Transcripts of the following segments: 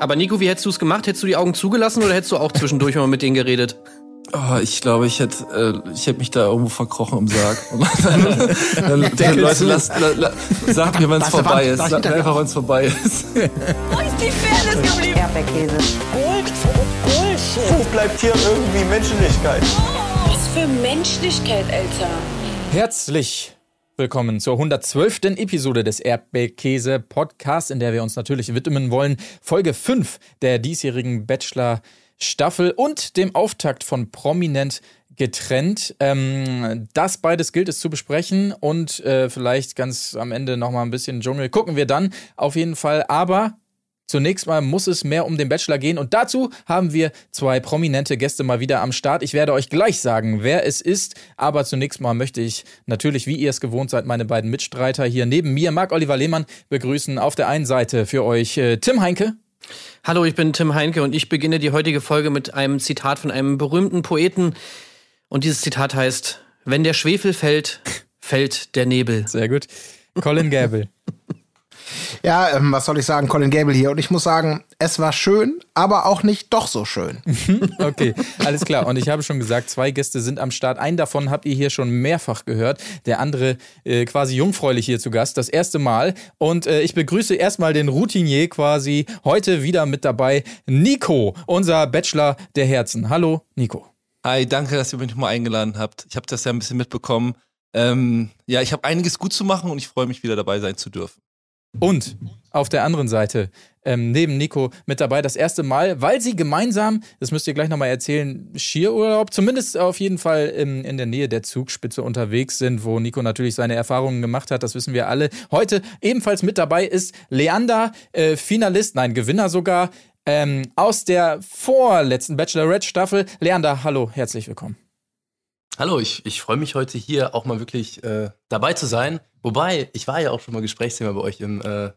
Aber Nico, wie hättest du es gemacht? Hättest du die Augen zugelassen oder hättest du auch zwischendurch mal mit denen geredet? Oh, ich glaube, ich hätte, äh, ich hätte mich da irgendwo verkrochen im Sarg. dann, dann, dann Leute, lasst, la, la, sagt mir, wenn es vorbei ist. Sagt mir einfach, wenn es vorbei ist. Wo ist die Fairness geblieben? Erdbeerkäse. Gold, Bullshit. Wo bleibt hier irgendwie Menschlichkeit? Was für Menschlichkeit, Alter. Herzlich willkommen zur 112. Episode des Erdbeerkäse Podcasts, in der wir uns natürlich widmen wollen. Folge 5 der diesjährigen Bachelor Staffel und dem Auftakt von Prominent getrennt. Ähm, das beides gilt es zu besprechen und äh, vielleicht ganz am Ende nochmal ein bisschen Dschungel gucken wir dann auf jeden Fall. Aber Zunächst mal muss es mehr um den Bachelor gehen und dazu haben wir zwei prominente Gäste mal wieder am Start. Ich werde euch gleich sagen, wer es ist, aber zunächst mal möchte ich natürlich, wie ihr es gewohnt seid, meine beiden Mitstreiter hier neben mir, Marc-Oliver Lehmann, begrüßen. Auf der einen Seite für euch äh, Tim Heinke. Hallo, ich bin Tim Heinke und ich beginne die heutige Folge mit einem Zitat von einem berühmten Poeten. Und dieses Zitat heißt: Wenn der Schwefel fällt, fällt der Nebel. Sehr gut. Colin Gable. Ja, ähm, was soll ich sagen, Colin Gable hier. Und ich muss sagen, es war schön, aber auch nicht doch so schön. okay, alles klar. Und ich habe schon gesagt, zwei Gäste sind am Start. Einen davon habt ihr hier schon mehrfach gehört. Der andere äh, quasi jungfräulich hier zu Gast, das erste Mal. Und äh, ich begrüße erstmal den Routinier quasi heute wieder mit dabei, Nico, unser Bachelor der Herzen. Hallo, Nico. Hi, danke, dass ihr mich nochmal eingeladen habt. Ich habe das ja ein bisschen mitbekommen. Ähm, ja, ich habe einiges gut zu machen und ich freue mich wieder dabei sein zu dürfen. Und auf der anderen Seite, ähm, neben Nico mit dabei, das erste Mal, weil sie gemeinsam, das müsst ihr gleich nochmal erzählen, Skierurlaub, zumindest auf jeden Fall in, in der Nähe der Zugspitze unterwegs sind, wo Nico natürlich seine Erfahrungen gemacht hat, das wissen wir alle. Heute ebenfalls mit dabei ist Leander, äh, Finalist, nein, Gewinner sogar, ähm, aus der vorletzten Bachelorette-Staffel. Leander, hallo, herzlich willkommen. Hallo, ich, ich freue mich heute hier auch mal wirklich äh, dabei zu sein. Wobei, ich war ja auch schon mal Gesprächsthema bei euch im äh,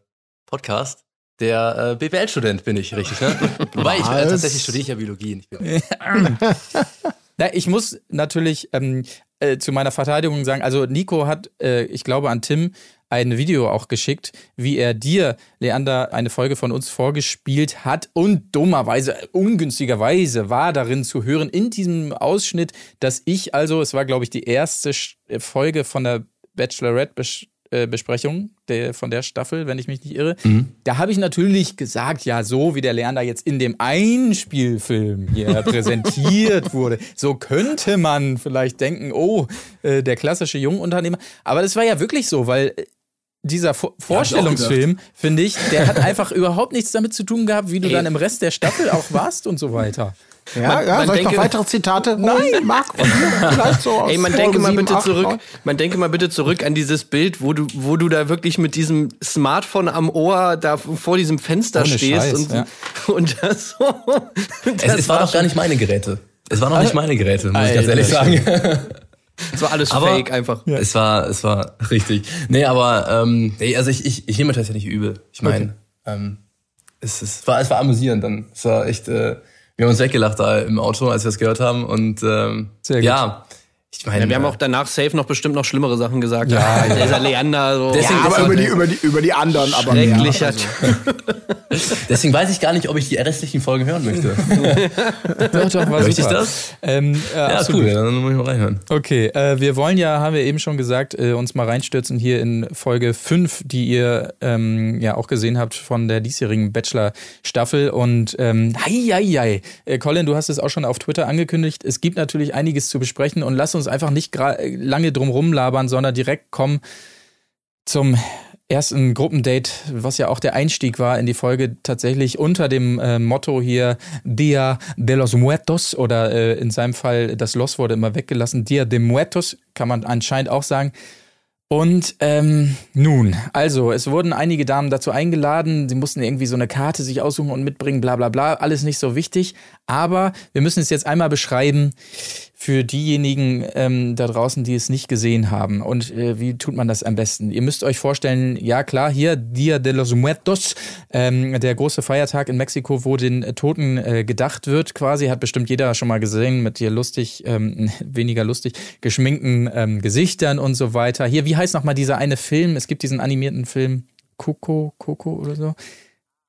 Podcast. Der äh, BWL-Student bin ich, richtig, ne? Wobei, ich, äh, tatsächlich studiere ich ja Biologie. Ich, Na, ich muss natürlich ähm, äh, zu meiner Verteidigung sagen, also Nico hat, äh, ich glaube an Tim, ein Video auch geschickt, wie er dir, Leander, eine Folge von uns vorgespielt hat und dummerweise, ungünstigerweise war darin zu hören, in diesem Ausschnitt, dass ich also, es war glaube ich die erste Folge von der Bachelorette-Besprechung der, von der Staffel, wenn ich mich nicht irre. Mhm. Da habe ich natürlich gesagt, ja, so wie der Leander jetzt in dem Einspielfilm hier präsentiert wurde, so könnte man vielleicht denken, oh, äh, der klassische Jungunternehmer. Aber das war ja wirklich so, weil dieser Vor ja, Vorstellungsfilm, finde ich, der hat einfach überhaupt nichts damit zu tun gehabt, wie du Ey. dann im Rest der Staffel auch warst und so weiter. Ja, man, ja, man soll ich denke, noch weitere Zitate? Nein, Marc, vielleicht so Ey, man denke mal bitte 8, zurück, 9. man denke mal bitte zurück an dieses Bild, wo du, wo du da wirklich mit diesem Smartphone am Ohr da vor diesem Fenster Ohne stehst Scheiß, und, ja. und das so. Das es, es war doch gar nicht meine Geräte. Es waren noch nicht meine Geräte, muss ich ganz ehrlich sagen. Es war alles aber fake einfach. Ja. Es war, es war richtig. Nee, aber ähm, nee, also ich, ich, ich nehme das ja nicht übel. Ich meine, okay. ähm, es, es, war, es war amüsierend dann. Es war echt, äh, wir haben uns weggelacht da im Auto, als wir es gehört haben. Und ähm, Sehr gut. ja, ich meine, ja, wir haben auch danach safe noch bestimmt noch schlimmere Sachen gesagt. Ja, ja. dieser Leander. So. Deswegen, ja, aber über die, über, die, über die anderen. Aber Schrecklicher also. Deswegen weiß ich gar nicht, ob ich die restlichen Folgen hören möchte. doch, doch, war Möchte ich das? Ähm, äh, ja, absolut. cool, dann muss ich mal reinhören. Okay, äh, wir wollen ja, haben wir eben schon gesagt, äh, uns mal reinstürzen hier in Folge 5, die ihr ähm, ja auch gesehen habt von der diesjährigen Bachelor-Staffel. Und ähm, hei, hei, hei. Äh, Colin, du hast es auch schon auf Twitter angekündigt. Es gibt natürlich einiges zu besprechen und lass uns uns einfach nicht lange drum rumlabern, sondern direkt kommen zum ersten Gruppendate, was ja auch der Einstieg war in die Folge, tatsächlich unter dem äh, Motto hier Dia de los Muertos oder äh, in seinem Fall, das Los wurde immer weggelassen, Dia de Muertos, kann man anscheinend auch sagen. Und ähm, nun, also es wurden einige Damen dazu eingeladen, sie mussten irgendwie so eine Karte sich aussuchen und mitbringen, bla bla bla, alles nicht so wichtig. Aber wir müssen es jetzt einmal beschreiben, für diejenigen ähm, da draußen, die es nicht gesehen haben. Und äh, wie tut man das am besten? Ihr müsst euch vorstellen, ja klar, hier Dia de los Muertos, ähm, der große Feiertag in Mexiko, wo den äh, Toten äh, gedacht wird, quasi, hat bestimmt jeder schon mal gesehen, mit hier lustig, ähm, weniger lustig, geschminkten ähm, Gesichtern und so weiter. Hier, wie heißt nochmal dieser eine Film? Es gibt diesen animierten Film Coco, Coco oder so.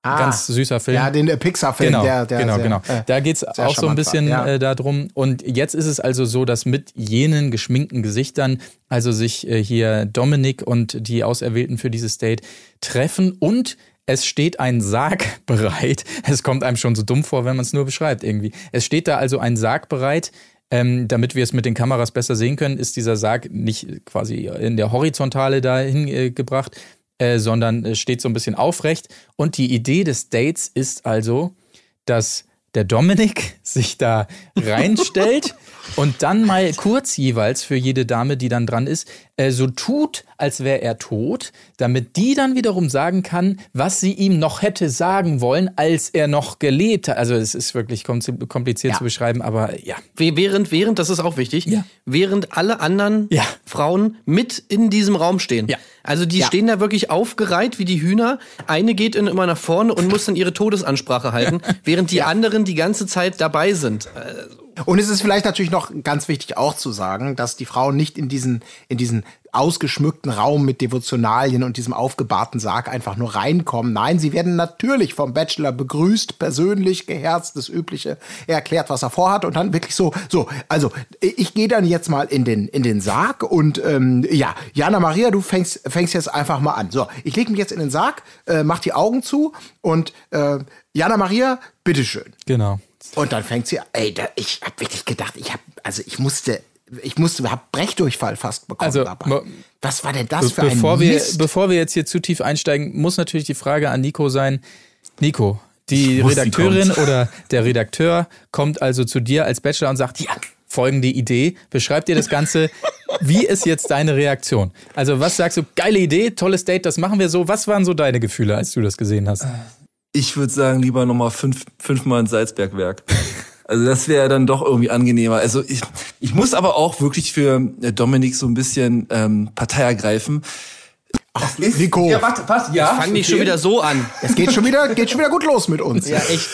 Ah. Ganz süßer Film. Ja, den äh, Pixar-Film, Genau, der, der genau, sehr, genau. äh, da geht's sehr auch so ein bisschen war, ja. äh, darum. Und jetzt ist es also so, dass mit jenen geschminkten Gesichtern also sich äh, hier Dominik und die Auserwählten für dieses Date treffen und es steht ein Sarg bereit. Es kommt einem schon so dumm vor, wenn man es nur beschreibt irgendwie. Es steht da also ein Sarg bereit. Ähm, damit wir es mit den Kameras besser sehen können, ist dieser Sarg nicht quasi in der Horizontale dahin äh, gebracht, äh, sondern äh, steht so ein bisschen aufrecht. Und die Idee des Dates ist also, dass der Dominik sich da reinstellt und dann mal kurz jeweils für jede Dame, die dann dran ist, äh, so tut, als wäre er tot, damit die dann wiederum sagen kann, was sie ihm noch hätte sagen wollen, als er noch gelebt hat. Also es ist wirklich kom- kompliziert Ja. zu beschreiben, aber ja. Während, während, das ist auch wichtig, Ja. während alle anderen Ja. Frauen mit in diesem Raum stehen. Also die stehen da wirklich aufgereiht wie die Hühner. Eine geht in, immer nach vorne und muss dann ihre Todesansprache halten, während die anderen die ganze Zeit dabei sind. Und es ist vielleicht natürlich noch ganz wichtig auch zu sagen, dass die Frauen nicht in diesen, in diesen ausgeschmückten Raum mit Devotionalien und diesem aufgebahrten Sarg einfach nur reinkommen. Nein, sie werden natürlich vom Bachelor begrüßt, persönlich, geherzt, das Übliche. Er erklärt, was er vorhat und dann wirklich so, so, also ich gehe dann jetzt mal in den, in den Sarg und ähm, ja, Jana Maria, du fängst, fängst jetzt einfach mal an. So, ich lege mich jetzt in den Sarg, äh, mach die Augen zu und äh, Jana Maria, bitteschön. Genau. Und dann fängt sie, ey, da, ich hab wirklich gedacht, ich hab, also ich musste, ich musste, hab Brechdurchfall fast bekommen Also, dabei. mo- Was war denn das Be für ein bevor, wir, Mist? bevor wir jetzt hier zu tief einsteigen, muss natürlich die Frage an Nico sein. Nico, die sie Redakteurin oder der Redakteur kommt also zu dir als Bachelor und sagt, ja, folgende Idee, beschreib dir das Ganze. Wie ist jetzt deine Reaktion? Also was sagst du? Geile Idee, tolles Date, das machen wir so. Was waren so deine Gefühle, als du das gesehen hast? Ich würde sagen, lieber nochmal fünf, fünfmal ins Salzbergwerk. Also das wäre dann doch irgendwie angenehmer. Also ich, ich muss aber auch wirklich für äh, Dominik so ein bisschen ähm, Partei ergreifen. Ach, Nico, Ja, warte, warte, ja. Fang nicht schon wieder so an. es geht schon wieder, geht schon wieder gut los mit uns. Ja, echt.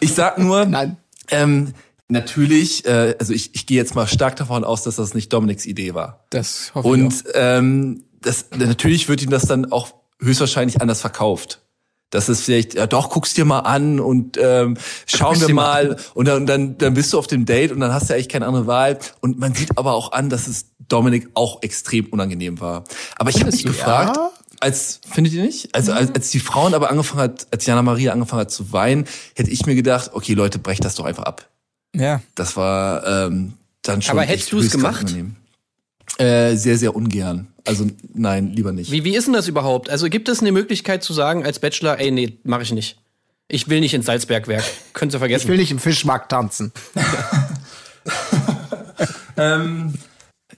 Ich sag nur, Nein. ähm, natürlich, äh, also ich, ich gehe jetzt mal stark davon aus, dass das nicht Dominiks Idee war. Das hoffe ich auch. Und ähm, das, natürlich wird ihm das dann auch höchstwahrscheinlich anders verkauft. Das ist vielleicht, ja doch, guck's dir mal an und ähm, schauen Guck's wir mal mal. Und dann, dann, dann bist du auf dem Date und dann hast du eigentlich keine andere Wahl. Und man sieht aber auch an, dass es Dominik auch extrem unangenehm war. Aber ich habe mich gefragt, als, findet ihr nicht? Also als, als die Frauen aber angefangen hat, als Jana Maria angefangen hat zu weinen, hätte ich mir gedacht, okay Leute, brecht das doch einfach ab. ja. Das war ähm, dann schon. Aber hättest du es gemacht? unangenehm. Äh, sehr, sehr ungern. Also nein, lieber nicht. Wie, wie ist denn das überhaupt? Also gibt es eine Möglichkeit zu sagen als Bachelor, ey, nee, mache ich nicht. Ich will nicht ins Salzbergwerk. Könnt ihr Ich vergessen. will nicht im Fischmarkt tanzen. Ähm,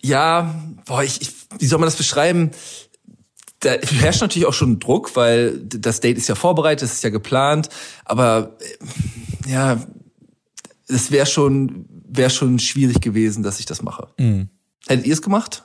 ja, boah, ich, ich, wie soll man das beschreiben? Da herrscht natürlich auch schon Druck, weil das Date ist ja vorbereitet, es ist ja geplant, aber äh, ja, es wäre schon, wäre schon schwierig gewesen, dass ich das mache. Hättet ihr es gemacht?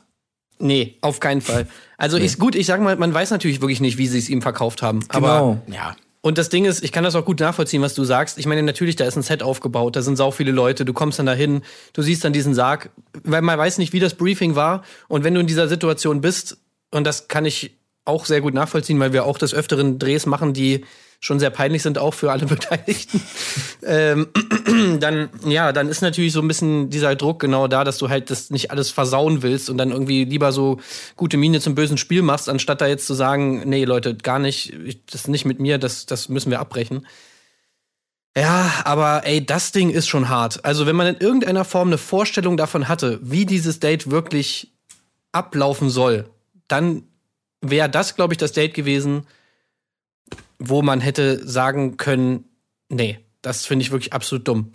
Nee, auf keinen Fall. Also ist gut, ich sag mal, man weiß natürlich wirklich nicht, wie sie es ihm verkauft haben. Aber Ja. Und das Ding ist, ich kann das auch gut nachvollziehen, was du sagst. Ich meine, natürlich, da ist ein Set aufgebaut, da sind sau viele Leute, du kommst dann dahin, du siehst dann diesen Sarg, weil man weiß nicht, wie das Briefing war. Und wenn du in dieser Situation bist, und das kann ich auch sehr gut nachvollziehen, weil wir auch des Öfteren Drehs machen, die schon sehr peinlich sind, auch für alle Beteiligten, ähm, dann, ja, dann ist natürlich so ein bisschen dieser Druck genau da, dass du halt das nicht alles versauen willst und dann irgendwie lieber so gute Miene zum bösen Spiel machst, anstatt da jetzt zu sagen, nee, Leute, gar nicht, ich- das ist nicht mit mir, das, das müssen wir abbrechen. Ja, aber ey, das Ding ist schon hart. Also, wenn man in irgendeiner Form eine Vorstellung davon hatte, wie dieses Date wirklich ablaufen soll, dann wäre das, glaube ich, das Date gewesen, wo man hätte sagen können, nee, das finde ich wirklich absolut dumm.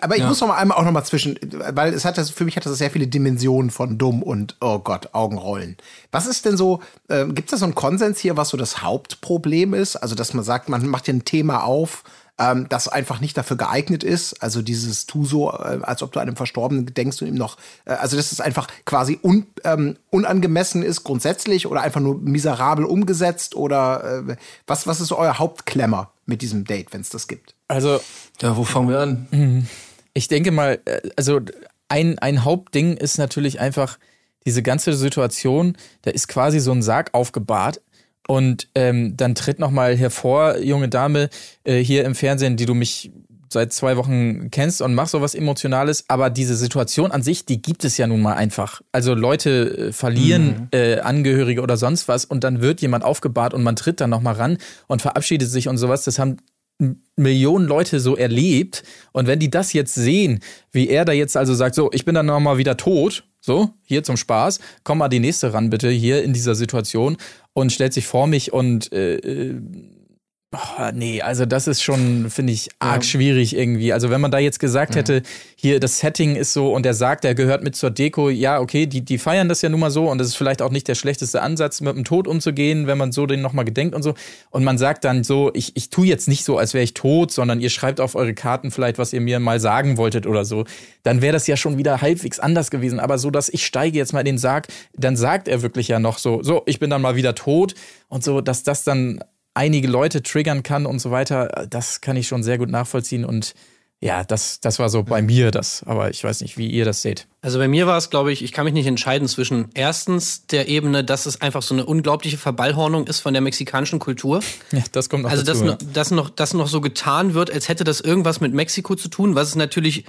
Aber ich muss noch mal einmal auch noch mal zwischen, weil es hat das, für mich hat das sehr viele Dimensionen von dumm und, oh Gott, Augenrollen. Was ist denn so, äh, gibt es da so einen Konsens hier, was so das Hauptproblem ist? Also, dass man sagt, man macht hier ein Thema auf, ähm, das einfach nicht dafür geeignet ist. Also dieses tu so, äh, als ob du einem Verstorbenen gedenkst und ihm noch, äh, also dass es einfach quasi un, ähm, unangemessen ist grundsätzlich oder einfach nur miserabel umgesetzt oder äh, was, was ist euer Hauptklemmer mit diesem Date, wenn es das gibt? Also Ja, wo fangen wir an? Ich denke mal, äh, also ein, ein Hauptding ist natürlich einfach diese ganze Situation, da ist quasi so ein Sarg aufgebahrt Und ähm, dann tritt noch mal hervor, junge Dame, äh, hier im Fernsehen, die du mich seit zwei Wochen kennst und machst sowas Emotionales, aber diese Situation an sich, die gibt es ja nun mal einfach. Also Leute äh, verlieren äh, Angehörige oder sonst was und dann wird jemand aufgebahrt und man tritt dann noch mal ran und verabschiedet sich und sowas. Das haben Millionen Leute so erlebt und wenn die das jetzt sehen, wie er da jetzt also sagt, so, ich bin dann noch mal wieder tot, so, hier zum Spaß, komm mal die nächste ran bitte, hier in dieser Situation und stellt sich vor mich und äh, äh, Oh, nee, also das ist schon, finde ich, arg schwierig irgendwie. Also wenn man da jetzt gesagt hätte, hier das Setting ist so und er sagt, er gehört mit zur Deko, ja, okay, die, die feiern das ja nun mal so und das ist vielleicht auch nicht der schlechteste Ansatz, mit dem Tod umzugehen, wenn man so den nochmal gedenkt und so. Und man sagt dann so, ich, ich tue jetzt nicht so, als wäre ich tot, sondern ihr schreibt auf eure Karten vielleicht, was ihr mir mal sagen wolltet oder so. Dann wäre das ja schon wieder halbwegs anders gewesen. Aber so, dass ich steige jetzt mal in den Sarg, dann sagt er wirklich ja noch so, so, ich bin dann mal wieder tot und so, dass das dann einige Leute triggern kann und so weiter, das kann ich schon sehr gut nachvollziehen und ja, das, das war so bei mir das, aber ich weiß nicht, wie ihr das seht. Also bei mir war es, glaube ich, ich kann mich nicht entscheiden zwischen erstens der Ebene, dass es einfach so eine unglaubliche Verballhornung ist von der mexikanischen Kultur. Ja, das kommt noch Also dazu. noch, dass, noch, dass noch so getan wird, als hätte das irgendwas mit Mexiko zu tun, was es natürlich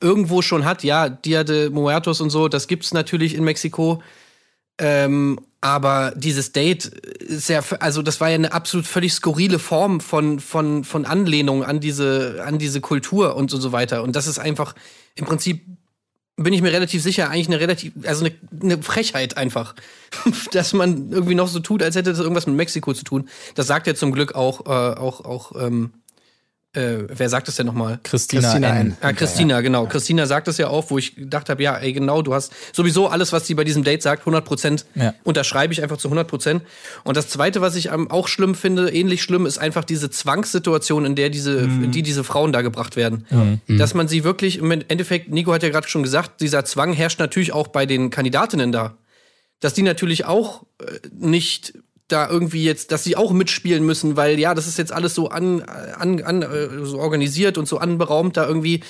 irgendwo schon hat. Ja, Dia de Muertos und so, das gibt's natürlich in Mexiko. Ähm, aber dieses Date ist ja, also das war ja eine absolut völlig skurrile Form von, von, von Anlehnung an diese, an diese Kultur und so weiter. Und das ist einfach im Prinzip bin ich mir relativ sicher, eigentlich eine relativ, also eine, eine Frechheit einfach, dass man irgendwie noch so tut, als hätte das irgendwas mit Mexiko zu tun. Das sagt ja zum Glück auch, äh, auch, auch, ähm, äh, wer sagt das denn nochmal? Christina, Christina N. N. Ja, Christina, genau. Christina sagt das ja auch, wo ich gedacht habe, ja, ey, genau, du hast sowieso alles, was sie bei diesem Date sagt, 100 Prozent Ja. unterschreibe ich einfach zu 100 Prozent. Und das Zweite, was ich ähm, auch schlimm finde, ähnlich schlimm, ist einfach diese Zwangssituation, in der diese, in die diese Frauen da gebracht werden. Dass man sie wirklich, im Endeffekt, Nico hat ja gerade schon gesagt, dieser Zwang herrscht natürlich auch bei den Kandidatinnen da. Dass die natürlich auch äh, nicht da irgendwie jetzt, dass sie auch mitspielen müssen, weil ja, das ist jetzt alles so an, an, an äh, so organisiert und so anberaumt da irgendwie.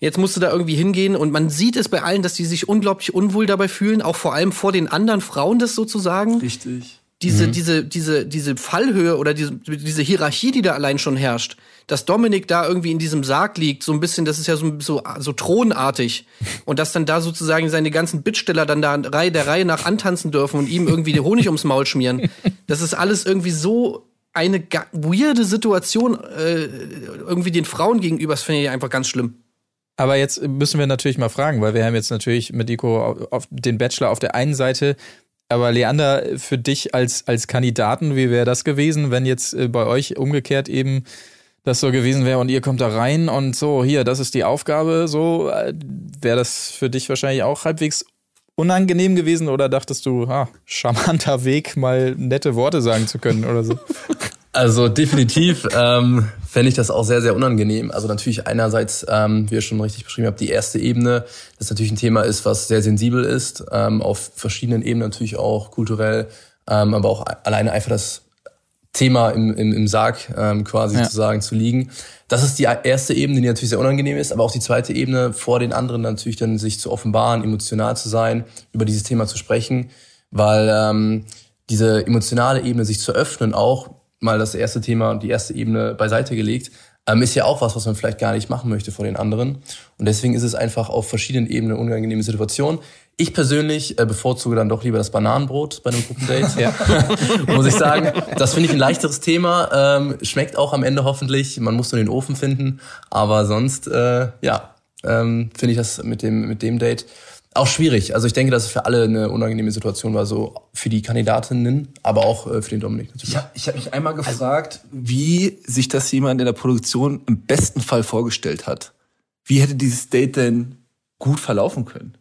Jetzt musst du da irgendwie hingehen und man sieht es bei allen, dass die sich unglaublich unwohl dabei fühlen, auch vor allem vor den anderen Frauen das sozusagen. Richtig. Diese, diese, diese, diese Fallhöhe oder diese, diese Hierarchie, die da allein schon herrscht, dass Dominik da irgendwie in diesem Sarg liegt, so ein bisschen, das ist ja so, so, so thronartig. Und dass dann da sozusagen seine ganzen Bittsteller dann da der Reihe nach antanzen dürfen und ihm irgendwie den Honig ums Maul schmieren. Das ist alles irgendwie so eine weirde Situation äh, irgendwie den Frauen gegenüber. Das finde ich einfach ganz schlimm. Aber jetzt müssen wir natürlich mal fragen, weil wir haben jetzt natürlich mit Nico auf, auf den Bachelor auf der einen Seite. Aber Leander, für dich als, als Kandidaten, wie wäre das gewesen, wenn jetzt äh, bei euch umgekehrt eben das so gewesen wäre und ihr kommt da rein und so, hier, das ist die Aufgabe, so, äh, wäre das für dich wahrscheinlich auch halbwegs unangenehm gewesen oder dachtest du, ah, charmanter Weg, mal nette Worte sagen zu können oder so? Also definitiv ähm, fände ich das auch sehr, sehr unangenehm. Also natürlich einerseits, ähm, wie ihr schon richtig beschrieben habt, die erste Ebene, das natürlich ein Thema ist, was sehr sensibel ist, ähm, auf verschiedenen Ebenen natürlich auch kulturell, ähm, aber auch alleine einfach das Thema im, im, im Sarg ähm, quasi Ja. sozusagen zu liegen. Das ist die erste Ebene, die natürlich sehr unangenehm ist, aber auch die zweite Ebene, vor den anderen natürlich dann sich zu offenbaren, emotional zu sein, über dieses Thema zu sprechen, weil ähm, diese emotionale Ebene sich zu öffnen, auch mal das erste Thema und die erste Ebene beiseite gelegt, ähm, ist ja auch was, was man vielleicht gar nicht machen möchte vor den anderen. Und deswegen ist es einfach auf verschiedenen Ebenen eine unangenehme Situation. Ich persönlich äh, bevorzuge dann doch lieber das Bananenbrot bei einem Gruppendate. ja. muss ich sagen. Das finde ich ein leichteres Thema. Ähm, schmeckt auch am Ende hoffentlich. Man muss nur den Ofen finden. Aber sonst, äh, ja, ähm, finde ich das mit dem, mit dem Date auch schwierig. Also ich denke, dass es für alle eine unangenehme Situation war, so für die Kandidatinnen, aber auch äh, für den Dominik natürlich. Ich habe ich hab mich einmal gefragt, wie sich das jemand in der Produktion im besten Fall vorgestellt hat. Wie hätte dieses Date denn gut verlaufen können?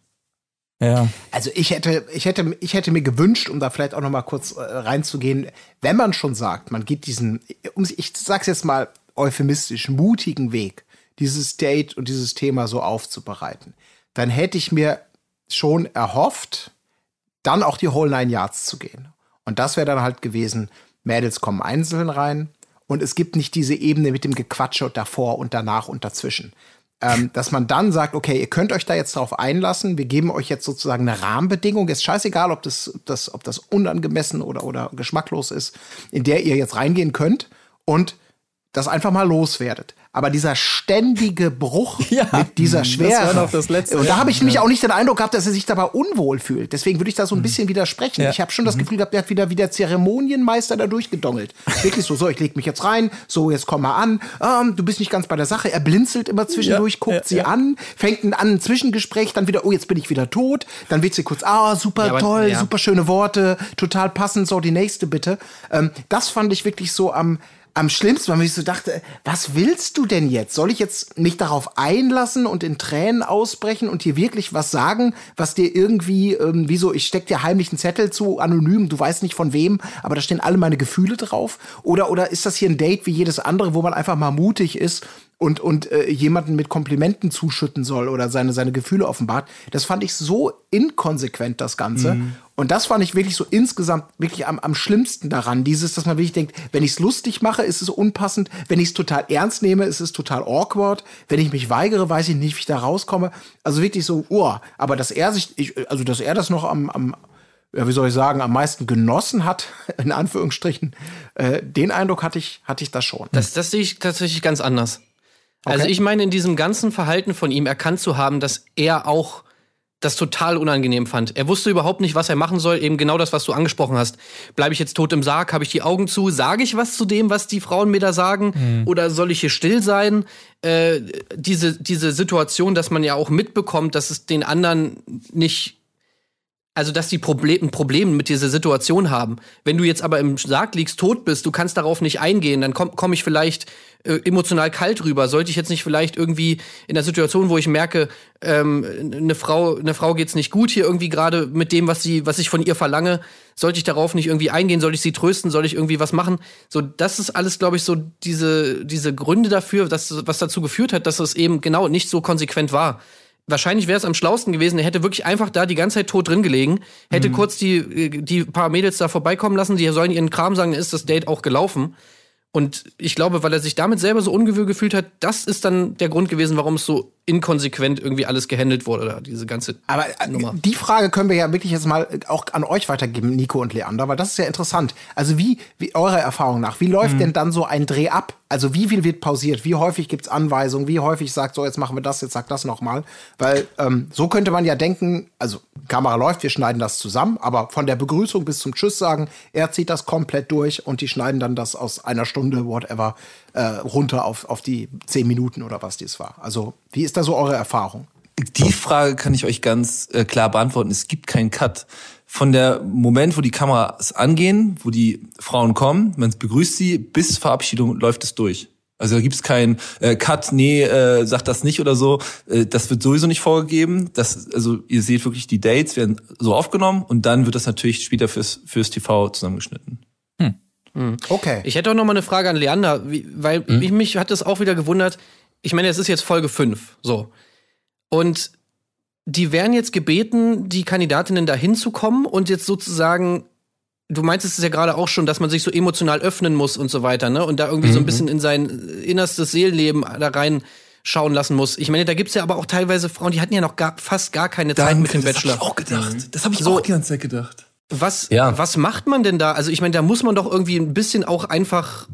Ja. Also ich hätte, ich hätte, ich hätte mir gewünscht, um da vielleicht auch noch mal kurz äh, reinzugehen, wenn man schon sagt, man geht diesen, ich sag's jetzt mal euphemistisch, mutigen Weg, dieses Date und dieses Thema so aufzubereiten, dann hätte ich mir schon erhofft, dann auch die Whole Nine Yards zu gehen. Und das wäre dann halt gewesen, Mädels kommen einzeln rein und es gibt nicht diese Ebene mit dem Gequatsche davor und danach und dazwischen. Ähm, dass man dann sagt, okay, ihr könnt euch da jetzt drauf einlassen, wir geben euch jetzt sozusagen eine Rahmenbedingung, ist scheißegal, ob das, das, ob das unangemessen oder, oder geschmacklos ist, in der ihr jetzt reingehen könnt und das einfach mal loswerdet. Aber dieser ständige Bruch Ja, mit dieser das Schwere. noch das Letzte. Und da habe ich nämlich auch nicht den Eindruck gehabt, dass er sich dabei unwohl fühlt. Deswegen würde ich da so ein bisschen widersprechen. Ja. Ich habe schon das Gefühl gehabt, der hat wieder wie der Zeremonienmeister da durchgedongelt. Wirklich so, so, ich leg mich jetzt rein, so, jetzt komm mal an. Ähm, du bist nicht ganz bei der Sache. Er blinzelt immer zwischendurch, Ja, guckt sie an, fängt an ein Zwischengespräch, dann wieder, oh, jetzt bin ich wieder tot. Dann wird sie kurz, ah, super aber- toll, super schöne Worte, total passend, so die nächste bitte. Ähm, das fand ich wirklich so am, am schlimmsten, weil ich so dachte, was willst du denn jetzt? Soll ich jetzt mich darauf einlassen und in Tränen ausbrechen und hier wirklich was sagen, was dir irgendwie, ähm, wie so, ich steck dir heimlich einen Zettel zu, anonym, du weißt nicht von wem, aber da stehen alle meine Gefühle drauf? Oder, oder ist das hier ein Date wie jedes andere, wo man einfach mal mutig ist und, und äh, jemanden mit Komplimenten zuschütten soll oder seine, seine Gefühle offenbart? Das fand ich so inkonsequent, das Ganze. Und das fand ich wirklich so insgesamt wirklich am, am schlimmsten daran. Dieses, dass man wirklich denkt, wenn ich es lustig mache, ist es unpassend. Wenn ich es total ernst nehme, ist es total awkward. Wenn ich mich weigere, weiß ich nicht, wie ich da rauskomme. Also wirklich so, oh, aber dass er sich, ich, also dass er das noch am, am ja, wie soll ich sagen, am meisten genossen hat, in Anführungsstrichen, äh, den Eindruck hatte ich, hatte ich das schon. Das, das sehe ich tatsächlich ganz anders. Also ich meine, in diesem ganzen Verhalten von ihm erkannt zu haben, dass er auch das total unangenehm fand. Er wusste überhaupt nicht, was er machen soll. Eben genau das, was du angesprochen hast. Bleibe ich jetzt tot im Sarg? Habe ich die Augen zu? Sage ich was zu dem, was die Frauen mir da sagen? Oder soll ich hier still sein? Äh, diese, diese Situation, dass man ja auch mitbekommt, dass es den anderen nicht also dass die Proble ein Problem mit dieser Situation haben. Wenn du jetzt aber im Sarg liegst, tot bist, du kannst darauf nicht eingehen, dann komme komm ich vielleicht äh, emotional kalt rüber. Sollte ich jetzt nicht vielleicht irgendwie in der Situation, wo ich merke, ähm, eine Frau, eine Frau geht's nicht gut hier irgendwie gerade mit dem, was sie, was ich von ihr verlange, sollte ich darauf nicht irgendwie eingehen? Soll ich sie trösten? Soll ich irgendwie was machen? So, das ist alles, glaube ich, so diese diese Gründe dafür, dass, was dazu geführt hat, dass es eben genau nicht so konsequent war wahrscheinlich wäre es am schlausten gewesen, er hätte wirklich einfach da die ganze Zeit tot drin gelegen, hätte kurz die, die paar Mädels da vorbeikommen lassen, die sollen ihren Kram sagen, ist das Date auch gelaufen. Und ich glaube, weil er sich damit selber so ungewöhnt gefühlt hat, das ist dann der Grund gewesen, warum es so inkonsequent irgendwie alles gehandelt wurde, oder diese ganze Aber äh, Nummer. die Frage können wir ja wirklich jetzt mal auch an euch weitergeben, Nico und Leander, weil das ist ja interessant. Also wie, wie eurer Erfahrung nach, wie läuft denn dann so ein Dreh ab? Also wie viel wird pausiert? Wie häufig gibt's Anweisungen? Wie häufig sagt so, jetzt machen wir das, jetzt sag das noch mal? Weil ähm, so könnte man ja denken, also Kamera läuft, wir schneiden das zusammen, aber von der Begrüßung bis zum Tschüss sagen, er zieht das komplett durch und die schneiden dann das aus einer Stunde, whatever, äh, runter auf, auf die zehn Minuten oder was dies war. Also wie ist da so eure Erfahrung? Die Frage kann ich euch ganz äh, klar beantworten. Es gibt keinen Cut. Von der Moment, wo die Kameras angehen, wo die Frauen kommen, man begrüßt sie, bis Verabschiedung läuft es durch. Also da gibt es keinen äh, Cut, nee, äh, sagt das nicht oder so. Äh, das wird sowieso nicht vorgegeben. Das, also ihr seht wirklich, die Dates werden so aufgenommen und dann wird das natürlich später fürs, fürs TV zusammengeschnitten. Okay. Ich hätte auch noch mal eine Frage an Leander, wie, weil ich, mich hat das auch wieder gewundert. Ich meine, es ist jetzt Folge 5, so. Und die werden jetzt gebeten, die Kandidatinnen da hinzukommen und jetzt sozusagen, du meintest es ja gerade auch schon, dass man sich so emotional öffnen muss und so weiter, ne? Und da irgendwie so ein bisschen in sein innerstes Seelenleben da rein schauen lassen muss. Ich meine, da gibt's ja aber auch teilweise Frauen, die hatten ja noch gar, fast gar keine Zeit mit dem das Bachelor. hab ich auch gedacht. Das habe ich So. auch die ganze Zeit gedacht. Was, Ja. was macht man denn da? Also ich meine, da muss man doch irgendwie ein bisschen auch einfach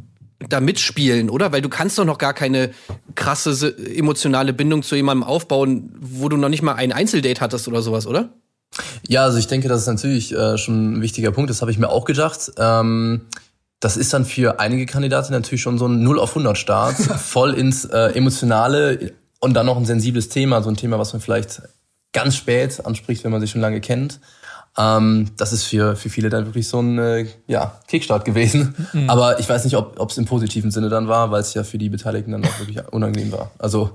da mitspielen, oder? Weil du kannst doch noch gar keine krasse se- emotionale Bindung zu jemandem aufbauen, wo du noch nicht mal ein Einzeldate hattest oder sowas, oder? Ja, also ich denke, das ist natürlich äh, schon ein wichtiger Punkt. Das habe ich mir auch gedacht. Ähm, das ist dann für einige Kandidaten natürlich schon so ein 0 auf 100 Start, voll ins äh, Emotionale und dann noch ein sensibles Thema, so ein Thema, was man vielleicht ganz spät anspricht, wenn man sich schon lange kennt. Ähm, das ist für, für viele dann wirklich so ein äh, ja, Kickstart gewesen. Aber ich weiß nicht, ob es im positiven Sinne dann war, weil es ja für die Beteiligten dann auch wirklich unangenehm war. Also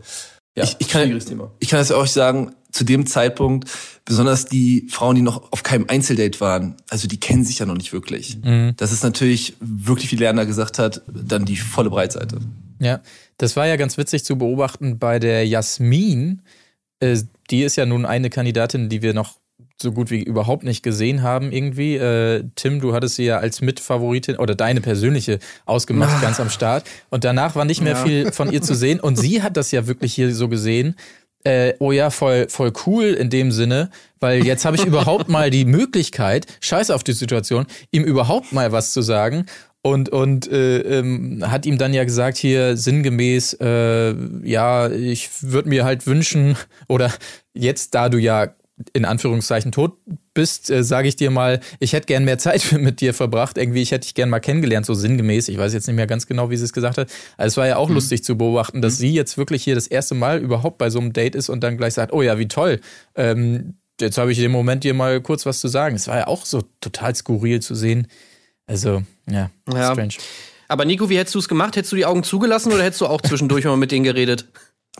ja, Ich, ich, kann, schwieriges Thema. ich kann das auch sagen, zu dem Zeitpunkt, besonders die Frauen, die noch auf keinem Einzeldate waren, also die kennen sich ja noch nicht wirklich. Das ist natürlich wirklich, wie Lerner gesagt hat, dann die volle Breitseite. Ja, das war ja ganz witzig zu beobachten bei der Jasmin. Äh, die ist ja nun eine Kandidatin, die wir noch so gut wie überhaupt nicht gesehen haben irgendwie. Äh, Tim, du hattest sie ja als Mitfavoritin oder deine persönliche ausgemacht, ganz am Start. Und danach war nicht mehr viel von ihr zu sehen. Und sie hat das ja wirklich hier so gesehen. Äh, oh ja, voll, voll cool in dem Sinne, weil jetzt habe ich überhaupt mal die Möglichkeit, scheiß auf die Situation, ihm überhaupt mal was zu sagen. Und, und äh, ähm, hat ihm dann ja gesagt, hier sinngemäß, äh, ja, ich würde mir halt wünschen, oder jetzt, da du ja in Anführungszeichen tot bist, äh, sage ich dir mal, ich hätte gern mehr Zeit mit dir verbracht. Irgendwie, ich hätte dich gern mal kennengelernt, so sinngemäß. Ich weiß jetzt nicht mehr ganz genau, wie sie es gesagt hat. Also es war ja auch Mhm. lustig zu beobachten, dass sie jetzt wirklich hier das erste Mal überhaupt bei so einem Date ist und dann gleich sagt, oh ja, wie toll. Ähm, jetzt habe ich im Moment dir mal kurz was zu sagen. Es war ja auch so total skurril zu sehen. Also, ja, Ja. strange. Aber Nico, wie hättest du es gemacht? Hättest du die Augen zugelassen oder hättest du auch zwischendurch mal mit denen geredet?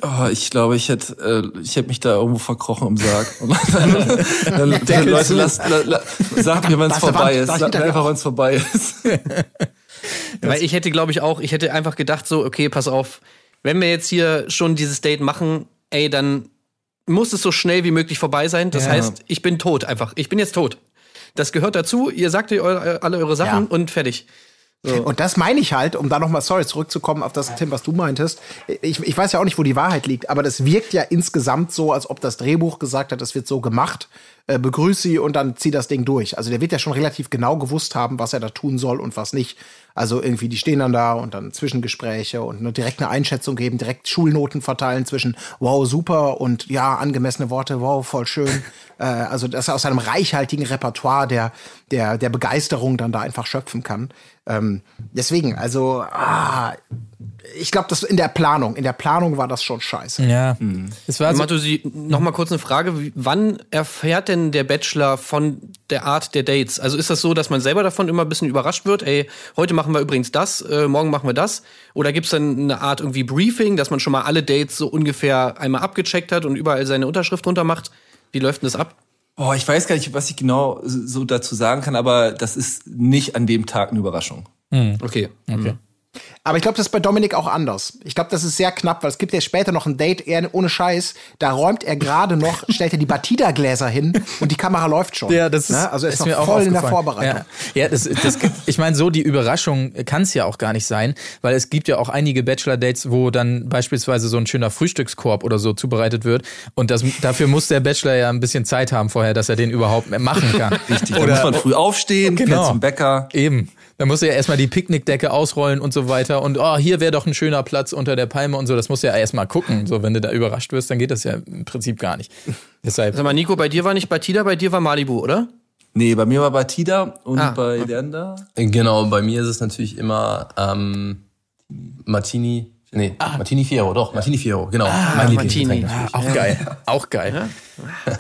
Oh, ich glaube, ich hätte, äh, ich hätte mich da irgendwo verkrochen im Sarg. Und dann, dann, dann Leute, lasst, la, la, sagt mir, wenn es vorbei ist. Sagt mir einfach, wenn es vorbei ist. Weil ich hätte, glaube ich, auch, ich hätte einfach gedacht, so, okay, pass auf, wenn wir jetzt hier schon dieses Date machen, ey, dann muss es so schnell wie möglich vorbei sein. Das Ja. heißt, ich bin tot einfach. Ich bin jetzt tot. Das gehört dazu. Ihr sagt ihr alle eure Sachen Ja. und fertig. Und das meine ich halt, um da nochmal, sorry, zurückzukommen auf das, Tim, was du meintest. Ich, ich weiß ja auch nicht, wo die Wahrheit liegt, aber das wirkt ja insgesamt so, als ob das Drehbuch gesagt hat, es wird so gemacht. Äh, begrüß sie und dann zieh das Ding durch. Also der wird ja schon relativ genau gewusst haben, was er da tun soll und was nicht. Also irgendwie, die stehen dann da und dann Zwischengespräche und nur direkt eine Einschätzung geben, direkt Schulnoten verteilen zwischen wow, super und ja, angemessene Worte, wow, voll schön. äh, also, dass er aus seinem reichhaltigen Repertoire der, der, der Begeisterung dann da einfach schöpfen kann. Ähm, deswegen, also, ah, ich glaube, das in der Planung, in der Planung war das schon scheiße. Ja, es war so, Matusi, noch mal kurz eine Frage. Wie- Wann erfährt denn der Bachelor von der Art der Dates? Also ist das so, dass man selber davon immer ein bisschen überrascht wird? Ey, heute machen wir übrigens das, äh, morgen machen wir das? Oder gibt es dann eine Art irgendwie Briefing, dass man schon mal alle Dates so ungefähr einmal abgecheckt hat und überall seine Unterschrift drunter macht? Wie läuft denn das ab? Boah, ich weiß gar nicht, was ich genau so dazu sagen kann, aber das ist nicht an dem Tag eine Überraschung. Okay. okay. Aber ich glaube, das ist bei Dominik auch anders. Ich glaube, das ist sehr knapp, weil es gibt ja später noch ein Date, er ohne Scheiß, da räumt er gerade noch, stellt er die Batida-Gläser hin und die Kamera läuft schon. Ja, das ist, Ne? Also er ist, mir auch voll in der. Vorbereitung. Ja, ja das, das, gibt- ich meine, so die Überraschung kann es ja auch gar nicht sein, weil es gibt ja auch einige Bachelor-Dates, wo dann beispielsweise so ein schöner Frühstückskorb oder so zubereitet wird. Und das, dafür muss der Bachelor ja ein bisschen Zeit haben vorher, dass er den überhaupt machen kann. Richtig. Da muss man früh aufstehen, Genau. zum Bäcker. Eben. Da muss er ja erstmal die Picknickdecke ausrollen und so weiter. Und oh, hier wäre doch ein schöner Platz unter der Palme und so. Das muss er ja erstmal gucken. So, wenn du da überrascht wirst, dann geht das ja im Prinzip gar nicht. Deshalb. Sag mal, Nico, bei dir war nicht Batida, bei dir war Malibu, oder? Nee, bei mir war Batida und Ah. bei Lerner. Genau, bei mir ist es natürlich immer ähm, Martini. Nee, Martini Fiero, doch, Martini Fiero, genau. mein Martini. Ah, auch geil. Auch geil.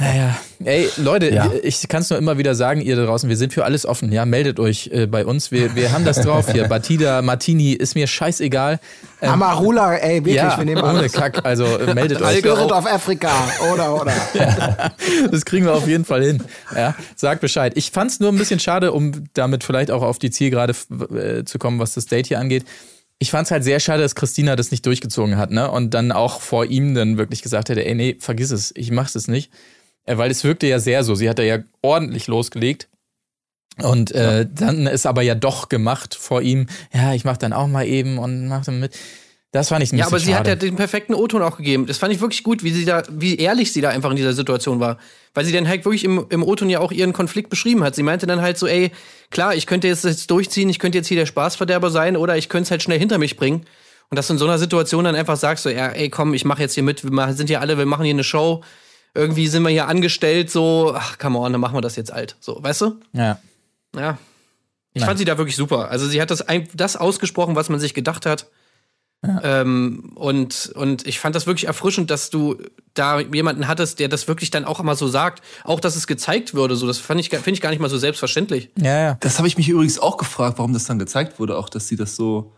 Naja. Ey, Leute, Ja. ich kann es nur immer wieder sagen, ihr da draußen, wir sind für alles offen. Ja, meldet euch äh, bei uns. Wir, wir haben das drauf hier. Batida, Martini, ist mir scheißegal. Ähm, Amarula, ey, wirklich, ja, wir nehmen ohne alles. Kack. Also äh, meldet euch. Spirit of Africa, oder, oder. Das kriegen wir auf jeden Fall hin. Ja, sagt Bescheid. Ich fand es nur ein bisschen schade, um damit vielleicht auch auf die Zielgerade äh, zu kommen, was das Date hier angeht. Ich fand es halt sehr schade, dass Christina das nicht durchgezogen hat, ne? Und dann auch vor ihm dann wirklich gesagt hätte, ey, nee, vergiss es, ich mach's es nicht. Äh, weil es wirkte ja sehr so. Sie hat da ja ordentlich losgelegt. Und äh, dann ist aber ja doch gemacht vor ihm, ja, ich mach dann auch mal eben und mach dann mit. Das fand ich ein Ja, bisschen aber sie schade. hat ja den perfekten O-Ton auch gegeben. Das fand ich wirklich gut, wie sie da, wie ehrlich sie da einfach in dieser Situation war. Weil sie dann halt wirklich im, im O-Ton ja auch ihren Konflikt beschrieben hat. Sie meinte dann halt so, ey, klar, ich könnte jetzt das durchziehen, ich könnte jetzt hier der Spaßverderber sein oder ich könnte es halt schnell hinter mich bringen. Und dass du in so einer Situation dann einfach sagst, so, ja, ey, komm, ich mache jetzt hier mit, wir sind ja alle, wir machen hier eine Show. Irgendwie sind wir hier angestellt, so, ach, come on, dann machen wir das jetzt alt. So, weißt du? ja. Ja. Ich Nein. fand sie da wirklich super. Also sie hat das, das ausgesprochen, was man sich gedacht hat. Ähm, und, und ich fand das wirklich erfrischend, dass du da jemanden hattest, der das wirklich dann auch immer so sagt. Auch, dass es gezeigt würde. So, das fand ich, finde ich gar nicht mal so selbstverständlich. Ja, ja. Das habe ich mich übrigens auch gefragt, warum das dann gezeigt wurde, auch dass sie das so,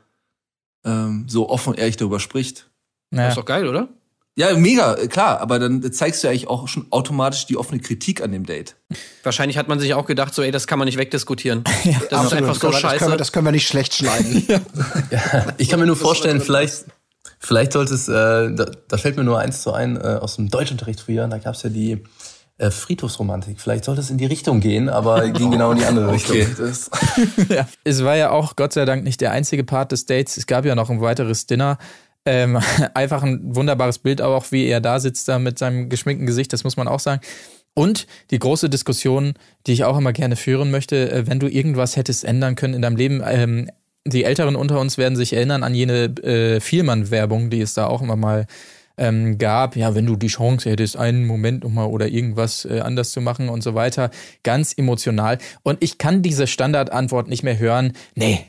ähm, so offen und ehrlich darüber spricht. Das ja. ist doch geil, oder? Ja, mega, klar, aber dann zeigst du ja eigentlich auch schon automatisch die offene Kritik an dem Date. Wahrscheinlich hat man sich auch gedacht, so, ey, das kann man nicht wegdiskutieren. das ist Absolut, einfach das, so können wir, das, können wir, scheiße. das können wir nicht schlecht schneiden. Ich kann mir nur vorstellen, vielleicht, vielleicht sollte es, äh, da, da fällt mir nur eins zu ein, äh, aus dem Deutschunterricht früher, da gab es ja die äh, Friedhofsromantik. Vielleicht sollte es in die Richtung gehen, aber ging genau in die andere Richtung. Das, Es war ja auch Gott sei Dank nicht der einzige Part des Dates. Es gab ja noch ein weiteres Dinner. Ähm, einfach ein wunderbares Bild, aber auch wie er da sitzt, da mit seinem geschminkten Gesicht, das muss man auch sagen. Und die große Diskussion, die ich auch immer gerne führen möchte, äh, wenn du irgendwas hättest ändern können in deinem Leben. Ähm, die Älteren unter uns werden sich erinnern an jene äh, Vielmann-Werbung, die es da auch immer mal ähm, gab, ja, wenn du die Chance hättest, einen Moment nochmal oder irgendwas äh, anders zu machen und so weiter. Ganz emotional. Und ich kann diese Standardantwort nicht mehr hören. Nee,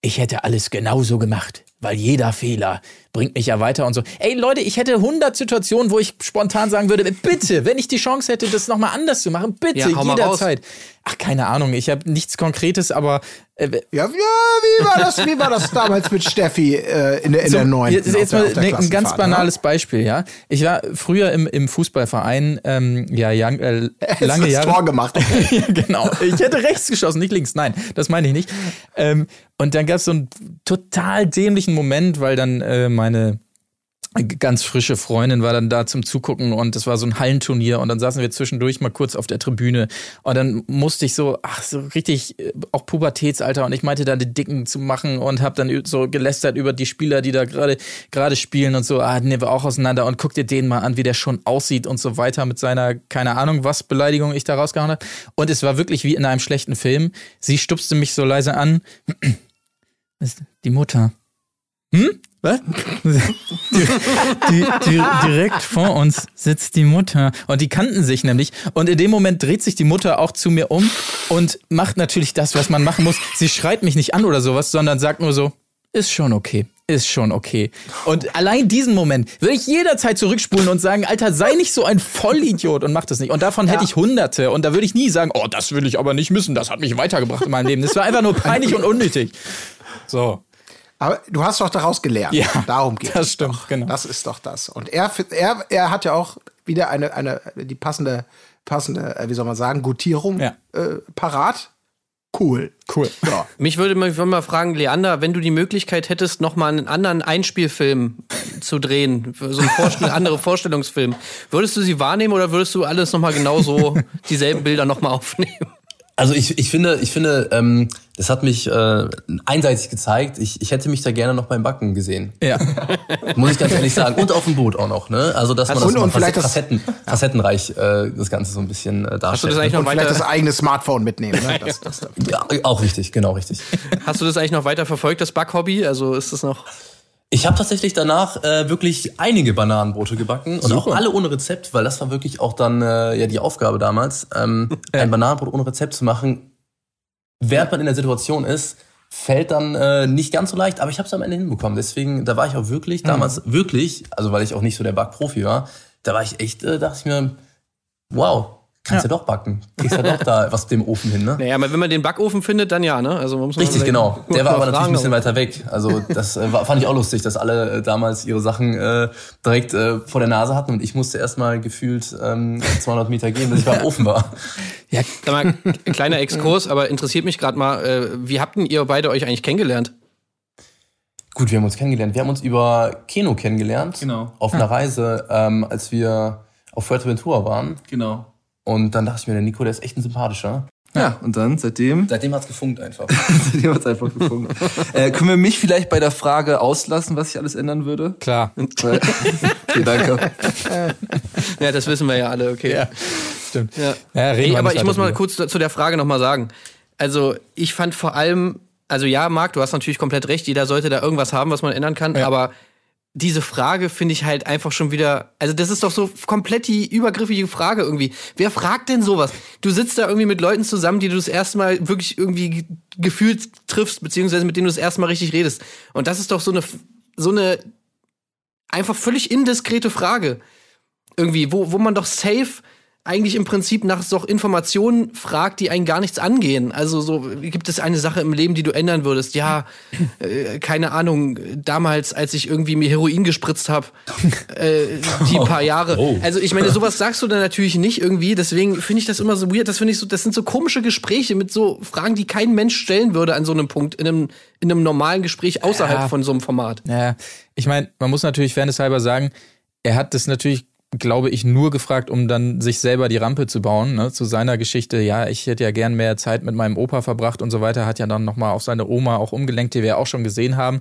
ich hätte alles genauso gemacht, weil jeder Fehler bringt mich ja weiter und so. Ey Leute, ich hätte 100 Situationen, wo ich spontan sagen würde, bitte, wenn ich die Chance hätte, das nochmal anders zu machen, bitte, Ja, jederzeit. Ach, keine Ahnung, ich habe nichts Konkretes, aber äh, Ja, ja, wie war das, wie war das damals mit Steffi äh, in der, in der Zum- neunten? Jetzt, jetzt mal der- der ne, ein ganz Klassenfahrt, banales Beispiel, ja. Ich war früher im, im Fußballverein, ähm, ja, young, äh, ne? lange das Jahre. Tor gemacht. ja, genau. Ich hätte rechts geschossen, nicht links. Nein, das meine ich nicht. Ähm, und dann gab es so einen total dämlichen Moment, weil dann äh, meine ganz frische Freundin war dann da zum Zugucken und es war so ein Hallenturnier und dann saßen wir zwischendurch mal kurz auf der Tribüne und dann musste ich so, ach, so richtig, äh, auch Pubertätsalter und ich meinte da die Dicken zu machen und habe dann so gelästert über die Spieler, die da gerade gerade spielen und so, ah, nehmen wir auch auseinander und guck dir den mal an, wie der schon aussieht und so weiter mit seiner, keine Ahnung, was Beleidigung ich da rausgehauen habe. Und es war wirklich wie in einem schlechten Film. Sie stupste mich so leise an. Die Mutter. Hm? Was? die, die, direkt vor uns sitzt die Mutter. Und die kannten sich nämlich. Und in dem Moment dreht sich die Mutter auch zu mir um und macht natürlich das, was man machen muss. Sie schreit mich nicht an oder sowas, sondern sagt nur so, ist schon okay. Ist schon okay. Und allein diesen Moment würde ich jederzeit zurückspulen und sagen, Alter, sei nicht so ein Vollidiot und mach das nicht. Und davon hätte ich hunderte. Und da würde ich nie sagen, oh, das will ich aber nicht missen. Das hat mich weitergebracht in meinem Leben. Das war einfach nur peinlich und unnötig. So. Aber du hast doch daraus gelernt. Ja, Darum geht das es stimmt, doch. genau. Das ist doch das. Und er, er, er hat ja auch wieder eine, eine die passende, passende, äh, wie soll man sagen, Gutierung Ja. äh, parat. Cool. Cool. Ja. Mich würde mal, ich würde mal fragen, Leander, wenn du die Möglichkeit hättest, noch mal einen anderen Einspielfilm zu drehen, so einen Vorstell andere Vorstellungsfilm, würdest du sie wahrnehmen oder würdest du alles noch mal genauso dieselben Bilder noch mal aufnehmen? Also ich, ich finde, ich finde, ähm, das hat mich äh, einseitig gezeigt. Ich, ich hätte mich da gerne noch beim Backen gesehen. Ja. Muss ich ganz ehrlich sagen. Und auf dem Boot auch noch, ne? Also dass man Und- das mal und vielleicht das- Facetten, facettenreich äh, das Ganze so ein bisschen äh, darstellt. Hast du das eigentlich noch Und vielleicht weiter, das eigene Smartphone mitnehmen. Ne? Das, das, ja, auch richtig, genau richtig. hast du das eigentlich noch weiter verfolgt, das Backhobby? Also ist das noch? Ich habe tatsächlich danach äh, wirklich einige Bananenbrote gebacken und auch alle ohne Rezept, weil das war wirklich auch dann äh, ja die Aufgabe damals, ähm, ein Bananenbrot ohne Rezept zu machen, während man in der Situation ist, fällt dann äh, nicht ganz so leicht, aber ich habe es am Ende hinbekommen. Deswegen, da war ich auch wirklich damals wirklich, also weil ich auch nicht so der Backprofi war, da war ich echt, äh, dachte ich mir, wow, kannst ja, doch backen, kriegst ja doch da was dem Ofen hin, ne? Naja, aber wenn man den Backofen findet, dann ja, ne? Also man muss Richtig, genau. Der war aber natürlich ein bisschen weiter weg. Also das äh, war, fand ich auch lustig, dass alle äh, damals ihre Sachen äh, direkt äh, vor der Nase hatten und ich musste erstmal gefühlt ähm, 200 Meter gehen, bis ich beim Ofen war. Ja, Sag mal, kleiner Exkurs, aber interessiert mich gerade mal, äh, wie habt denn ihr beide euch eigentlich kennengelernt? Gut, wir haben uns kennengelernt. Wir haben uns über Keno kennengelernt. Genau. Auf einer Reise, ähm, als wir auf Fuerteventura waren. Genau. Und dann dachte ich mir, der Nico, der ist echt ein sympathischer. Ja, und dann seitdem, Seitdem hat's gefunkt einfach. seitdem hat's einfach gefunden. äh, können wir mich vielleicht bei der Frage auslassen, was ich alles ändern würde? klar. Okay, danke. Ja, das wissen wir ja alle, okay. Ja, stimmt. Ja. Ja, reden Ey, aber ich muss mal kurz zu der Frage nochmal sagen. Also, ich fand vor allem, also ja, Marc, du hast natürlich komplett recht, jeder sollte da irgendwas haben, was man ändern kann, aber diese Frage finde ich halt einfach schon wieder, also das ist doch so komplett die übergriffige Frage irgendwie. Wer fragt denn sowas? Du sitzt da irgendwie mit Leuten zusammen, die du das erste Mal wirklich irgendwie ge- gefühlt triffst, beziehungsweise mit denen du das erste Mal richtig redest. Und das ist doch so eine, so eine einfach völlig indiskrete Frage irgendwie, wo, wo man doch safe eigentlich im Prinzip nach so Informationen fragt, die einen gar nichts angehen. Also so, gibt es eine Sache im Leben, die du ändern würdest? Ja, äh, keine Ahnung, damals, als ich irgendwie mir Heroin gespritzt habe, äh, die paar Jahre. Oh. Also ich meine, sowas sagst du dann natürlich nicht irgendwie, deswegen finde ich das immer so weird. Das finde ich so, das sind so komische Gespräche mit so Fragen, die kein Mensch stellen würde an so einem Punkt, in einem, in einem normalen Gespräch außerhalb Ja. von so einem Format. Naja, ich meine, man muss natürlich fairnesshalber sagen, er hat das natürlich glaube ich, nur gefragt, um dann sich selber die Rampe zu bauen. Ne? Zu seiner Geschichte, ja, ich hätte ja gern mehr Zeit mit meinem Opa verbracht und so weiter, hat ja dann nochmal auf seine Oma auch umgelenkt, die wir auch schon gesehen haben.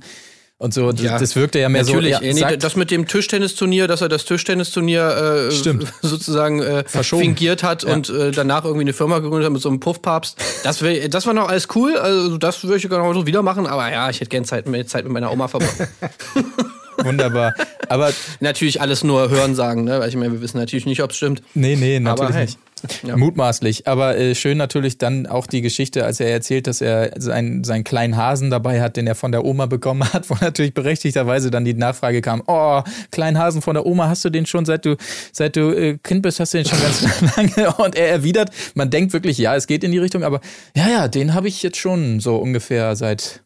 Und so, das, das wirkte ja mehr Natürlich, so. ja, nee, das mit dem Tischtennisturnier, dass er das Tischtennisturnier äh, sozusagen äh, Verschoben. fingiert hat Ja. und äh, danach irgendwie eine Firma gegründet hat mit so einem Puffpapst. Das, wär, das war noch alles cool, also das würde ich genau so wieder machen, aber ja, ich hätte gern Zeit, mehr Zeit mit meiner Oma verbracht. Wunderbar. Aber natürlich alles nur hören sagen, ne? Weil ich meine, wir wissen natürlich nicht, ob es stimmt. nee, nee, natürlich hey. nicht. Mutmaßlich. Aber äh, schön natürlich dann auch die Geschichte, als er erzählt, dass er seinen, seinen kleinen Hasen dabei hat, den er von der Oma bekommen hat, wo natürlich berechtigterweise dann die Nachfrage kam, oh, kleinen Hasen von der Oma, hast du den schon seit du, seit du äh, Kind bist, hast du den schon ganz lange? Und er erwidert, man denkt wirklich, ja, es geht in die Richtung, aber ja, ja, den habe ich jetzt schon so ungefähr seit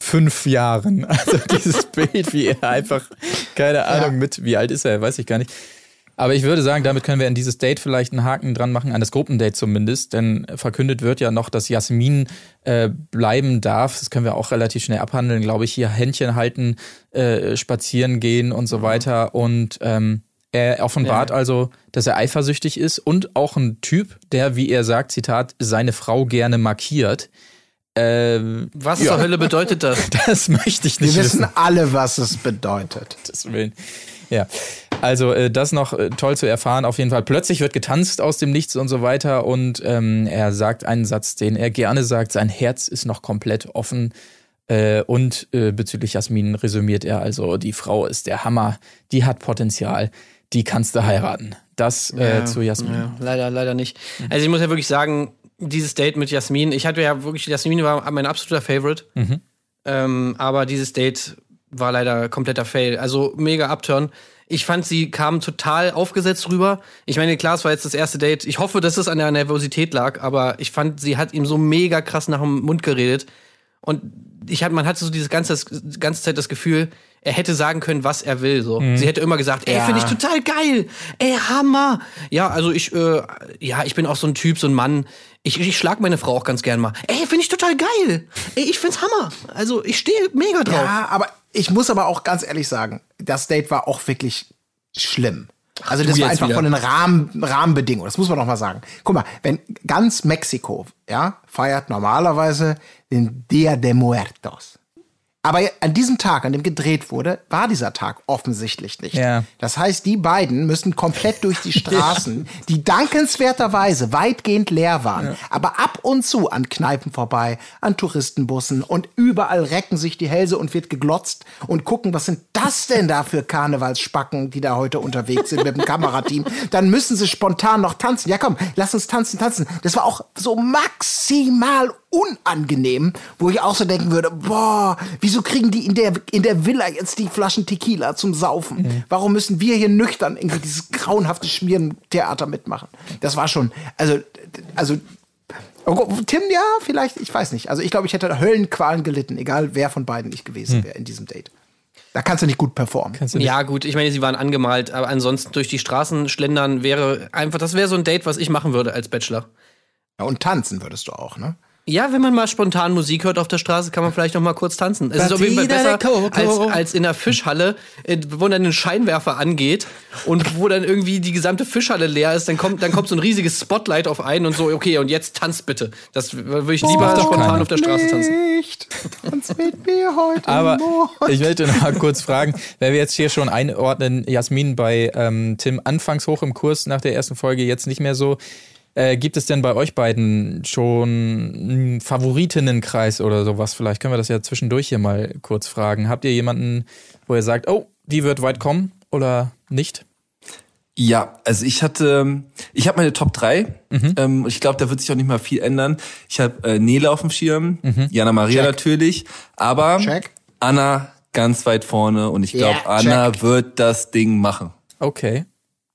fünf Jahren. Also dieses Bild, wie er einfach, keine Ahnung, mit, wie alt ist er, weiß ich gar nicht. Aber ich würde sagen, damit können wir in dieses Date vielleicht einen Haken dran machen, an das Gruppendate zumindest, denn verkündet wird ja noch, dass Jasmin äh, bleiben darf. Das können wir auch relativ schnell abhandeln, glaube ich. Hier Händchen halten, äh, spazieren gehen und so weiter. Und ähm, er offenbart also, dass er eifersüchtig ist und auch ein Typ, der, wie er sagt, Zitat, seine Frau gerne markiert. Ähm, Was zur Hölle bedeutet das? das möchte ich nicht Wir wissen wissen. alle, was es bedeutet. Gottes Willen. Ja, also äh, das noch äh, toll zu erfahren. Auf jeden Fall. Plötzlich wird getanzt aus dem Nichts und so weiter und ähm, er sagt einen Satz, den er gerne sagt. Sein Herz ist noch komplett offen. Äh, und äh, bezüglich Jasmin resümiert er also, die Frau ist der Hammer, die hat Potenzial, die kannst du heiraten. Das äh, zu Jasmin. Ja, leider, leider nicht. Also ich muss ja wirklich sagen, dieses Date mit Jasmin, ich hatte ja wirklich, Jasmin war mein absoluter Favorite. Ähm, aber dieses Date war leider kompletter Fail. Also mega Upturn. Ich fand, sie kam total aufgesetzt rüber. Ich meine, klar, es war jetzt das erste Date. Ich hoffe, dass es an der Nervosität lag, aber ich fand, sie hat ihm so mega krass nach dem Mund geredet. Und ich hatte, man hatte so dieses ganze, ganze Zeit das Gefühl, er hätte sagen können, was er will. So. Sie hätte immer gesagt, ey, Ja. finde ich total geil. Ey, Hammer. Ja, also ich, äh, ja, ich bin auch so ein Typ, so ein Mann. Ich, ich schlag meine Frau auch ganz gern mal. Ey, finde ich total geil. Ey, ich find's Hammer. Also ich stehe mega drauf. Ja, aber ich muss aber auch ganz ehrlich sagen, das Date war auch wirklich schlimm. Also das war einfach wieder. von den Rahmen, Rahmenbedingungen. Das muss man noch mal sagen. Guck mal, wenn ganz Mexiko, ja, feiert normalerweise den Dia de Muertos. Aber an diesem Tag, an dem gedreht wurde, war dieser Tag offensichtlich nicht. Ja. Das heißt, die beiden müssen komplett durch die Straßen, die dankenswerterweise weitgehend leer waren, aber ab und zu an Kneipen vorbei, an Touristenbussen und überall recken sich die Hälse und wird geglotzt und gucken, was sind das denn da für Karnevalsspacken, die da heute unterwegs sind mit dem Kamerateam. Dann müssen sie spontan noch tanzen. Ja komm, lass uns tanzen, tanzen. Das war auch so maximal unangenehm, wo ich auch so denken würde, boah, wieso kriegen die in der, in der Villa jetzt die Flaschen Tequila zum Saufen? Warum müssen wir hier nüchtern irgendwie dieses grauenhafte Schmierentheater mitmachen? Das war schon, also, also, oh, Tim, ja, vielleicht, ich weiß nicht. Also ich glaube, ich hätte Höllenqualen gelitten, egal wer von beiden ich gewesen wäre in diesem Date. Da kannst du nicht gut performen. Nicht Ja, gut, ich meine, sie waren angemalt, aber ansonsten durch die Straßen schlendern wäre einfach, das wäre so ein Date, was ich machen würde als Bachelor. Ja, und tanzen würdest du auch, ne? Ja, wenn man mal spontan Musik hört auf der Straße, kann man vielleicht noch mal kurz tanzen. Es ist auf jeden Fall besser als, als in der Fischhalle, äh, wo dann ein Scheinwerfer angeht und wo dann irgendwie die gesamte Fischhalle leer ist. Dann kommt, dann kommt so ein riesiges Spotlight auf einen und so, okay, und jetzt tanzt bitte. Das würde ich lieber doch spontan auf der Straße tanzen. Nicht, tanz mit mir heute Aber Morgen. ich möchte noch mal kurz fragen, wenn wir jetzt hier schon einordnen, Jasmin bei ähm, Tim anfangs hoch im Kurs nach der ersten Folge, jetzt nicht mehr so. Äh, gibt es denn bei euch beiden schon einen Favoritinnenkreis oder sowas? Vielleicht können wir das ja zwischendurch hier mal kurz fragen. Habt ihr jemanden, wo ihr sagt, oh, die wird weit kommen oder nicht? Ja, also ich hatte, ich habe meine Top 3. Mhm. Ähm, ich glaube, da wird sich auch nicht mal viel ändern. Ich habe äh, Nele auf dem Schirm, Mhm. Jana Maria natürlich, aber Check. Anna ganz weit vorne und ich glaube, Ja, Anna check. wird das Ding machen. Okay.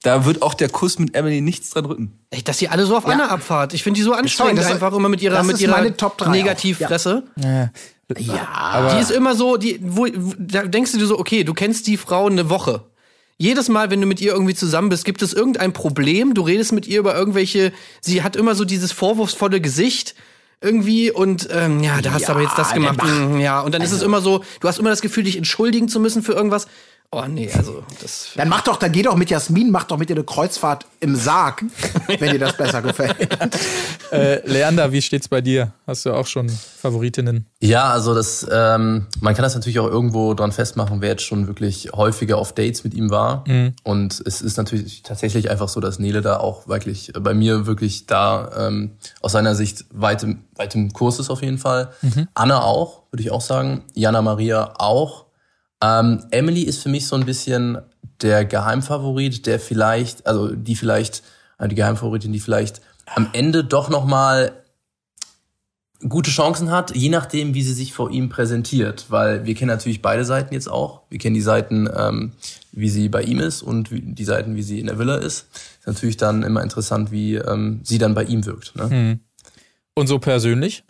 Da wird auch der Kuss mit Emily nichts dran rücken. Ey, dass sie alle so auf Anna abfahrt. Ich finde die so anstrengend das- einfach immer mit ihrer, mit ihrer meine Top drei auch. Negativfresse. Ja. Die ist immer so, die, wo, wo- da denkst du dir so, okay, du kennst die Frau eine Woche. Jedes Mal, wenn du mit ihr irgendwie zusammen bist, gibt es irgendein Problem. Du redest mit ihr über irgendwelche. Sie hat immer so dieses vorwurfsvolle Gesicht irgendwie und ähm, ja, da hast du aber jetzt das gemacht. Mm, Ja, und dann ist es immer so, du hast immer das Gefühl, dich entschuldigen zu müssen für irgendwas. Oh nee, also das. Dann mach doch, dann geh doch mit Jasmin, mach doch mit ihr eine Kreuzfahrt im Sarg, wenn dir das besser gefällt. Äh, Leander, wie steht's bei dir? Hast du auch schon Favoritinnen? Ja, also das, ähm, man kann das natürlich auch irgendwo dran festmachen, wer jetzt schon wirklich häufiger auf Dates mit ihm war. Und es ist natürlich tatsächlich einfach so, dass Nele da auch wirklich bei mir wirklich da ähm, aus seiner Sicht weit im, weit im Kurs ist auf jeden Fall. Anna auch, würde ich auch sagen. Jana Maria auch. Ähm, Emily ist für mich so ein bisschen der Geheimfavorit, der vielleicht, also die vielleicht, äh, die Geheimfavoritin, die vielleicht am Ende doch noch mal gute Chancen hat, je nachdem, wie sie sich vor ihm präsentiert. Weil wir kennen natürlich beide Seiten jetzt auch. Wir kennen die Seiten, ähm, wie sie bei ihm ist und die Seiten, wie sie in der Villa ist. Ist natürlich dann immer interessant, wie ähm, sie dann bei ihm wirkt. Ne? Und so persönlich?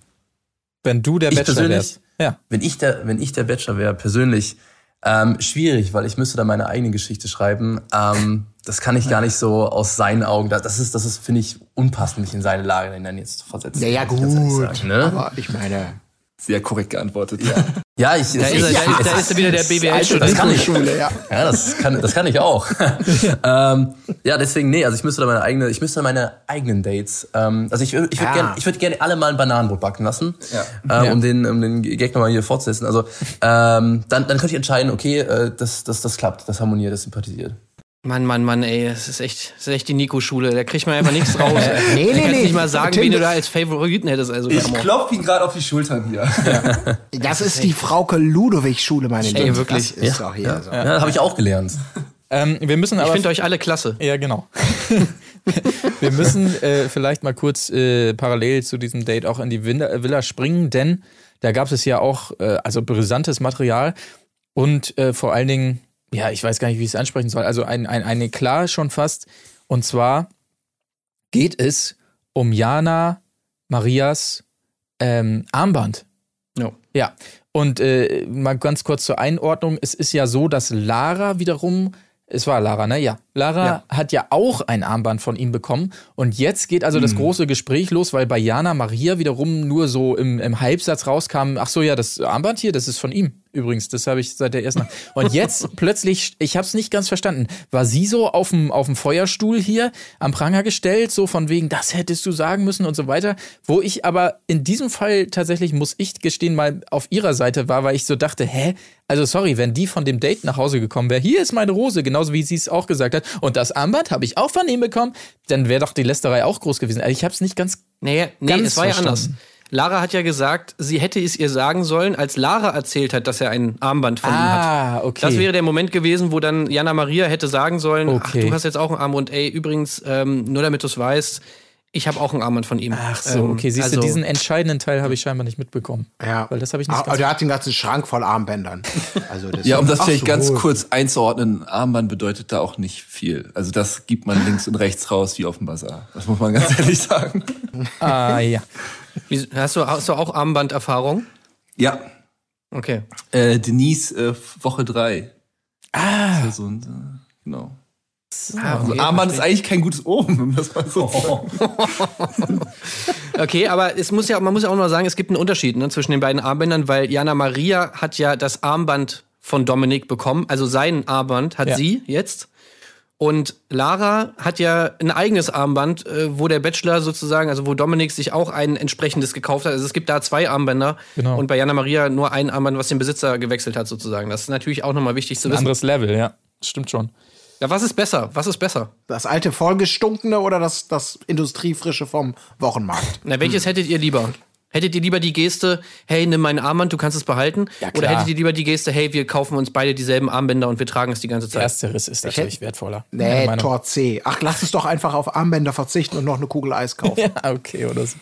Wenn du der Ich Bachelor wärst. Ja. Wenn ich der, wenn ich der Bachelor wäre, persönlich, ähm, schwierig, weil ich müsste da meine eigene Geschichte schreiben. Ähm, das kann ich gar nicht so aus seinen Augen. Das das ist, das ist, finde ich, unpassend, mich in seine Lage dann jetzt zu versetzen. Ja, ja, gut. sagen, ne? Aber ich meine, Sehr korrekt geantwortet. Ja, ich, Da ist, er, da, ist, da ist er wieder der Das BWL-Student. kann ich. Schule, ja. Ja, das kann, das kann ich auch. ähm, ja, deswegen, nee, also ich müsste da meine eigene, ich müsste da meine eigenen Dates, ähm, also ich, ich würde Ah. gerne, ich würde gerne alle mal ein Bananenbrot backen lassen, Ja. ähm, um den, um den Gag nochmal hier fortzusetzen. Also, ähm, dann, dann könnte ich entscheiden, okay, äh, das, das, das klappt, das harmoniert, das sympathisiert. Mann, Mann, Mann, ey, das ist echt, das ist echt die Nico-Schule. Da kriegt man einfach nichts raus. ey. Nee, Da nee, kannst nee. nicht mal sagen, Tim- wen du da als Favoriten hättest. Also, Ich Gamo. klopfe ihn gerade auf die Schultern hier. Das ist die Frauke Ludowig-Schule, meine Ey, Lieben. wirklich. Das ist doch hier so. Ja, habe ich auch gelernt. Ähm, wir müssen ich aber. finde euch alle klasse. ja, genau. wir müssen äh, vielleicht mal kurz äh, parallel zu diesem Date auch in die Villa, Villa springen, denn da gab es ja auch äh, also brisantes Material und äh, vor allen Dingen, ja, ich weiß gar nicht, wie ich es ansprechen soll, also ein, ein, eine klar schon fast. Und zwar geht es um Jana Marias ähm, Armband. Ja. Ja, und äh, mal ganz kurz zur Einordnung. Es ist ja so, dass Lara wiederum, es war Lara, ne? Ja. Lara Ja. hat ja auch ein Armband von ihm bekommen. Und jetzt geht also das große Gespräch los, weil bei Jana Maria wiederum nur so im, im Halbsatz rauskam, ach so, ja, das Armband hier, das ist von ihm. Übrigens, das habe ich seit der ersten. Und jetzt plötzlich, ich habe es nicht ganz verstanden, war sie so auf dem auf dem Feuerstuhl hier am Pranger gestellt, so von wegen, das hättest du sagen müssen und so weiter. Wo ich aber in diesem Fall tatsächlich muss ich gestehen mal auf ihrer Seite war, weil ich so dachte, hä, also sorry, wenn die von dem Date nach Hause gekommen wäre, hier ist meine Rose, genauso wie sie es auch gesagt hat, und das Armband habe ich auch von ihm bekommen, dann wäre doch die Lästerei auch groß gewesen. Also ich habe es nicht ganz Nee, nee Ganz es war ja anders. Lara hat ja gesagt, sie hätte es ihr sagen sollen, als Lara erzählt hat, dass er ein Armband von ihm hat. Ah, okay. Das wäre der Moment gewesen, wo dann Jana Maria hätte sagen sollen, ach, Okay. du hast jetzt auch ein Armband. Ey, übrigens, ähm, nur damit du es weißt, ich habe auch ein Armband von ihm. Ach so, Ähm, okay. Siehst also, du, diesen entscheidenden Teil habe ich scheinbar nicht mitbekommen. Ja. Weil das habe ich nicht Aber ganz der hat den ganzen Schrank voll Armbändern. Also das Ja, um das Ach vielleicht so. ganz kurz einzuordnen, Armband bedeutet da auch nicht viel. Also das gibt man links und rechts raus wie auf dem Bazar. Das muss man ganz ehrlich sagen. Ah, ja. Wie, hast, du, hast du auch Armbanderfahrung? Ja, Okay. äh, Denise äh, Woche drei. Ah. So ein, äh, genau. Ah, Also okay, Armband ist eigentlich kein gutes Omen, um das mal so sagen. Okay, aber es muss ja, man muss ja auch noch sagen, es gibt einen Unterschied ne, zwischen den beiden Armbändern, weil Jana Maria hat ja das Armband von Dominik bekommen, also sein Armband hat Ja. sie jetzt. Und Lara hat ja ein eigenes Armband, äh, wo der Bachelor sozusagen, also wo Dominik sich auch ein entsprechendes gekauft hat. Also es gibt da zwei Armbänder Genau. und bei Jana Maria nur ein Armband, was den Besitzer gewechselt hat sozusagen. Das ist natürlich auch nochmal wichtig zu Ein wissen. anderes Level, ja. Stimmt schon. Ja, was ist besser? Was ist besser? Das alte vollgestunkene oder das, das industriefrische vom Wochenmarkt? Na, welches hättet ihr lieber? Hättet ihr lieber die Geste, hey, nimm meinen Armband, du kannst es behalten? Ja. Oder hättet ihr lieber die Geste, hey, wir kaufen uns beide dieselben Armbänder und wir tragen es die ganze Zeit? Ersteres ist natürlich wertvoller. Nee. Tor C. Ach, lass uns doch einfach auf Armbänder verzichten und noch eine Kugel Eis kaufen. Ja, okay, oder so.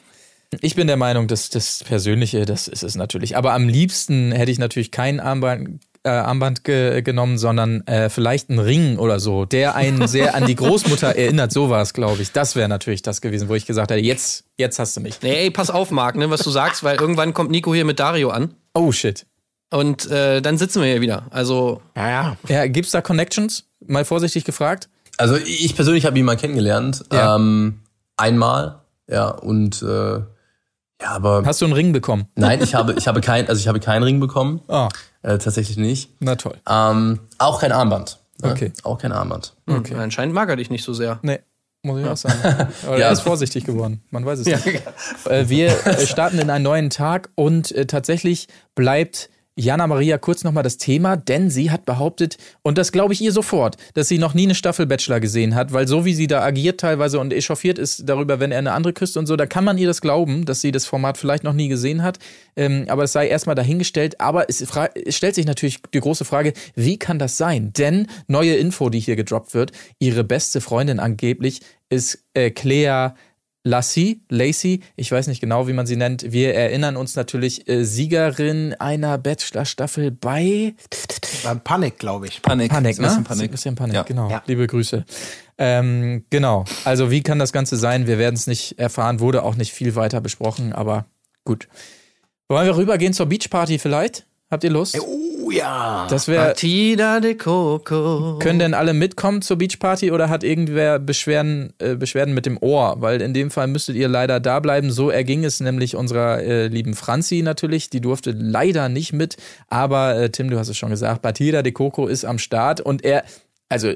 Ich bin der Meinung, dass das Persönliche, das ist es natürlich. Aber am liebsten hätte ich natürlich kein Armband, äh, Armband ge genommen, sondern äh, vielleicht einen Ring oder so, der einen sehr an die Großmutter erinnert. So war es, glaube ich. Das wäre natürlich das gewesen, wo ich gesagt hätte, jetzt, jetzt hast du mich. Nee, ey, pass auf, Marc, ne, was du sagst, weil irgendwann kommt Nico hier mit Dario an Oh shit. und äh, dann sitzen wir hier wieder. Also, Ja, ja. Ja, gibt's da Connections? Mal vorsichtig gefragt. Also ich persönlich habe ihn mal kennengelernt. Ja. Ähm, einmal, ja, und äh, Ja, aber Hast du einen Ring bekommen? nein, ich habe, ich habe kein, also ich habe keinen Ring bekommen. Ah, Äh, tatsächlich nicht. na toll. Ähm, auch kein Armband. ne? Okay. Auch kein Armband. Okay. Anscheinend mag er dich nicht so sehr. Nee, muss ich auch sagen. Aber Ja. er ist vorsichtig geworden. Man weiß es nicht. Äh, wir äh, starten in einen neuen Tag und äh, tatsächlich bleibt Jana Maria kurz nochmal das Thema, denn sie hat behauptet, und das glaube ich ihr sofort, dass sie noch nie eine Staffel Bachelor gesehen hat, weil so wie sie da agiert teilweise und echauffiert ist darüber, wenn er eine andere küsst und so, da kann man ihr das glauben, dass sie das Format vielleicht noch nie gesehen hat. Ähm, aber es sei erstmal dahingestellt. Aber es, es stellt sich natürlich die große Frage, wie kann das sein? Denn neue Info, die hier gedroppt wird, ihre beste Freundin angeblich ist äh, Clea Lassie, Lacey, ich weiß nicht genau, wie man sie nennt. Wir erinnern uns natürlich äh, Siegerin einer Bachelor-Staffel bei Beim Panik, glaube ich. Panik. Panik, ne? Sebastian Panik. Sebastian Panik, Ja. genau. Ja. Liebe Grüße. Ähm, genau. Also wie kann das Ganze sein? Wir werden es nicht erfahren. Wurde auch nicht viel weiter besprochen, aber gut. Wollen wir rübergehen zur Beachparty vielleicht? Habt ihr Lust? Oh ja. Das wäre. Partida de Coco. Können denn alle mitkommen zur Beachparty oder hat irgendwer Beschwerden, äh, Beschwerden mit dem Ohr? Weil in dem Fall müsstet ihr leider da bleiben. So erging es nämlich unserer äh, lieben Franzi natürlich. Die durfte leider nicht mit. Aber äh, Tim, du hast es schon gesagt, Batida de Coco ist am Start und er, also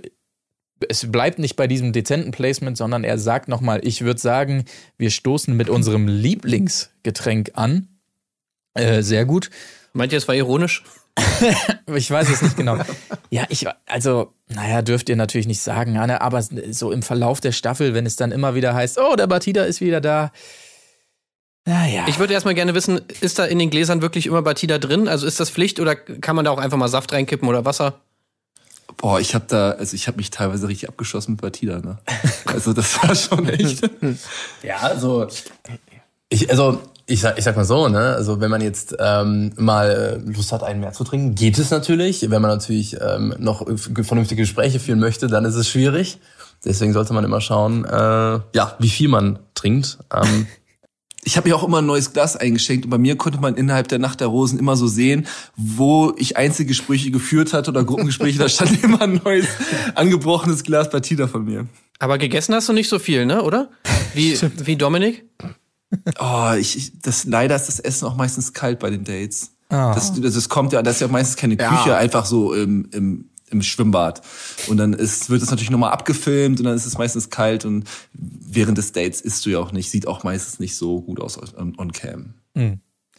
es bleibt nicht bei diesem dezenten Placement, sondern er sagt nochmal, ich würde sagen, wir stoßen mit unserem Lieblingsgetränk an. Äh, sehr gut. Meint ihr, es war ironisch? Ich weiß es nicht genau. Ja, ich, also, naja, dürft ihr natürlich nicht sagen, Anne, aber so im Verlauf der Staffel, wenn es dann immer wieder heißt, oh, der Batida ist wieder da. Naja. Ich würde erstmal gerne wissen, ist da in den Gläsern wirklich immer Batida drin? Also ist das Pflicht oder kann man da auch einfach mal Saft reinkippen oder Wasser? Boah, ich habe da, also ich habe mich teilweise richtig abgeschossen mit Batida, ne? Also das war schon echt. Ja, also ich, also ich sag, ich sag mal so, ne? Also wenn man jetzt ähm, mal äh, Lust hat, einen mehr zu trinken, geht es natürlich. Wenn man natürlich ähm, noch vernünftige Gespräche führen möchte, dann ist es schwierig. Deswegen sollte man immer schauen, äh, ja, wie viel man trinkt. Ähm, Ich habe mir auch immer ein neues Glas eingeschenkt und bei mir konnte man innerhalb der Nacht der Rosen immer so sehen, wo ich Einzelgespräche geführt hatte oder Gruppengespräche, da stand immer ein neues angebrochenes Glas Batida von mir. Aber gegessen hast du nicht so viel, ne? Oder? Wie, wie Dominik? Oh, ich, ich das leider ist das Essen auch meistens kalt bei den Dates. Ah. Das, das, das kommt ja, das ist ja meistens keine Ja. Küche, einfach so im, im, im Schwimmbad. Und dann ist, wird es natürlich nochmal abgefilmt und dann ist es meistens kalt und während des Dates isst du ja auch nicht, sieht auch meistens nicht so gut aus on, on cam.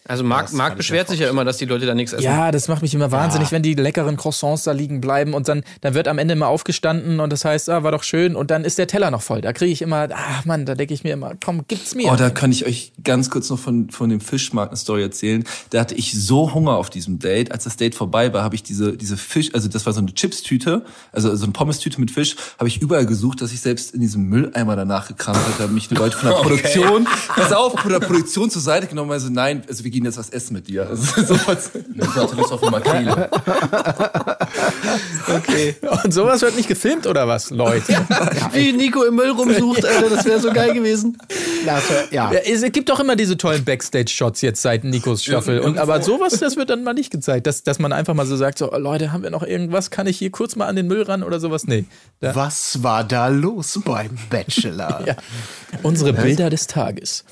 Also Marc, ich beschwert sich ja immer, dass die Leute da nichts essen. Ja, das macht mich immer wahnsinnig, wenn die leckeren Croissants da liegen bleiben und dann, dann wird am Ende immer aufgestanden und das heißt, ah, war doch schön und dann ist der Teller noch voll. Da kriege ich immer, ach Mann, da denke ich mir immer, komm, gib's mir. Oh, da kann ich euch ganz kurz noch von, von dem Fischmarkt eine Story erzählen. Da hatte ich so Hunger auf diesem Date. Als das Date vorbei war, habe ich diese, diese Fisch, also das war so eine Chips-Tüte, also so eine Pommes-Tüte mit Fisch, habe ich überall gesucht, dass ich selbst in diesem Mülleimer danach gekramt habe. Da haben mich die Leute von der Produktion, pass auf, von der Produktion zur Seite genommen, also nein, also wir gehen jetzt was essen mit dir. Also, hatte Lust auf eine Makrele. Und sowas wird nicht gefilmt oder was, Leute? Wie Nico im Müll rumsucht, Alter, das wäre so geil gewesen. Das, wär- ja. Ja, es gibt doch immer diese tollen Backstage-Shots jetzt seit Nikos Staffel. Und aber sowas, das wird dann mal nicht gezeigt. Dass, dass man einfach mal so sagt: so, oh, Leute, haben wir noch irgendwas? Kann ich hier kurz mal an den Müll ran oder sowas? Nee. Da, Was war da los beim Bachelor? ja. Unsere Bilder des Tages.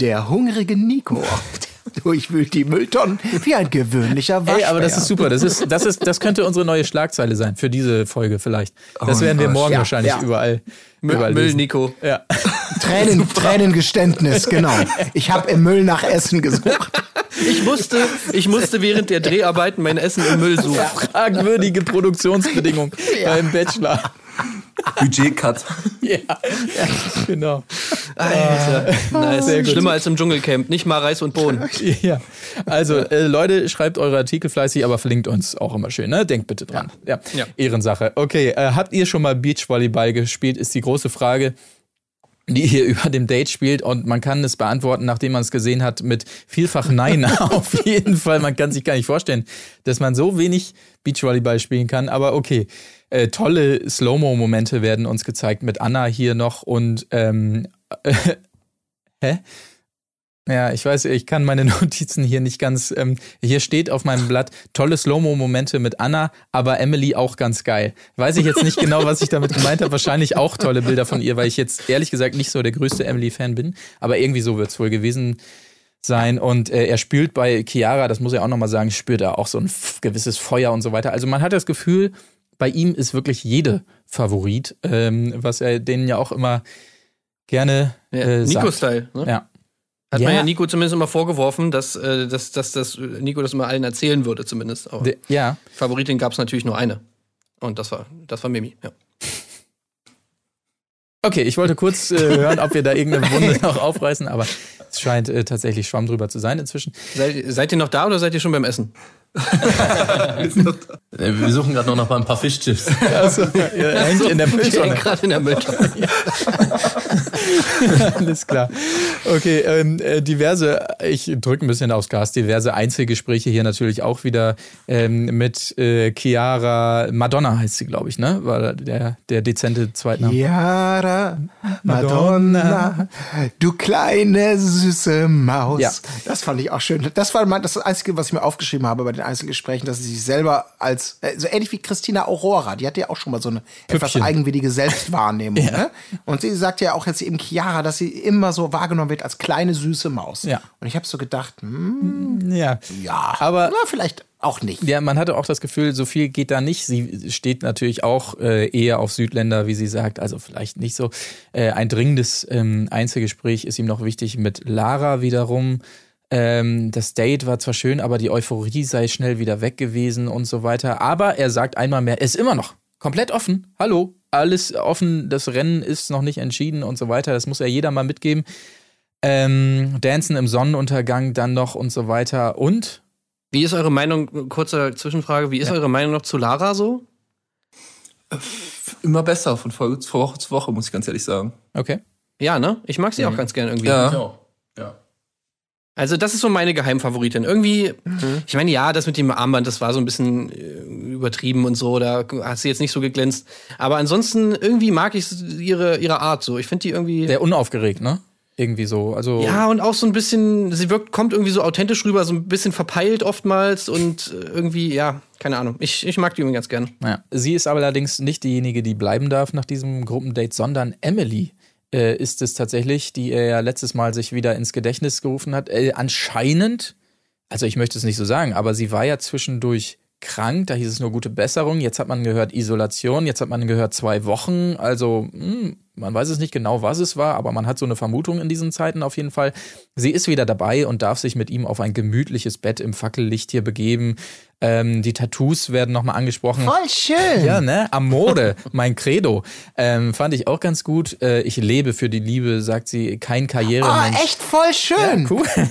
Der hungrige Nico durchwühlt die Mülltonnen wie ein gewöhnlicher Waschbär. Ey, aber das ist super. Das, ist, das, ist, das könnte unsere neue Schlagzeile sein für diese Folge vielleicht. Das Oh werden wir morgen Ja, wahrscheinlich ja. überall. Müll, überall Müll. Nico. Ja. Tränen, Tränengeständnis, genau. Ich habe im Müll nach Essen gesucht. Ich musste, ich musste während der Dreharbeiten mein Essen im Müll suchen. Fragwürdige Produktionsbedingungen beim Bachelor. Budget-Cut. Ja, genau. Alter, nice. Sehr gut. Schlimmer als im Dschungelcamp. Nicht mal Reis und Bohnen. Ja, also äh, Leute, schreibt eure Artikel fleißig, aber verlinkt uns auch immer schön, ne? Denkt bitte dran. Ja, Ja. Ehrensache. Okay, äh, habt ihr schon mal Beachvolleyball gespielt, ist die große Frage die hier über dem Date spielt und man kann es beantworten, nachdem man es gesehen hat, mit vielfach Nein auf jeden Fall. Man kann sich gar nicht vorstellen, dass man so wenig Beachvolleyball spielen kann, aber okay. Äh, tolle Slow-Mo-Momente werden uns gezeigt mit Anna hier noch und ähm, hä? Ja, ich weiß, ich kann meine Notizen hier nicht ganz. Ähm, hier steht auf meinem Blatt tolle Slow-Mo-Momente mit Anna, aber Emily auch ganz geil. Weiß ich jetzt nicht genau, was ich damit gemeint habe. Wahrscheinlich auch tolle Bilder von ihr, weil ich jetzt ehrlich gesagt nicht so der größte Emily-Fan bin. Aber irgendwie so wird's wohl gewesen sein. Und äh, er spült bei Chiara, das muss er auch nochmal sagen, spürt er auch so ein gewisses Feuer und so weiter. Also man hat das Gefühl, bei ihm ist wirklich jede Favorit, ähm, was er denen ja auch immer gerne Ja, äh, sagt. Nico-Style. Ne? Ja. Hat Ja. man ja Nico zumindest immer vorgeworfen, dass, äh, dass, dass, dass Nico das immer allen erzählen würde, zumindest. Aber De- ja. Favoritin gab es natürlich nur eine. Und das war, das war Mimi. Ja. Okay, ich wollte kurz äh, hören, ob wir da irgendeine Wunde noch aufreißen, aber es scheint äh, tatsächlich Schwamm drüber zu sein inzwischen. Seid, seid ihr noch da oder seid ihr schon beim Essen? Äh, Wir suchen gerade noch nach ein paar Fischchips. Also, ihr hängt in der Mülltonne. Gerade in der Mülltonne. Alles klar. Okay, ähm, äh, diverse, ich drücke ein bisschen aufs Gas, diverse Einzelgespräche hier natürlich auch wieder ähm, mit äh, Chiara, Madonna heißt sie, glaube ich, ne? War der, der dezente Zweitname. Chiara, Madonna, du kleine süße Maus. Ja. Das fand ich auch schön. Das war mein, das Einzige, was ich mir aufgeschrieben habe bei den Einzelgesprächen, dass sie sich selber als, äh, so ähnlich wie Christina Aurora, die hatte ja auch schon mal so eine etwas Püppchen. eigenwillige Selbstwahrnehmung. ne? Und sie sagt ja auch jetzt eben Chiara, dass sie immer so wahrgenommen wird als kleine süße Maus. Ja. Und ich habe so gedacht, hm, Ja. ja, Aber- na, vielleicht auch nicht. Ja, man hatte auch das Gefühl, so viel geht da nicht. Sie steht natürlich auch äh, eher auf Südländer, wie sie sagt. Also vielleicht nicht so. Äh, ein dringendes ähm, Einzelgespräch ist ihm noch wichtig mit Lara wiederum. Ähm, das Date war zwar schön, aber die Euphorie sei schnell wieder weg gewesen und so weiter. Aber er sagt einmal mehr, er ist immer noch komplett offen. Hallo, alles offen. Das Rennen ist noch nicht entschieden und so weiter. Das muss ja jeder mal mitgeben. Ähm, Dancen im Sonnenuntergang dann noch und so weiter. Und Wie ist eure Meinung, kurze Zwischenfrage, wie ist eure Meinung noch zu Lara so? Immer besser von Folge Woche zu Woche, muss ich ganz ehrlich sagen. okay. Ja, ne? Ich mag sie auch ganz gern irgendwie. Ja. Ja. ja. Also das ist so meine Geheimfavoritin. Irgendwie, ich meine, ja, das mit dem Armband, das war so ein bisschen äh, übertrieben und so, da hat sie jetzt nicht so geglänzt. Aber ansonsten, irgendwie mag ich ihre, ihre Art so. Ich finde die irgendwie. Der unaufgeregt, ne? Irgendwie so. Also ja, und auch so ein bisschen, sie wirkt, kommt irgendwie so authentisch rüber, so ein bisschen verpeilt oftmals und äh, irgendwie, ja, keine Ahnung. Ich, ich mag die irgendwie ganz gern. Ja. Sie ist aber allerdings nicht diejenige, die bleiben darf nach diesem Gruppendate, sondern Emily äh, ist es tatsächlich, die er ja letztes Mal sich wieder ins Gedächtnis gerufen hat. Äh, anscheinend, also ich möchte es nicht so sagen, aber sie war ja zwischendurch krank, da hieß es nur gute Besserung. Jetzt hat man gehört Isolation, jetzt hat man gehört zwei Wochen. Also hm, man weiß es nicht genau, was es war, aber man hat so eine Vermutung in diesen Zeiten auf jeden Fall. Sie ist wieder dabei und darf sich mit ihm auf ein gemütliches Bett im Fackellicht hier begeben. Ähm, die Tattoos werden nochmal angesprochen. Voll schön. Ja, ne? Amore, mein Credo. Ähm, fand ich auch ganz gut. Äh, ich lebe für die Liebe, sagt sie. Kein Oh, Karrieremensch. echt voll schön. Cool.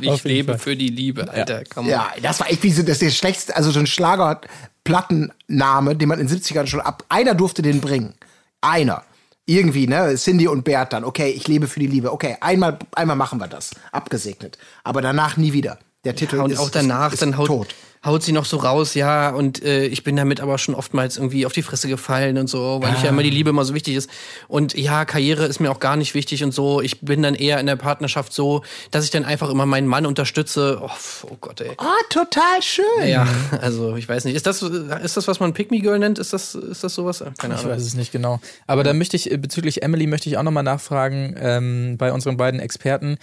Ich lebe Fall. für die Liebe, Alter. Komm Ja, das war echt wie so, das ist der schlechteste, also so ein Schlagerplattenname, den man in den 70ern schon ab. Einer durfte den bringen. Einer. Irgendwie, ne? Cindy und Bert dann. Okay, ich lebe für die Liebe. Okay, einmal, einmal machen wir das. Abgesegnet. Aber danach nie wieder. Der Titel und ist, auch danach, ist, dann ist haut, tot. haut sie noch so raus, ja, und äh, ich bin damit aber schon oftmals irgendwie auf die Fresse gefallen und so, weil ich ja immer die Liebe immer so wichtig ist. Und ja, Karriere ist mir auch gar nicht wichtig und so. Ich bin dann eher in der Partnerschaft so, dass ich dann einfach immer meinen Mann unterstütze. Oh, oh Gott, ey. Ah, total schön. Ja, also ich weiß nicht. Ist das, ist das was man Pick Me Girl nennt? Ist das, ist das sowas? Keine Ich Ahnung. weiß es nicht genau. Aber da möchte ich, äh, bezüglich Emily möchte ich auch nochmal nachfragen, ähm, bei unseren beiden Experten.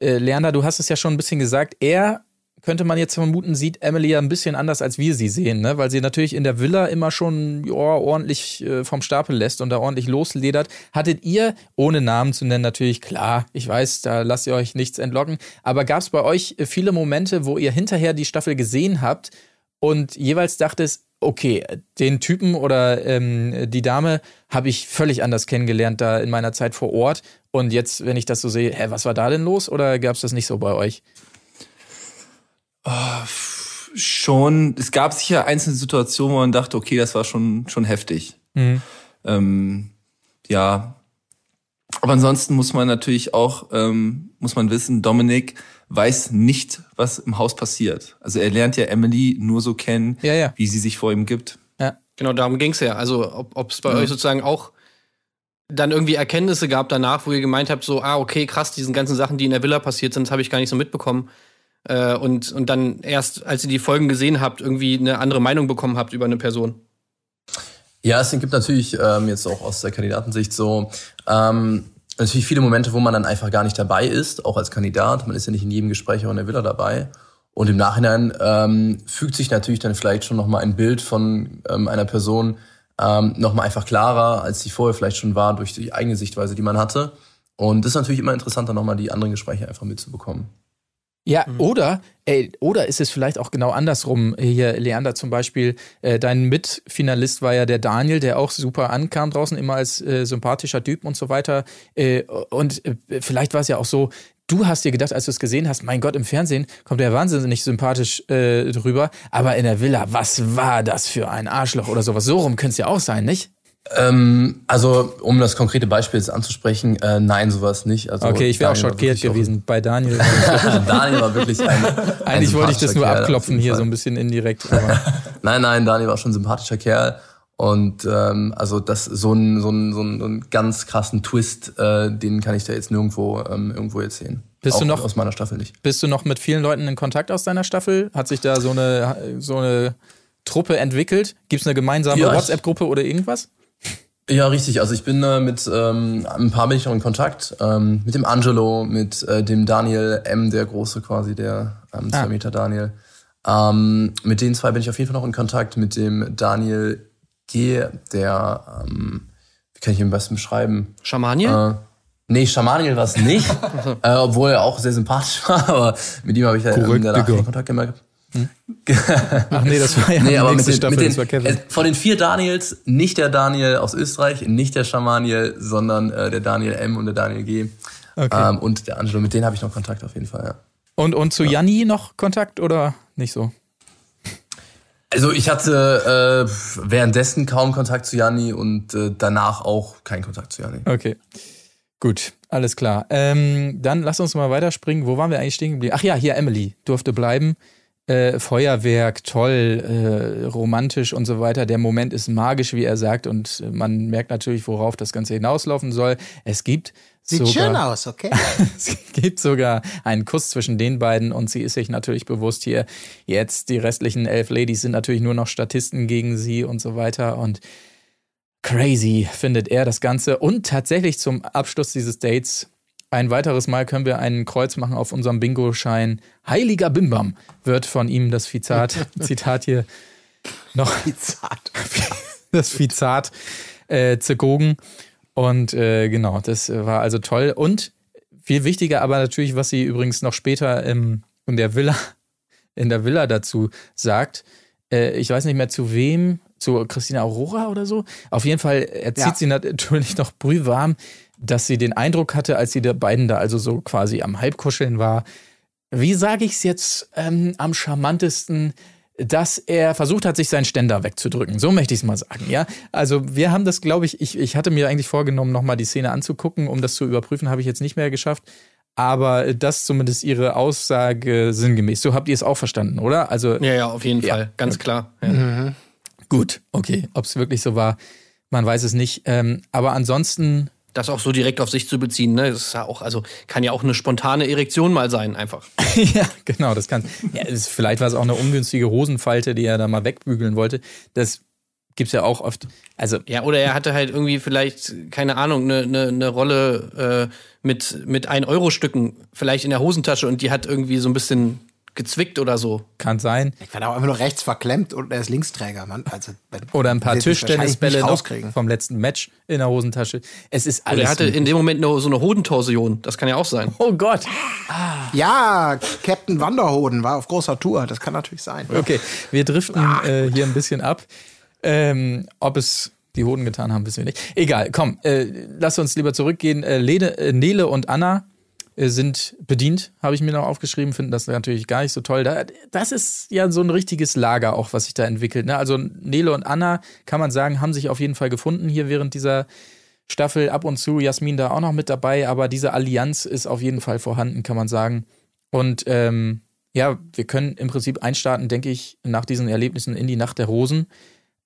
Äh, Leander, du hast es ja schon ein bisschen gesagt. Er, könnte man jetzt vermuten, sieht Emily ja ein bisschen anders, als wir sie sehen, ne? Weil sie natürlich in der Villa immer schon ja, ordentlich äh, vom Stapel lässt und da ordentlich losledert. Hattet ihr, ohne Namen zu nennen, natürlich klar, ich weiß, da lasst ihr euch nichts entlocken, aber gab es bei euch äh, viele Momente, wo ihr hinterher die Staffel gesehen habt und jeweils dachtest, okay, den Typen oder ähm, die Dame habe ich völlig anders kennengelernt da in meiner Zeit vor Ort. Und jetzt, wenn ich das so sehe, hä, was war da denn los? Oder gab es das nicht so bei euch? Schon, es gab sicher einzelne Situationen, wo man dachte, okay, das war schon, schon heftig. Ähm, ja. Aber ansonsten muss man natürlich auch, ähm, muss man wissen, Dominik weiß nicht, was im Haus passiert. Also er lernt ja Emily nur so kennen, Ja, ja. wie sie sich vor ihm gibt. Ja. Genau, darum ging's ja. Also, ob es bei euch sozusagen auch dann irgendwie Erkenntnisse gab danach, wo ihr gemeint habt, so, ah, okay, krass, diesen ganzen Sachen, die in der Villa passiert sind, das habe ich gar nicht so mitbekommen. Äh, und, und dann erst, als ihr die Folgen gesehen habt, irgendwie eine andere Meinung bekommen habt über eine Person. Ja, es gibt natürlich ähm, jetzt auch aus der Kandidatensicht so ähm, natürlich viele Momente, wo man dann einfach gar nicht dabei ist, auch als Kandidat. Man ist ja nicht in jedem Gespräch auch in der Villa dabei. Und im Nachhinein ähm, fügt sich natürlich dann vielleicht schon nochmal ein Bild von ähm, einer Person ähm, nochmal einfach klarer, als sie vorher vielleicht schon war, durch die eigene Sichtweise, die man hatte. Und das ist natürlich immer interessanter, nochmal die anderen Gespräche einfach mitzubekommen. Ja, oder, ey, oder ist es vielleicht auch genau andersrum? Hier, Leander zum Beispiel, äh, dein Mitfinalist war ja der Daniel, der auch super ankam draußen, immer als äh, sympathischer Typ und so weiter. Äh, und äh, vielleicht war es ja auch so, du hast dir gedacht, als du es gesehen hast, mein Gott, im Fernsehen kommt er wahnsinnig sympathisch äh, drüber, aber in der Villa, was war das für ein Arschloch oder sowas? So rum könnte es ja auch sein, nicht? Ähm, also, um das konkrete Beispiel jetzt anzusprechen, äh, nein, sowas nicht. Also, Okay, ich wäre auch schockiert gewesen bei Daniel. Daniel war wirklich ein. ein Eigentlich wollte ich das nur Kerl, abklopfen hier so ein bisschen indirekt. Nein, nein, Daniel war schon ein sympathischer Kerl. Und ähm, also das so ein so ein so ein, so ein ganz krassen Twist, äh, den kann ich da jetzt nirgendwo ähm, irgendwo jetzt sehen. Bist Auch du noch- aus meiner Staffel nicht? bist du noch mit vielen Leuten in Kontakt aus deiner Staffel? Hat sich da so eine, so eine Truppe entwickelt? Gibt es eine gemeinsame Ja, WhatsApp-Gruppe oder irgendwas? Ja, richtig. Also ich bin äh, mit ähm, ein paar bin ich noch in Kontakt. Ähm, mit dem Angelo, mit äh, dem Daniel M, der große quasi, der ähm, zwei Ah. Meter Daniel. Ähm, mit den zwei bin ich auf jeden Fall noch in Kontakt. Mit dem Daniel G, der, ähm, wie kann ich ihn am besten beschreiben? Schamaniel? Äh, nee, Schamaniel war es nicht, äh, obwohl er auch sehr sympathisch war, aber mit ihm habe ich ja ähm, danach Digga. keinen Kontakt gemerkt. Ach nee, das war ja Nee, aber mit den, Staffel, mit den, Kevin. äh, von den vier Daniels, nicht der Daniel aus Österreich, nicht der Schamaniel, sondern äh, der Daniel M und der Daniel G. Okay. Ähm, und der Angelo, mit denen habe ich noch Kontakt auf jeden Fall, ja. Und, und zu Janni noch Kontakt oder nicht so? Also ich hatte äh, währenddessen kaum Kontakt zu Janni und äh, danach auch keinen Kontakt zu Janni. Okay. Gut, alles klar. Ähm, dann lass uns mal weiterspringen. Wo waren wir eigentlich stehen geblieben? Ach ja, hier Emily durfte bleiben. Äh, Feuerwerk, toll, äh, romantisch und so weiter. Der Moment ist magisch, wie er sagt, und man merkt natürlich, worauf das Ganze hinauslaufen soll. Es gibt Sieht sogar, schön aus, okay? es gibt sogar einen Kuss zwischen den beiden und sie ist sich natürlich bewusst hier, jetzt die restlichen elf Ladies sind natürlich nur noch Statisten gegen sie und so weiter und crazy findet er das Ganze und tatsächlich zum Abschluss dieses Dates ein weiteres Mal können wir einen Kreuz machen auf unserem Bingo-Schein. Heiliger Bimbam wird von ihm das Zitat, Zitat hier noch Bizarrt. das Vizat äh, zergogen. Und äh, genau, das war also toll. Und viel wichtiger aber natürlich, was sie übrigens noch später ähm, in der Villa, in der Villa dazu sagt. Äh, ich weiß nicht mehr zu wem, zu Christina Aurora oder so. Auf jeden Fall erzieht Ja. sie natürlich noch brühwarm, dass sie den Eindruck hatte, als sie der beiden da also so quasi am Halbkuscheln war. Wie sage ich es jetzt ähm, am charmantesten? dass er versucht hat, sich seinen Ständer wegzudrücken. So möchte ich es mal sagen, ja. Also wir haben das, glaube ich, ich, ich hatte mir eigentlich vorgenommen, nochmal die Szene anzugucken, um das zu überprüfen, habe ich jetzt nicht mehr geschafft. Aber das zumindest ihre Aussage sinngemäß. So habt ihr es auch verstanden, oder? Also Ja, ja, auf jeden Ja. Fall, ganz klar. Ja. gut, okay. Ob es wirklich so war, man weiß es nicht. Ähm, aber ansonsten, Das auch so direkt auf sich zu beziehen, ne? Das ist ja auch, also kann ja auch eine spontane Erektion mal sein, einfach. ja, genau, das kann. Ja, es, vielleicht war es auch eine ungünstige Hosenfalte, die er da mal wegbügeln wollte. Das gibt's ja auch oft. Also Ja, oder er hatte halt irgendwie vielleicht, keine Ahnung, eine ne, ne Rolle äh, mit, mit 1-Euro-Stücken vielleicht in der Hosentasche und die hat irgendwie so ein bisschen gezwickt oder so. kann sein. Ich war auch einfach nur rechts verklemmt und er ist Linksträger, Mann. Also, Oder ein paar Tischtennisbälle rauskriegen. vom letzten Match in der Hosentasche. Es ist Oder alles. er hatte in dem Moment nur so eine Hodentorsion. Das kann ja auch sein. oh Gott. Ja, Captain Wanderhoden war auf großer Tour. Das kann natürlich sein. Okay, wir driften äh, hier ein bisschen ab. Ähm, ob es die Hoden getan haben, wissen wir nicht. Egal, komm, äh, lass uns lieber zurückgehen. Äh, Lede, äh, Nele und Anna sind bedient, habe ich mir noch aufgeschrieben, finden das natürlich gar nicht so toll. Da, das ist ja so ein richtiges Lager auch, was sich da entwickelt. Ne? Also Nele und Anna, kann man sagen, haben sich auf jeden Fall gefunden hier während dieser Staffel. Ab und zu Jasmin da auch noch mit dabei, aber diese Allianz ist auf jeden Fall vorhanden, kann man sagen. Und ähm, ja, wir können im Prinzip einstarten, denke ich, nach diesen Erlebnissen in die Nacht der Rosen.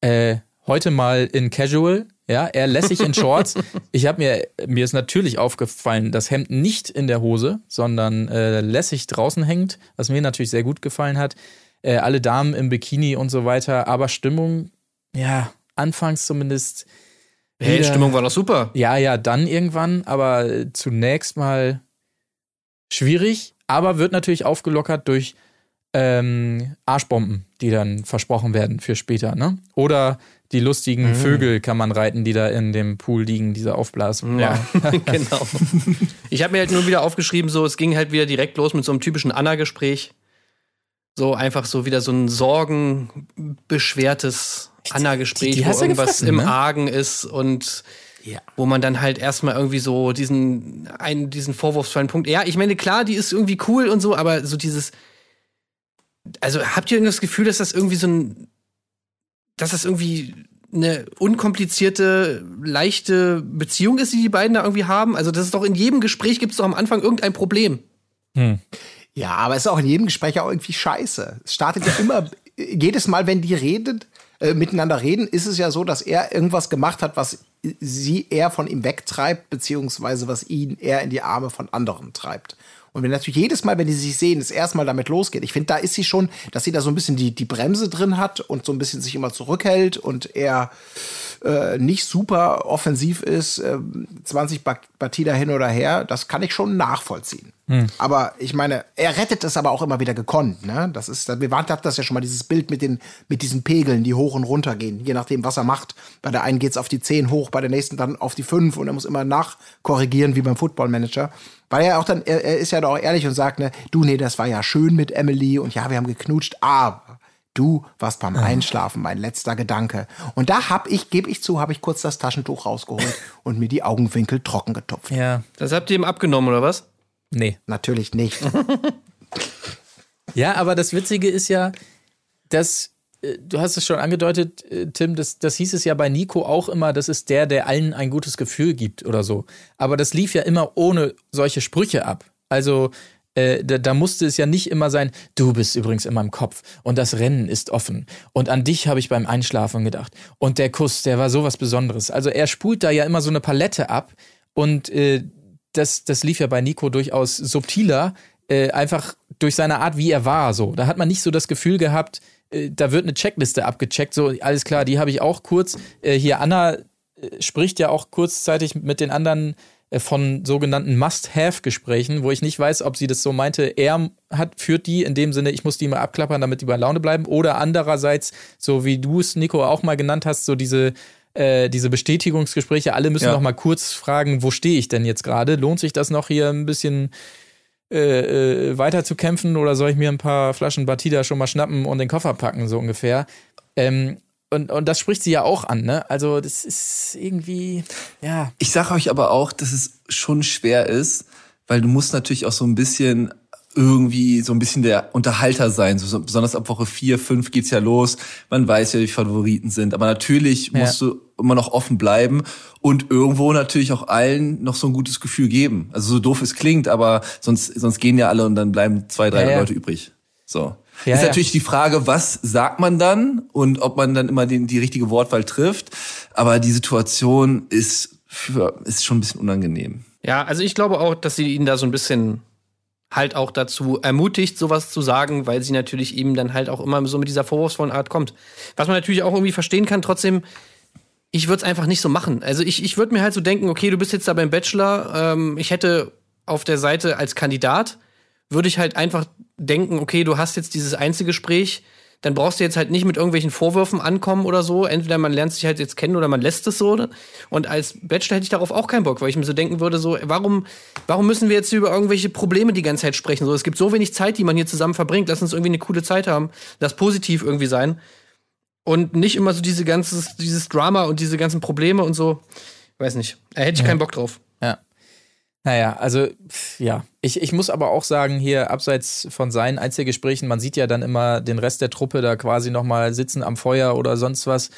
Äh, heute mal in Casual. Ja, er lässig in Shorts. Ich habe mir, mir ist natürlich aufgefallen, das Hemd nicht in der Hose, sondern äh, lässig draußen hängt, was mir natürlich sehr gut gefallen hat. Äh, alle Damen im Bikini und so weiter, aber Stimmung, ja, anfangs zumindest. Hey, wieder- Stimmung war doch super. Ja, ja, dann irgendwann, aber zunächst mal schwierig, aber wird natürlich aufgelockert durch ähm, Arschbomben, die dann versprochen werden für später, ne? Oder die lustigen Mhm. Vögel kann man reiten, die da in dem Pool liegen, diese Aufblasen. Ja, genau. Ich habe mir halt nur wieder aufgeschrieben, so es ging halt wieder direkt los mit so einem typischen Anna-Gespräch. So einfach so wieder so ein sorgenbeschwertes Anna-Gespräch, wo irgendwas gefressen, im ne? Argen ist und wo man dann halt erstmal irgendwie so diesen, einen, diesen vorwurfsvollen Punkt. Ja, ich meine, klar, die ist irgendwie cool und so, aber so dieses. Also habt ihr irgendwie das Gefühl, dass das irgendwie so ein. Dass das irgendwie eine unkomplizierte, leichte Beziehung ist, die die beiden da irgendwie haben? Also, das ist doch in jedem Gespräch gibt es doch am Anfang irgendein Problem. Hm. Ja, aber es ist auch in jedem Gespräch auch irgendwie scheiße. Es startet ja immer, jedes Mal, wenn die redet, äh, miteinander reden, ist es ja so, dass er irgendwas gemacht hat, was sie eher von ihm wegtreibt, beziehungsweise was ihn eher in die Arme von anderen treibt. Und wenn natürlich jedes Mal, wenn die sich sehen, es erstmal damit losgeht, ich finde, da ist sie schon, dass sie da so ein bisschen die, die Bremse drin hat und so ein bisschen sich immer zurückhält und er äh, nicht super offensiv ist, äh, 20 Ba- Partida hin oder her, das kann ich schon nachvollziehen. Aber ich meine, er rettet es aber auch immer wieder gekonnt. Ne? Das ist, wir hatten das ja schon mal, dieses Bild mit, den, mit diesen Pegeln, die hoch und runter gehen, je nachdem, was er macht. Bei der einen geht's auf die 10 hoch, bei der nächsten dann auf die 5 und er muss immer nachkorrigieren, wie beim Football-Manager. Weil er auch dann, er, er ist ja doch auch ehrlich und sagt, ne, du, nee, das war ja schön mit Emily und ja, wir haben geknutscht, aber du warst beim Einschlafen mein letzter Gedanke. Und da hab ich, gebe ich zu, habe ich kurz das Taschentuch rausgeholt und mir die Augenwinkel trocken getupft. Ja, Das habt ihr ihm abgenommen, oder was? nee. Natürlich nicht. Ja, aber das Witzige ist ja, dass du hast es schon angedeutet, äh, Tim, das, das hieß es ja bei Nico auch immer, das ist der, der allen ein gutes Gefühl gibt oder so. Aber das lief ja immer ohne solche Sprüche ab. Also äh, da, da musste es ja nicht immer sein, du bist übrigens in meinem Kopf und das Rennen ist offen und an dich habe ich beim Einschlafen gedacht und der Kuss, der war sowas Besonderes. Also er spult da ja immer so eine Palette ab und äh, das, das lief ja bei Nico durchaus subtiler, äh, einfach durch seine Art, wie er war. So, da hat man nicht so das Gefühl gehabt, äh, da wird eine Checkliste abgecheckt. So, alles klar, die habe ich auch kurz. Äh, hier Anna äh, spricht ja auch kurzzeitig mit den anderen äh, von sogenannten Must-Have-Gesprächen, wo ich nicht weiß, ob sie das so meinte, er hat, führt die in dem Sinne, ich muss die mal abklappern, damit die bei Laune bleiben, oder andererseits, so wie du es, Nico, auch mal genannt hast, so diese, äh, diese Bestätigungsgespräche, alle müssen Ja. noch mal kurz fragen, wo stehe ich denn jetzt gerade? Lohnt sich das noch hier ein bisschen äh, äh, weiter zu kämpfen oder soll ich mir ein paar Flaschen Batida schon mal schnappen und den Koffer packen, so ungefähr? Ähm, und, und das spricht sie ja auch an, ne? Also, das ist irgendwie, ja. Ich sage euch aber auch, dass es schon schwer ist, weil du musst natürlich auch so ein bisschen irgendwie so ein bisschen der Unterhalter sein. So, so, besonders ab Woche vier, fünf geht's ja los. Man weiß ja, wie die Favoriten sind. Aber natürlich Ja. musst du immer noch offen bleiben und irgendwo natürlich auch allen noch so ein gutes Gefühl geben. Also so doof es klingt, aber sonst, sonst gehen ja alle und dann bleiben zwei, drei Ja, ja. Leute übrig. So. Ja, ist ja. natürlich die Frage, was sagt man dann und ob man dann immer den, die richtige Wortwahl trifft. Aber die Situation ist, für, ist schon ein bisschen unangenehm. Ja, also ich glaube auch, dass sie ihn da so ein bisschen halt auch dazu ermutigt, sowas zu sagen, weil sie natürlich ihm dann halt auch immer so mit dieser vorwurfsvollen Art kommt. Was man natürlich auch irgendwie verstehen kann, trotzdem, ich würde es einfach nicht so machen. Also ich, ich würde mir halt so denken, okay, du bist jetzt da beim Bachelor, ähm, ich hätte auf der Seite als Kandidat, würde ich halt einfach denken, okay, du hast jetzt dieses Einzelgespräch, dann brauchst du jetzt halt nicht mit irgendwelchen Vorwürfen ankommen oder so. Entweder man lernt sich halt jetzt kennen oder man lässt es so. Und als Bachelor hätte ich darauf auch keinen Bock, weil ich mir so denken würde, so, warum, warum müssen wir jetzt über irgendwelche Probleme die ganze Zeit sprechen? So, es gibt so wenig Zeit, die man hier zusammen verbringt. Lass uns irgendwie eine coole Zeit haben. Lass positiv irgendwie sein. Und nicht immer so diese ganzes, dieses Drama und diese ganzen Probleme und so. Weiß nicht. Da hätte ich keinen Bock drauf. Ja. Naja, also pf, ja. Ich, ich muss aber auch sagen, hier abseits von seinen Einzelgesprächen, man sieht ja dann immer den Rest der Truppe da quasi nochmal sitzen am Feuer oder sonst was.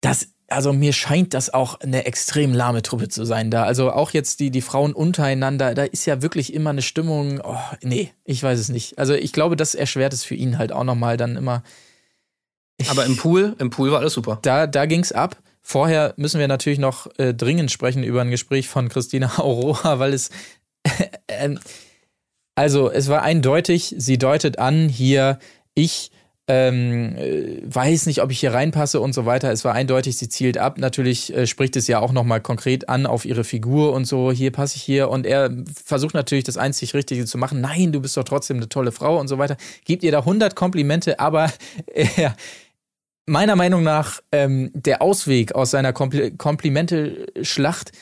Das, also mir scheint das auch eine extrem lahme Truppe zu sein da. Also auch jetzt die, die Frauen untereinander, da ist ja wirklich immer eine Stimmung. Oh, nee, ich weiß es nicht. Also ich glaube, das erschwert es für ihn halt auch nochmal dann immer. Aber im Pool, im Pool war alles super. Da, da ging's ab. vorher müssen wir natürlich noch äh, dringend sprechen über ein Gespräch von Christina Aurora, weil es also es war eindeutig, sie deutet an hier, ich ähm, äh, weiß nicht, ob ich hier reinpasse und so weiter. Es war eindeutig, sie zielt ab. Natürlich äh, spricht es ja auch nochmal konkret an auf ihre Figur und so, hier passe ich hier. Und er versucht natürlich das einzig Richtige zu machen. Nein, du bist doch trotzdem eine tolle Frau und so weiter. Gibt ihr da 100 Komplimente, aber er, meiner Meinung nach ähm, der Ausweg aus seiner Kompl Komplimente-Schlacht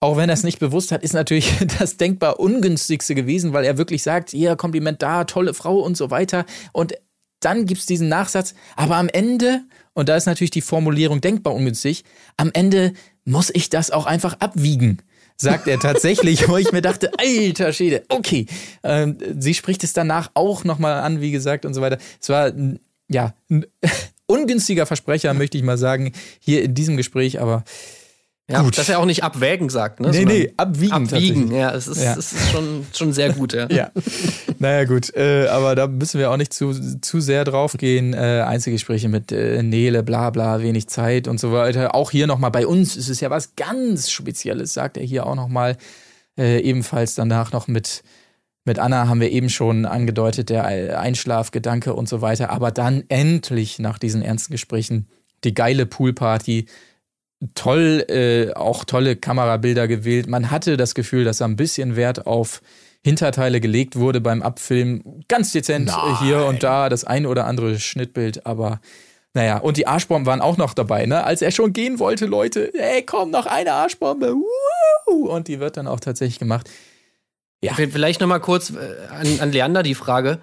auch wenn er es nicht bewusst hat, ist natürlich das denkbar ungünstigste gewesen, weil er wirklich sagt, ja, Kompliment da, tolle Frau und so weiter. Und dann gibt es diesen Nachsatz, aber am Ende, und da ist natürlich die Formulierung denkbar ungünstig, am Ende muss ich das auch einfach abwiegen sagt er tatsächlich, wo ich mir dachte, alter Schäde, okay. Ähm, sie spricht es danach auch nochmal an, wie gesagt, und so weiter. Es war, ja, ein ungünstiger Versprecher, möchte ich mal sagen, hier in diesem Gespräch, aber Ja, Gut. dass er auch nicht abwägen sagt, ne? Nee, sondern nee, abwiegen Abwiegen, ja, es ist, Ja. es ist schon, schon sehr gut, ja. Ja, naja gut, äh, aber da müssen wir auch nicht zu, zu sehr drauf gehen. Äh, Einzelgespräche mit äh, Nele, bla bla, wenig Zeit und so weiter. Auch hier nochmal bei uns ist es ja was ganz Spezielles, sagt er hier auch nochmal. Äh, ebenfalls danach noch mit, mit Anna haben wir eben schon angedeutet, der Einschlafgedanke und so weiter. Aber dann endlich nach diesen ernsten Gesprächen die geile Poolparty. Toll, äh, auch tolle Kamerabilder gewählt. Man hatte das Gefühl, dass da ein bisschen Wert auf Hinterteile gelegt wurde beim Abfilmen. Ganz dezent äh, hier und da das ein oder andere Schnittbild, aber naja, und die Arschbomben waren auch noch dabei, ne? Als er schon gehen wollte, Leute, ey, komm, noch eine Arschbombe. Woo! Und die wird dann auch tatsächlich gemacht. Ja. Vielleicht noch mal kurz äh, an, an Leander die Frage.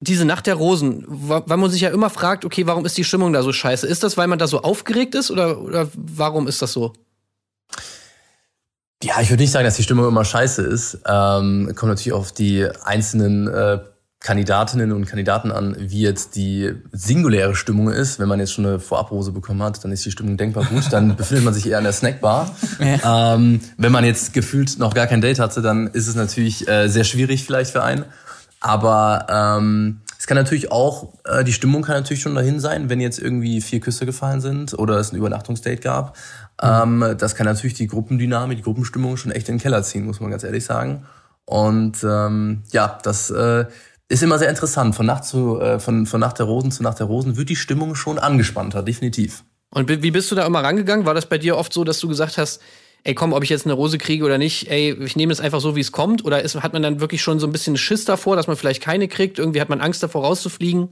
Diese Nacht der Rosen, weil man sich ja immer fragt, okay, warum ist die Stimmung da so scheiße? Ist das, weil man da so aufgeregt ist oder, oder warum ist das so? Ja, ich würde nicht sagen, dass die Stimmung immer scheiße ist. Ähm, kommt natürlich auf die einzelnen äh, Kandidatinnen und Kandidaten an, wie jetzt die singuläre Stimmung ist. Wenn man jetzt schon eine Vorabrose bekommen hat, dann ist die Stimmung denkbar gut. Dann befindet man sich eher in der Snackbar. ähm, wenn man jetzt gefühlt noch gar kein Date hatte, dann ist es natürlich äh, sehr schwierig vielleicht für einen. Aber ähm, es kann natürlich auch, äh, die Stimmung kann natürlich schon dahin sein, wenn jetzt irgendwie vier Küsse gefallen sind oder es ein Übernachtungsdate gab. Ähm, das kann natürlich die Gruppendynamik, die Gruppenstimmung schon echt in den Keller ziehen, muss man ganz ehrlich sagen. Und ähm, ja, das äh, ist immer sehr interessant. Von Nacht zu, äh, von, von Nacht der Rosen zu Nacht der Rosen wird die Stimmung schon angespannter, definitiv. Und wie bist du da immer rangegangen? War das bei dir oft so, dass du gesagt hast, ey, komm, ob ich jetzt eine Rose kriege oder nicht, ey, ich nehme es einfach so, wie es kommt? Oder ist, hat man dann wirklich schon so ein bisschen Schiss davor, dass man vielleicht keine kriegt? Irgendwie hat man Angst davor, rauszufliegen?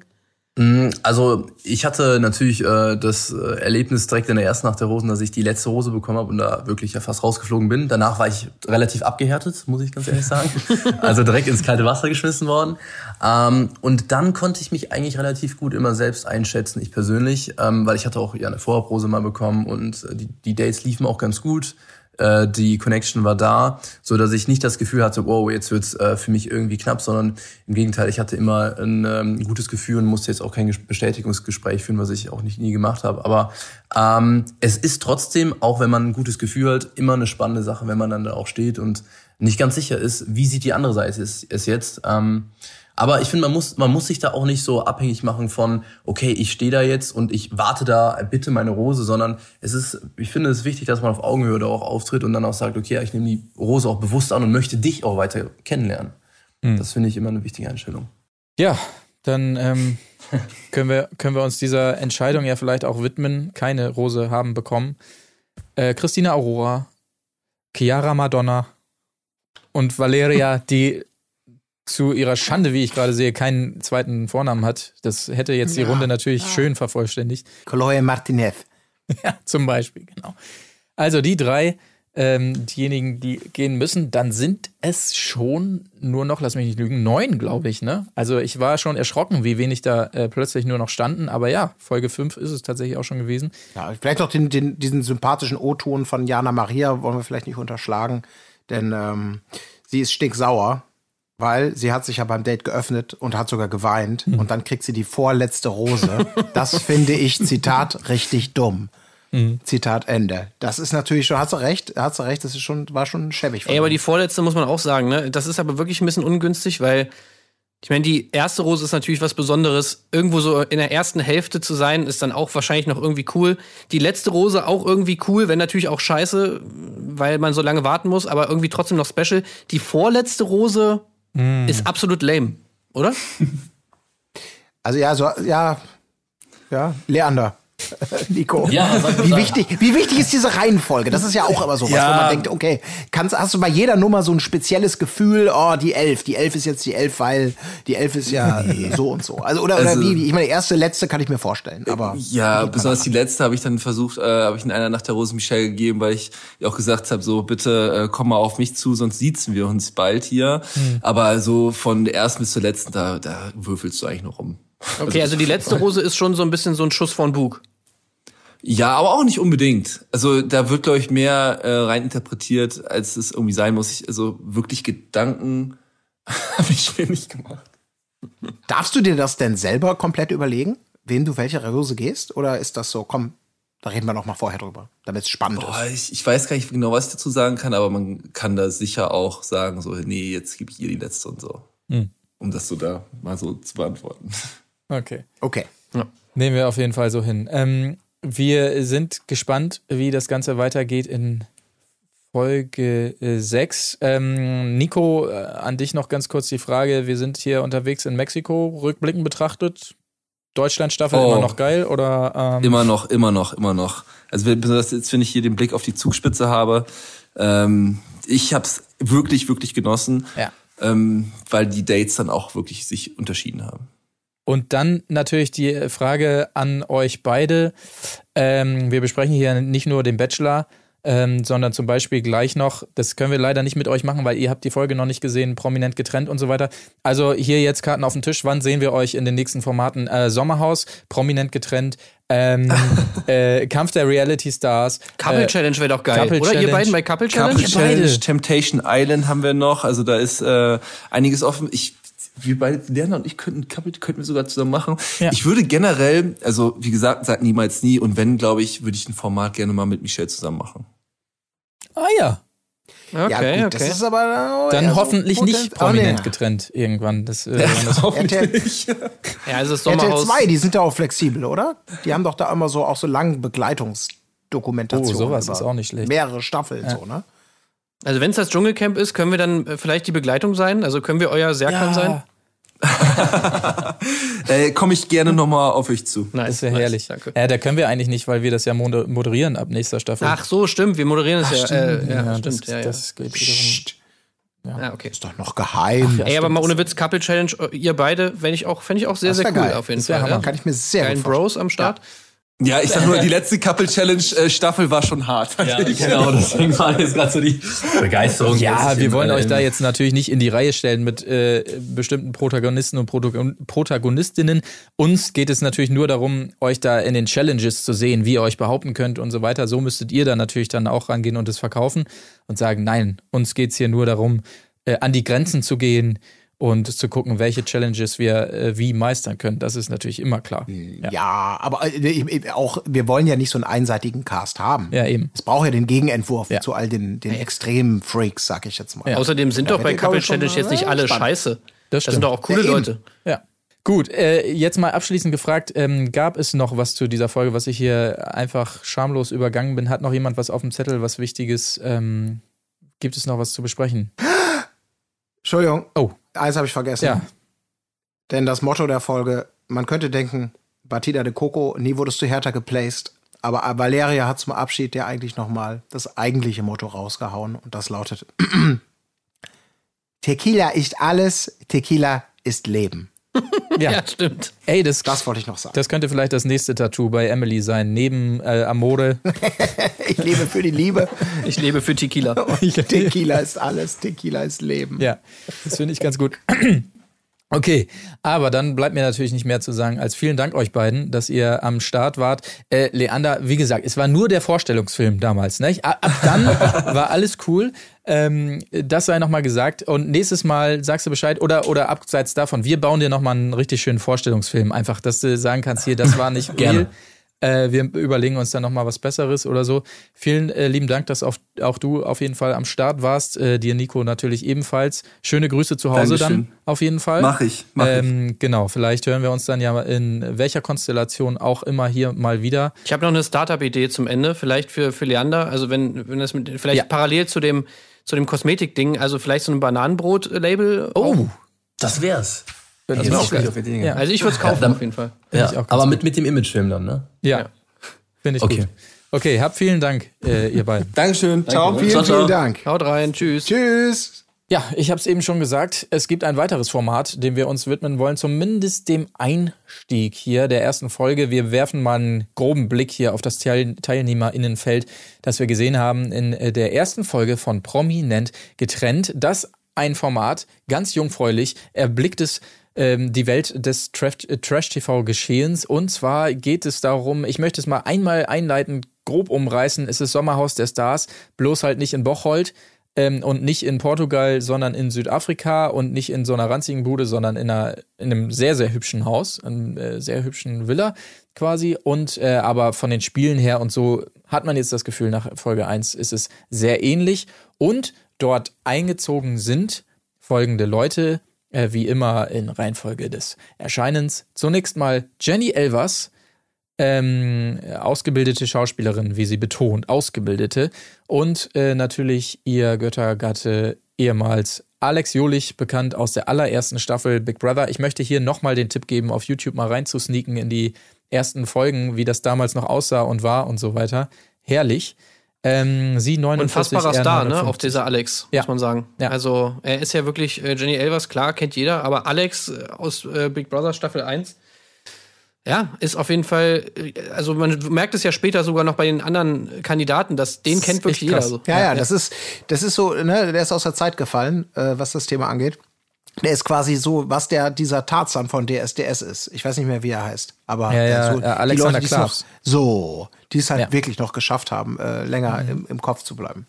Mm, Also ich hatte natürlich äh, das äh, Erlebnis direkt in der ersten Nacht der Rosen, dass ich die letzte Rose bekommen habe und da wirklich ja fast rausgeflogen bin. Danach war ich relativ abgehärtet, muss ich ganz ehrlich sagen. also direkt ins kalte Wasser geschmissen worden. Ähm, und dann konnte ich mich eigentlich relativ gut immer selbst einschätzen, ich persönlich, ähm, weil ich hatte auch ja eine Vorabrose mal bekommen und äh, die, die Dates liefen auch ganz gut. Äh, die Connection war da, so dass ich nicht das Gefühl hatte, wow, jetzt wird's äh, für mich irgendwie knapp, sondern im Gegenteil, ich hatte immer ein ähm, gutes Gefühl und musste jetzt auch kein Ges- Bestätigungsgespräch führen, was ich auch nicht nie gemacht habe. Aber ähm, es ist trotzdem, auch wenn man ein gutes Gefühl hat, immer eine spannende Sache, wenn man dann da auch steht und nicht ganz sicher ist, wie sieht die andere Seite es, es jetzt. Ähm, aber ich finde, man muss, man muss sich da auch nicht so abhängig machen von, okay, ich stehe da jetzt und ich warte da bitte meine Rose, sondern es ist, ich finde es wichtig, dass man auf Augenhöhe da auch auftritt und dann auch sagt, okay, ich nehme die Rose auch bewusst an und möchte dich auch weiter kennenlernen. Das finde ich immer eine wichtige Einstellung. Ja, dann ähm, können, wir, können wir uns dieser Entscheidung ja vielleicht auch widmen. Keine Rose haben bekommen. Äh, Christina Aurora, Chiara Madonna und Valeria, die zu ihrer Schande, wie ich gerade sehe, keinen zweiten Vornamen hat. Das hätte jetzt die Runde natürlich schön vervollständigt. Chloe Martinez. Ja, zum Beispiel, genau. Also die drei, ähm, diejenigen, die gehen müssen, dann sind es schon nur noch, lass mich nicht lügen, neun, glaube ich, ne? Also ich war schon erschrocken, wie wenig da äh, plötzlich nur noch standen, aber ja, Folge fünf ist es tatsächlich auch schon gewesen. Ja, vielleicht noch den, den, diesen sympathischen O-Ton von Jana Maria wollen wir vielleicht nicht unterschlagen, denn ähm, sie ist stinksauer, weil sie hat sich ja beim Date geöffnet und hat sogar geweint und dann kriegt sie die vorletzte Rose. Das finde ich, Zitat, richtig dumm. Zitat Ende. Das ist natürlich schon, hast du recht, hast du recht, das ist schon, war schon schäbig. von Ey, aber die vorletzte muss man auch sagen, ne? Das ist aber wirklich ein bisschen ungünstig, weil Ich meine, die erste Rose ist natürlich was Besonderes. Irgendwo so in der ersten Hälfte zu sein, ist dann auch wahrscheinlich noch irgendwie cool. Die letzte Rose auch irgendwie cool, wenn natürlich auch scheiße, weil man so lange warten muss, aber irgendwie trotzdem noch special. Die vorletzte Rose ist absolut lame, oder? Also ja, so, ja, ja, Leander. Nico. Ja, wie wichtig, wie wichtig ist diese Reihenfolge? Das ist ja auch immer sowas, Ja. wo man denkt, okay, kannst, hast du bei jeder Nummer so ein spezielles Gefühl, oh, die Elf, die Elf ist jetzt die Elf, weil die Elf ist ja so und so. Also, oder, Also- oder wie, ich meine, erste, letzte kann ich mir vorstellen, aber. Ja, besonders die letzte habe ich dann versucht, äh, habe ich in einer Nacht der Rose Michelle gegeben, weil ich auch gesagt habe, so bitte äh, komm mal auf mich zu, sonst siezen wir uns bald hier. Aber so von der ersten bis zur letzten, da, da würfelst du eigentlich noch rum. Okay, also die letzte Rose ist schon so ein bisschen so ein Schuss von Bug. Ja, aber auch nicht unbedingt. Also da wird, glaube ich, mehr äh, reininterpretiert, als es irgendwie sein muss. Ich, also wirklich Gedanken habe ich mir nicht gemacht. Darfst du dir das denn selber komplett überlegen, wen du welche Rose gehst? Oder ist das so, komm, da reden wir noch mal vorher drüber, damit es spannend ist? Boah, ich, ich weiß gar nicht genau, was ich dazu sagen kann, aber man kann da sicher auch sagen, so, nee, jetzt gebe ich ihr die letzte und so. Um das so da mal so zu beantworten. Okay. Okay. Nehmen wir auf jeden Fall so hin. Ähm, wir sind gespannt, wie das Ganze weitergeht in Folge 6. Ähm, Nico, äh, an dich noch ganz kurz die Frage. Wir sind hier unterwegs in Mexiko, rückblickend betrachtet. Deutschland-Staffel Oh. immer noch geil oder ähm, Immer noch, immer noch, immer noch. Also besonders jetzt, wenn ich hier den Blick auf die Zugspitze habe, ähm, ich habe es wirklich, wirklich genossen, Ja. ähm, weil die Dates dann auch wirklich sich unterschieden haben. Und dann natürlich die Frage an euch beide. Ähm, wir besprechen hier nicht nur den Bachelor, ähm, sondern zum Beispiel gleich noch, das können wir leider nicht mit euch machen, weil ihr habt die Folge noch nicht gesehen, prominent getrennt und so weiter. Also hier jetzt Karten auf den Tisch. Wann sehen wir euch in den nächsten Formaten? Äh, Sommerhaus, prominent getrennt, ähm, äh, Kampf der Reality Stars. Couple äh, Challenge wäre doch geil. Couple oder ihr Challenge. beiden bei Couple Challenge? Couple Ihr beide. Challenge, Temptation Island haben wir noch. Also da ist äh, einiges offen. Ich, wir beide, Lerner und ich könnten Couple könnten wir sogar zusammen machen. Ja. Ich würde generell, also wie gesagt, sagt niemals nie. Und wenn, glaube ich, würde ich ein Format gerne mal mit Michelle zusammen machen. Ah ja. Okay, ja, gut, okay. das ist aber. oh, Dann ja, so hoffentlich potent- nicht oh, prominent nee. getrennt irgendwann. Das, äh, das RTL, ja, also das RTL Sommerhaus. 2, die sind ja auch flexibel, oder? Die haben doch da immer so auch so lange Begleitungsdokumentationen. Oh, sowas ist auch nicht schlecht. Mehrere Staffeln so, ne? Also wenn es das Dschungelcamp ist, können wir dann äh, vielleicht die Begleitung sein? Also können wir euer Serkan sein? Äh, Komme ich gerne nochmal auf euch zu. Nice, Das wäre nice, herrlich. Danke. Ja, da können wir eigentlich nicht, weil wir das ja moder- moderieren ab nächster Staffel. Ach so, stimmt. Wir moderieren es ja. Äh, ja, ja, stimmt. das, ja, ja. das geht wiederum. ja, okay. Ist doch noch geheim. Ey, aber mal ohne Witz, Couple Challenge, äh, ihr beide, wenn ich auch, fände ich auch sehr, sehr cool geil. auf jeden Das Fall. Ja. Kann ich mir sehr Geilen gut vorstellen. Bros am Start. Ja, ich sag nur, die letzte Couple Challenge Staffel war schon hart. Ja, genau, deswegen war jetzt gerade so die Begeisterung. Ja, wir wollen euch allen- da jetzt natürlich nicht in die Reihe stellen mit äh, bestimmten Protagonisten und Protagon Protagonistinnen. Uns geht es natürlich nur darum, euch da in den Challenges zu sehen, wie ihr euch behaupten könnt und so weiter. So müsstet ihr da natürlich dann auch rangehen und es verkaufen und sagen, nein, uns geht's hier nur darum, äh, an die Grenzen zu gehen und zu gucken, welche Challenges wir äh, wie meistern können. Das ist natürlich immer klar. Ja, aber äh, auch, wir wollen ja nicht so einen einseitigen Cast haben. Ja, eben. Es braucht ja den Gegenentwurf Ja. zu all den, den extremen Freaks, sag ich jetzt mal. Außerdem sind doch bei Couple Challenge jetzt nicht äh, alle spannend. scheiße. Das sind stimmt. doch auch coole Ja. Leute. Ja. Gut, äh, jetzt mal abschließend gefragt, ähm, gab es noch was zu dieser Folge, was ich hier einfach schamlos übergangen bin? Hat noch jemand was auf dem Zettel, was Wichtiges? Ähm, gibt es noch was zu besprechen? Entschuldigung. Oh. Eins habe ich vergessen. Ja. Denn das Motto der Folge, man könnte denken, Batida de Coco, nie wurdest du härter geplaced. Aber Valeria hat zum Abschied ja eigentlich nochmal das eigentliche Motto rausgehauen. Und das lautet: Tequila ist alles, Tequila ist Leben. Ja. Ja, stimmt. Ey, das, Das wollte ich noch sagen. das könnte vielleicht das nächste Tattoo bei Emily sein, neben äh, Amore. Ich lebe für die Liebe. Ich lebe für Tequila. Tequila ist alles, Tequila ist Leben. Ja, das finde ich ganz gut. Okay, aber dann bleibt mir natürlich nicht mehr zu sagen, als vielen Dank euch beiden, dass ihr am Start wart. Äh, Leander, wie gesagt, es war nur der Vorstellungsfilm damals. Ne? Ab ab dann war alles cool. Ähm, das sei nochmal gesagt. Und nächstes Mal sagst du Bescheid oder, oder abseits davon, wir bauen dir nochmal einen richtig schönen Vorstellungsfilm. Einfach, dass du sagen kannst, hier, das war nicht real. Äh, wir überlegen uns dann nochmal was Besseres oder so. Vielen äh, lieben Dank, dass auf, auch du auf jeden Fall am Start warst. Äh, dir, Nico, natürlich ebenfalls. Schöne Grüße zu Hause Dankeschön. dann auf jeden Fall. Mach ich, mach ähm, Genau, vielleicht hören wir uns dann ja in welcher Konstellation auch immer hier mal wieder. Ich habe noch eine Startup-Idee zum Ende, vielleicht für, für Leander. Also wenn, wenn das mit, vielleicht Ja. parallel zu dem, zu dem Kosmetik-Ding, also vielleicht so ein Bananenbrot-Label. Oh, das wär's. Das Das ist ist auch geil. Ideen. Ja. Also ich würde es kaufen dann- auf jeden Fall. Ja, ich auch ganz aber mit, mit dem Imagefilm dann, ne? Ja, Ja. finde ich Okay. gut. Okay, habt vielen Dank, äh, ihr beiden. Dankeschön. Ciao. Vielen, Ciao, ciao. vielen Dank. Haut rein, tschüss. Tschüss. Ja, ich habe es eben schon gesagt, es gibt ein weiteres Format, dem wir uns widmen wollen, zumindest dem Einstieg hier der ersten Folge. Wir werfen mal einen groben Blick hier auf das Teil Teilnehmerinnenfeld, das wir gesehen haben in äh, der ersten Folge von Prominent getrennt. Das ein Format, ganz jungfräulich, erblickt es ähm, die Welt des äh, Trash-TV-Geschehens. Und zwar geht es darum, ich möchte es mal einmal einleitend grob umreißen, es ist Sommerhaus der Stars, bloß halt nicht in Bocholt ähm, und nicht in Portugal, sondern in Südafrika und nicht in so einer ranzigen Bude, sondern in, einer, in einem sehr, sehr hübschen Haus, einem äh, sehr hübschen Villa quasi. Und äh, aber von den Spielen her und so hat man jetzt das Gefühl, nach Folge 1 ist es sehr ähnlich. Und dort eingezogen sind folgende Leute, äh, wie immer in Reihenfolge des Erscheinens. Zunächst mal Jenny Elvers, ähm, ausgebildete Schauspielerin, wie sie betont, ausgebildete. Und äh, natürlich ihr Göttergatte ehemals Alex Jolich, bekannt aus der allerersten Staffel Big Brother. Ich möchte hier nochmal den Tipp geben, auf YouTube mal reinzusneaken in die ersten Folgen, wie das damals noch aussah und war und so weiter. Herrlich. Ähm, sie 49, Unfassbarer er Star, ne? 59. Auch dieser Alex, Ja. muss man sagen. Ja. Also, er ist ja wirklich, äh, Jenny Elvers, klar, kennt jeder, aber Alex äh, aus äh, Big Brother Staffel 1, ja, ist auf jeden Fall, äh, also man merkt es ja später sogar noch bei den anderen Kandidaten, dass den Das kennt wirklich jeder. So. Ja, ja, das ist, das ist so, ne, der ist aus der Zeit gefallen, äh, was das Thema angeht. Der ist quasi so, was der dieser Tarzan von DSDS ist. Ich weiß nicht mehr, wie er heißt, aber Ja, ja, so, äh, Alexander die es noch, Klavs. so, die es halt Ja. Mhm. wirklich noch geschafft haben, äh, länger im, im Kopf zu bleiben.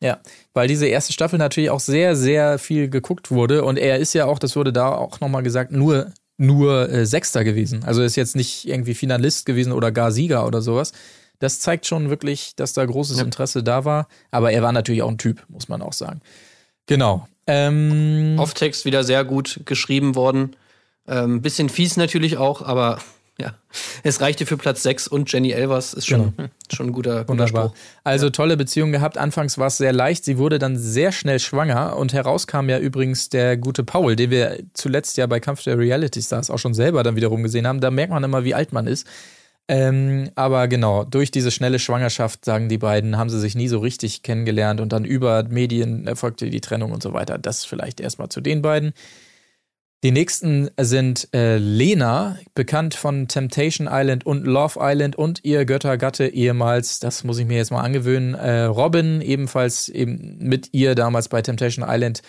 Ja, weil diese erste Staffel natürlich auch sehr, sehr viel geguckt wurde und er ist ja auch, das wurde da auch nochmal gesagt, nur, nur äh, Sechster gewesen. Also ist jetzt nicht irgendwie Finalist gewesen oder gar Sieger oder sowas. Das zeigt schon wirklich, dass da großes Interesse da war. Aber er war natürlich auch ein Typ, muss man auch sagen. Genau. Ähm, Off-Text wieder sehr gut geschrieben worden. Ähm, bisschen fies natürlich auch, aber ja, es reichte für Platz 6 und Jenny Elvers ist schon, schon ein guter, guter Wunderbar. Spruch. Also tolle Beziehung gehabt. Anfangs war es sehr leicht. Sie wurde dann sehr schnell schwanger und heraus kam ja übrigens der gute Paul, den wir zuletzt ja bei Kampf der Reality Stars auch schon selber dann wiederum gesehen haben. Da merkt man immer, wie alt man ist. Ähm, aber genau, durch diese schnelle Schwangerschaft, sagen die beiden, haben sie sich nie so richtig kennengelernt und dann über Medien erfolgte die Trennung und so weiter. Das vielleicht erstmal zu den beiden. Die nächsten sind äh, Lena, bekannt von Temptation Island und Love Island und ihr Göttergatte ehemals, das muss ich mir jetzt mal angewöhnen, äh, Robin, ebenfalls eben mit ihr damals bei Temptation Island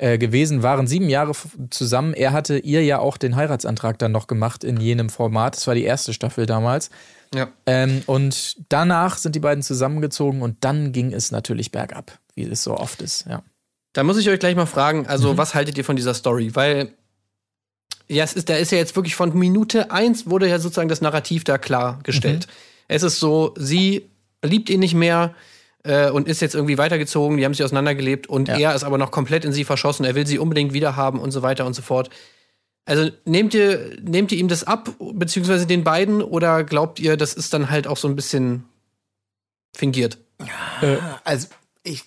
äh, gewesen, waren sieben Jahre zusammen. Er hatte ihr ja auch den Heiratsantrag dann noch gemacht in jenem Format. Das war die erste Staffel damals. Ja. Ähm, und danach sind die beiden zusammengezogen und dann ging es natürlich bergab, wie es so oft ist. Ja. Da muss ich euch gleich mal fragen, Mhm. also was haltet ihr von dieser Story? Weil, ja, es ist, da ist ja jetzt wirklich von Minute eins wurde ja sozusagen das Narrativ da klargestellt. Mhm. Es ist so, sie liebt ihn nicht mehr äh, und ist jetzt irgendwie weitergezogen, die haben sich auseinandergelebt und Ja. er ist aber noch komplett in sie verschossen, er will sie unbedingt wiederhaben und so weiter und so fort. Also nehmt ihr, nehmt ihr ihm das ab, beziehungsweise den beiden, oder glaubt ihr, das ist dann halt auch so ein bisschen fingiert? Also ich,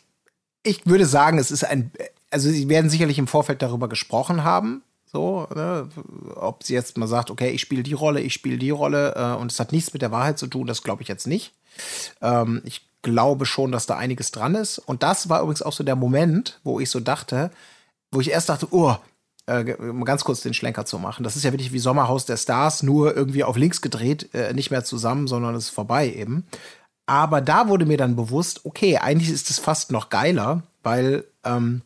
ich würde sagen, es ist ein, also sie werden sicherlich im Vorfeld darüber gesprochen haben, so, ne? ob sie jetzt mal sagt, okay, ich spiele die Rolle, ich spiele die Rolle äh, und es hat nichts mit der Wahrheit zu tun, das glaube ich jetzt nicht. Ähm, ich glaube schon, dass da einiges dran ist und das war übrigens auch so der Moment, wo ich so dachte, wo ich erst dachte, oh, äh, um ganz kurz den Schlenker zu machen. Das ist ja wirklich wie Sommerhaus der Stars, nur irgendwie auf links gedreht, äh, nicht mehr zusammen, sondern es ist vorbei eben. Aber da wurde mir dann bewusst, okay, eigentlich ist es fast noch geiler, weil ähm,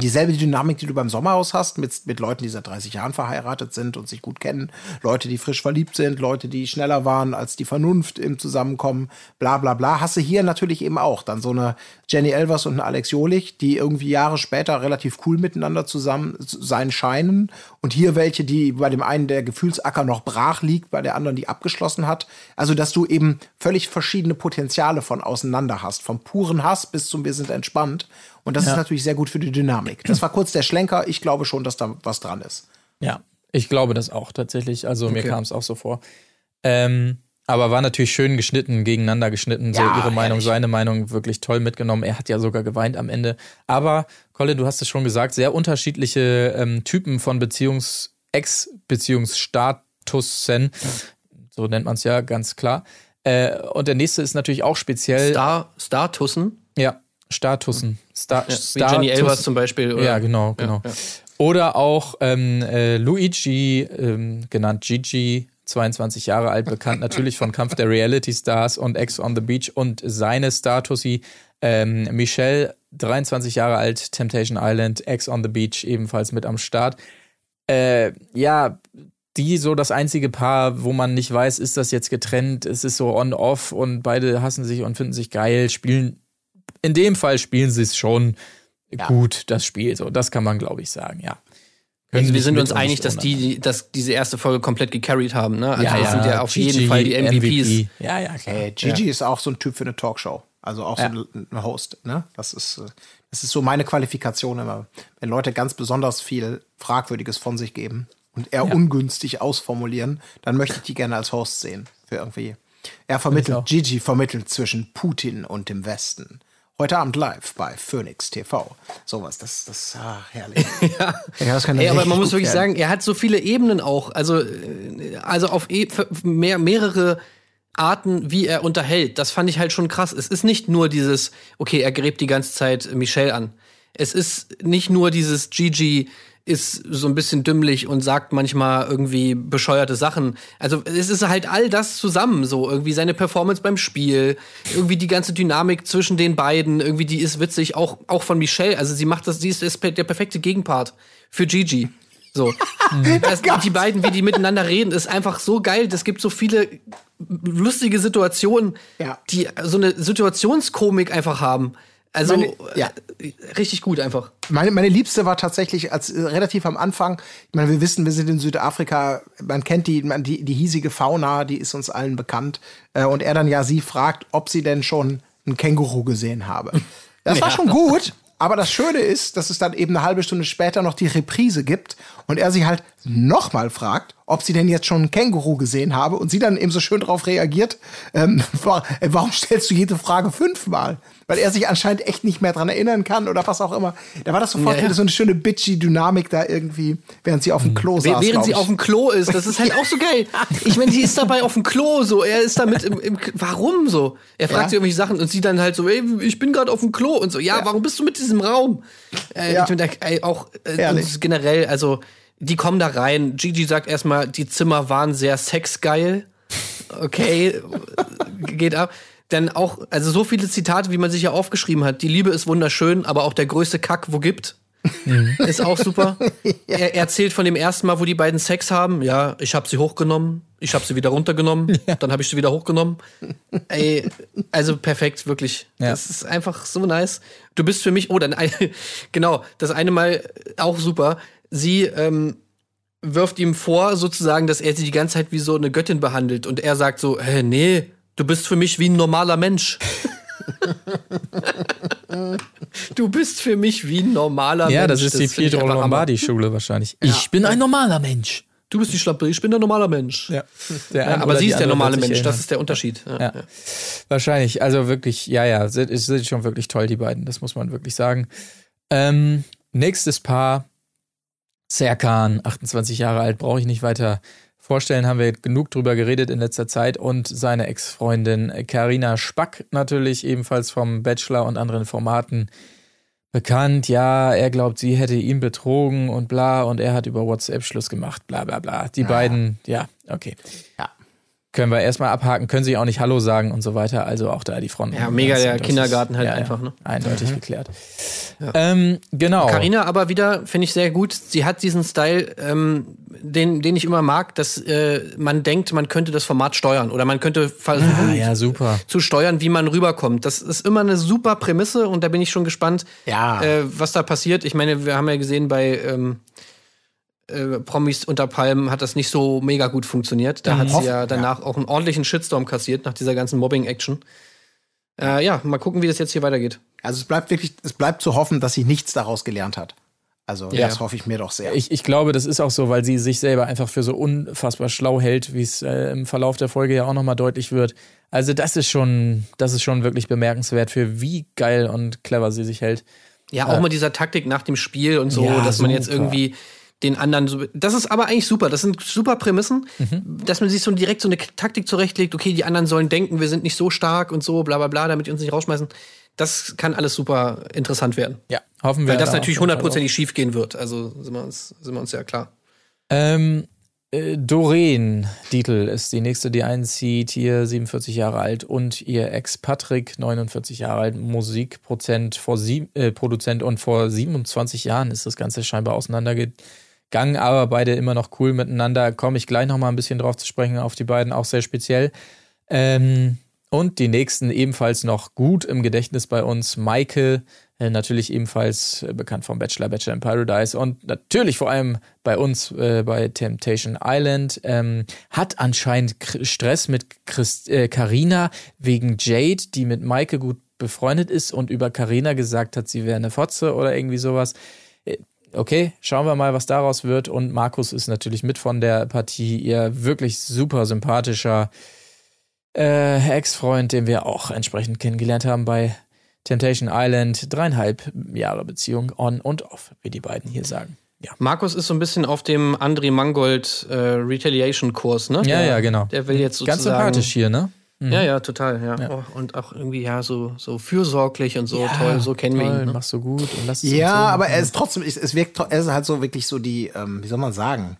dieselbe Dynamik, die du beim Sommerhaus hast, mit, mit Leuten, die seit 30 Jahren verheiratet sind und sich gut kennen, Leute, die frisch verliebt sind, Leute, die schneller waren als die Vernunft im Zusammenkommen, bla bla bla, hast du hier natürlich eben auch. Dann so eine Jenny Elvers und eine Alex Jolich, die irgendwie Jahre später relativ cool miteinander zusammen sein scheinen. Und hier welche, die bei dem einen der Gefühlsacker noch brach liegt, bei der anderen die abgeschlossen hat. Also, dass du eben völlig verschiedene Potenziale von auseinander hast. Vom puren Hass bis zum Wir sind entspannt. Und das ist natürlich sehr gut für die Dynamik. Das war kurz der Schlenker. Ich glaube schon, dass da was dran ist. Ja, ich glaube das auch tatsächlich. Also mir kam es auch so vor. Ähm, aber war natürlich schön geschnitten, gegeneinander geschnitten. So Ja, ihre Meinung, herrlich. seine Meinung wirklich toll mitgenommen. Er hat ja sogar geweint am Ende. Aber Colin, du hast es schon gesagt, sehr unterschiedliche ähm, Typen von Beziehungs-, Ex-Beziehungsstatusen. So nennt man es ja ganz klar. Äh, und der nächste ist natürlich auch speziell. Star, Statussen. Ja, Statusen. Star, Ja, wie Jenny Elvers zum Beispiel. Oder? Ja, genau, genau. ja. Oder auch ähm, äh, Luigi, ähm, genannt Gigi, 22 Jahre alt, bekannt natürlich von Kampf der Reality Stars und Ex on the Beach und seine Statusi ähm, Michelle, 23 Jahre alt, Temptation Island, Ex on the Beach ebenfalls mit am Start. Äh, ja, die so das einzige Paar, wo man nicht weiß, ist das jetzt getrennt, es ist so on-off und beide hassen sich und finden sich geil, spielen, in dem Fall spielen sie es schon gut, das Spiel, so, das kann man glaube ich sagen, ja. Also wir sind uns einig, dass die, die, dass diese erste Folge komplett gecarried haben, ne? Also ja, das ja, sind ja auf Gigi, jeden Fall die MVPs. MVP. Ja, ja, klar. Äh, Gigi ist auch so ein Typ für eine Talkshow. Also auch so ein ein Host. Ne? Das, ist, äh, das ist so meine Qualifikation immer. Wenn Leute ganz besonders viel Fragwürdiges von sich geben und eher ungünstig ausformulieren, dann möchte ich die gerne als Host sehen. Für irgendwie. Er vermittelt. Gigi vermittelt zwischen Putin und dem Westen. Heute Abend live bei Phoenix TV. Sowas, das, das, ah, herrlich. ja. das kann Ey, aber man muss wirklich werden. sagen, er hat so viele Ebenen auch. Also, äh, also auf e mehr, mehrere Arten, wie er unterhält. Das fand ich halt schon krass. Es ist nicht nur dieses, okay, er gräbt die ganze Zeit Michelle an. Es ist nicht nur dieses Gigi ist so ein bisschen dümmlich und sagt manchmal irgendwie bescheuerte Sachen. Also es ist halt all das zusammen so. Irgendwie seine Performance beim Spiel, irgendwie die ganze Dynamik zwischen den beiden, irgendwie die ist witzig, auch, auch von Michelle. Also sie macht das, sie ist der perfekte Gegenpart für Gigi. So. das, die beiden, wie die miteinander reden, ist einfach so geil. Es gibt so viele lustige Situationen, Ja. die so eine Situationskomik einfach haben. Also Meine- ja. äh, richtig gut einfach. Meine, meine Liebste war tatsächlich als äh, relativ am Anfang. Ich meine, wir wissen, wir sind in Südafrika. Man kennt die, man, die, die hiesige Fauna, die ist uns allen bekannt. Äh, und er dann ja sie fragt, ob sie denn schon einen Känguru gesehen habe. Das war schon gut. Aber das Schöne ist, dass es dann eben eine halbe Stunde später noch die Reprise gibt und er sie halt nochmal fragt, ob sie denn jetzt schon einen Känguru gesehen habe und sie dann eben so schön darauf reagiert, ähm, äh, warum stellst du jede Frage fünfmal? Weil er sich anscheinend echt nicht mehr dran erinnern kann oder was auch immer. Da war das sofort Ja, ja. so eine schöne bitchy Dynamik da irgendwie, während sie auf dem Klo saß. Während sie auf dem Klo ist, das ist halt auch so geil. Ich meine, die ist dabei auf dem Klo so, er ist damit im, im Warum so? Er fragt Ja. sie irgendwelche Sachen und sie dann halt so, ey, ich bin gerade auf dem Klo und so, ja, warum bist du mit diesem Raum? Äh, Ja. ich find, ey, auch äh, generell, also die kommen da rein. Gigi sagt erstmal, die Zimmer waren sehr sexgeil. Okay, geht ab. Dann auch, also so viele Zitate, wie man sich ja aufgeschrieben hat. Die Liebe ist wunderschön, aber auch der größte Kack, wo gibt. Ist auch super. Er er erzählt von dem ersten Mal, wo die beiden Sex haben. Ja, ich habe sie hochgenommen, ich habe sie wieder runtergenommen, dann habe ich sie wieder hochgenommen. Ey, also perfekt, wirklich. Ja. Das ist einfach so nice. Du bist für mich, oh, dann genau, das eine Mal auch super. Sie ähm, wirft ihm vor, sozusagen, dass er sie die ganze Zeit wie so eine Göttin behandelt. Und er sagt so, hä, nee, du bist für mich wie ein normaler Mensch. du bist für mich wie ein normaler Mensch. Ja, das ist die find ich Pietro. Lombardi-Schule wahrscheinlich. Ich bin ein normaler Mensch. Du bist die Schlampe, ich bin der normale Mensch. Ja. Der Ja, aber sie die ist der normale Mensch, das erinnern. ist der Unterschied. Ja. Ja. Wahrscheinlich. Also wirklich, ja, ja, sind, sind schon wirklich toll, die beiden. Das muss man wirklich sagen. Ähm, nächstes Paar. Serkan, 28 Jahre alt, brauche ich nicht weiter vorstellen, haben wir genug drüber geredet in letzter Zeit. Und seine Ex-Freundin Karina Spack, natürlich ebenfalls vom Bachelor und anderen Formaten bekannt. Ja, er glaubt, sie hätte ihn betrogen und bla. Und er hat über WhatsApp Schluss gemacht, bla bla bla. Die beiden, ja, okay. Ja. Können wir erstmal abhaken, können sich auch nicht Hallo sagen und so weiter. Also auch da die Fronten. Ja, mega der ist- Kindergarten halt einfach, ne? Eindeutig geklärt. Ähm, genau. Carina aber wieder, finde ich sehr gut. Sie hat diesen Style, ähm, den, den ich immer mag, dass äh, man denkt, man könnte das Format steuern oder man könnte versuchen Ah, ja, zu steuern, wie man rüberkommt. Das ist immer eine super Prämisse und da bin ich schon gespannt, Ja. äh, was da passiert. Ich meine, wir haben ja gesehen bei ähm, äh, Promis unter Palmen hat das nicht so mega gut funktioniert. Da hat sie ja danach auch einen ordentlichen Shitstorm kassiert nach dieser ganzen Mobbing-Action. Äh, ja, mal gucken, wie das jetzt hier weitergeht. Also es bleibt wirklich, es bleibt zu hoffen, dass sie nichts daraus gelernt hat. Also Ja. das hoffe ich mir doch sehr. Ich, ich glaube, das ist auch so, weil sie sich selber einfach für so unfassbar schlau hält, wie es äh, im Verlauf der Folge ja auch nochmal deutlich wird. Also das ist schon, das ist schon wirklich bemerkenswert, für wie geil und clever sie sich hält. Ja, auch mit dieser Taktik nach dem Spiel und so, Ja, dass man jetzt super. irgendwie den anderen so. Das ist aber eigentlich super. Das sind super Prämissen, Mhm. dass man sich so direkt so eine Taktik zurechtlegt. Okay, die anderen sollen denken, wir sind nicht so stark und so, bla bla bla, damit die uns nicht rausschmeißen. Das kann alles super interessant werden. Ja, hoffen wir. Weil das da natürlich hundertprozentig schief gehen wird. Also sind wir uns, sind wir uns ja klar. Ähm, äh, Doreen Dietl ist die nächste, die einzieht, hier 47 Jahre alt und ihr Ex Patrick, 49 Jahre alt, Musikprozent vor sieb, äh, Produzent und vor 27 Jahren ist das Ganze scheinbar auseinandergegangen, aber beide immer noch cool miteinander. Komme ich gleich noch mal ein bisschen drauf zu sprechen, auf die beiden, auch sehr speziell. Ähm, und die nächsten ebenfalls noch gut im Gedächtnis bei uns. Maike, äh, natürlich ebenfalls äh, bekannt vom Bachelor, Bachelor in Paradise und natürlich vor allem bei uns äh, bei Temptation Island. Ähm, hat anscheinend K Stress mit Christ äh, Carina wegen Jade, die mit Maike gut befreundet ist und über Carina gesagt hat, sie wäre eine Fotze oder irgendwie sowas. Okay, schauen wir mal, was daraus wird. Und Markus ist natürlich mit von der Partie. Ihr wirklich super sympathischer äh, Ex-Freund, den wir auch entsprechend kennengelernt haben bei Temptation Island. Dreieinhalb Jahre Beziehung on und off, wie die beiden hier sagen. Ja, Markus ist so ein bisschen auf dem André Mangold äh, Retaliation-Kurs, ne? ja, der, ja genau. Der will jetzt sozusagen. Ganz sympathisch hier, ne? Ja, ja, total, ja. Oh, und auch irgendwie, ja, so, so fürsorglich und so toll, so kennen wir Toll, ihn. Ne? machst du gut und lass es ja, so aber er ist trotzdem, es es wirkt, er ist halt so wirklich so die, ähm, wie soll man sagen,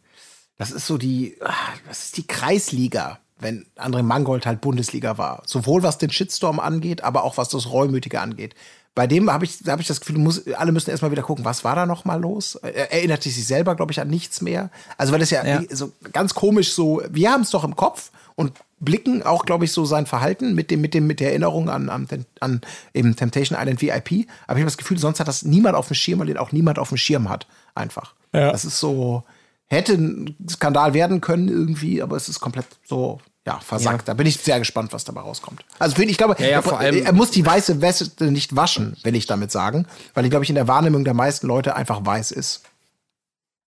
das ist so die, ah, das ist die Kreisliga, wenn André Mangold halt Bundesliga war. Sowohl was den Shitstorm angeht, aber auch was das Reumütige angeht. Bei dem habe ich, hab ich das Gefühl, muss, alle müssen erstmal wieder gucken, was war da noch mal los? Er erinnert sich selber, glaube ich, an nichts mehr. Also, weil das ja, Ja. so ganz komisch so, wir haben es doch im Kopf und blicken auch, glaube ich, so sein Verhalten mit dem, mit dem, mit der Erinnerung an, an, an eben Temptation Island VIP. Aber ich habe das Gefühl, sonst hat das niemand auf dem Schirm, weil den auch niemand auf dem Schirm hat. Einfach. Ja. Das ist so, hätte ein Skandal werden können irgendwie, aber es ist komplett so, ja, versackt. Da bin ich sehr gespannt, was dabei rauskommt. Also für ihn, ich glaube, Ja, ja, er, er muss die weiße Weste nicht waschen, will ich damit sagen. Weil ich, glaube ich, in der Wahrnehmung der meisten Leute einfach weiß ist.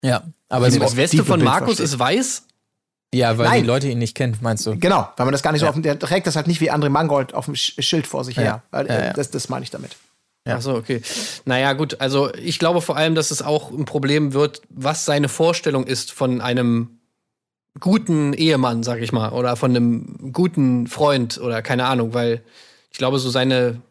Ja, aber Also so, das Weste von Bild Markus versteht. ist weiß. ja, weil Nein. die Leute ihn nicht kennen, meinst du? Genau, weil man das gar nicht so auf dem, der trägt das halt nicht wie André Mangold auf dem Sch- Schild vor sich her. Weil, äh, ja. Das, das meine ich damit. Ach so, okay. Naja, gut, also ich glaube vor allem, dass es auch ein Problem wird, was seine Vorstellung ist von einem guten Ehemann, sag ich mal, oder von einem guten Freund oder keine Ahnung, weil ich glaube, so seine,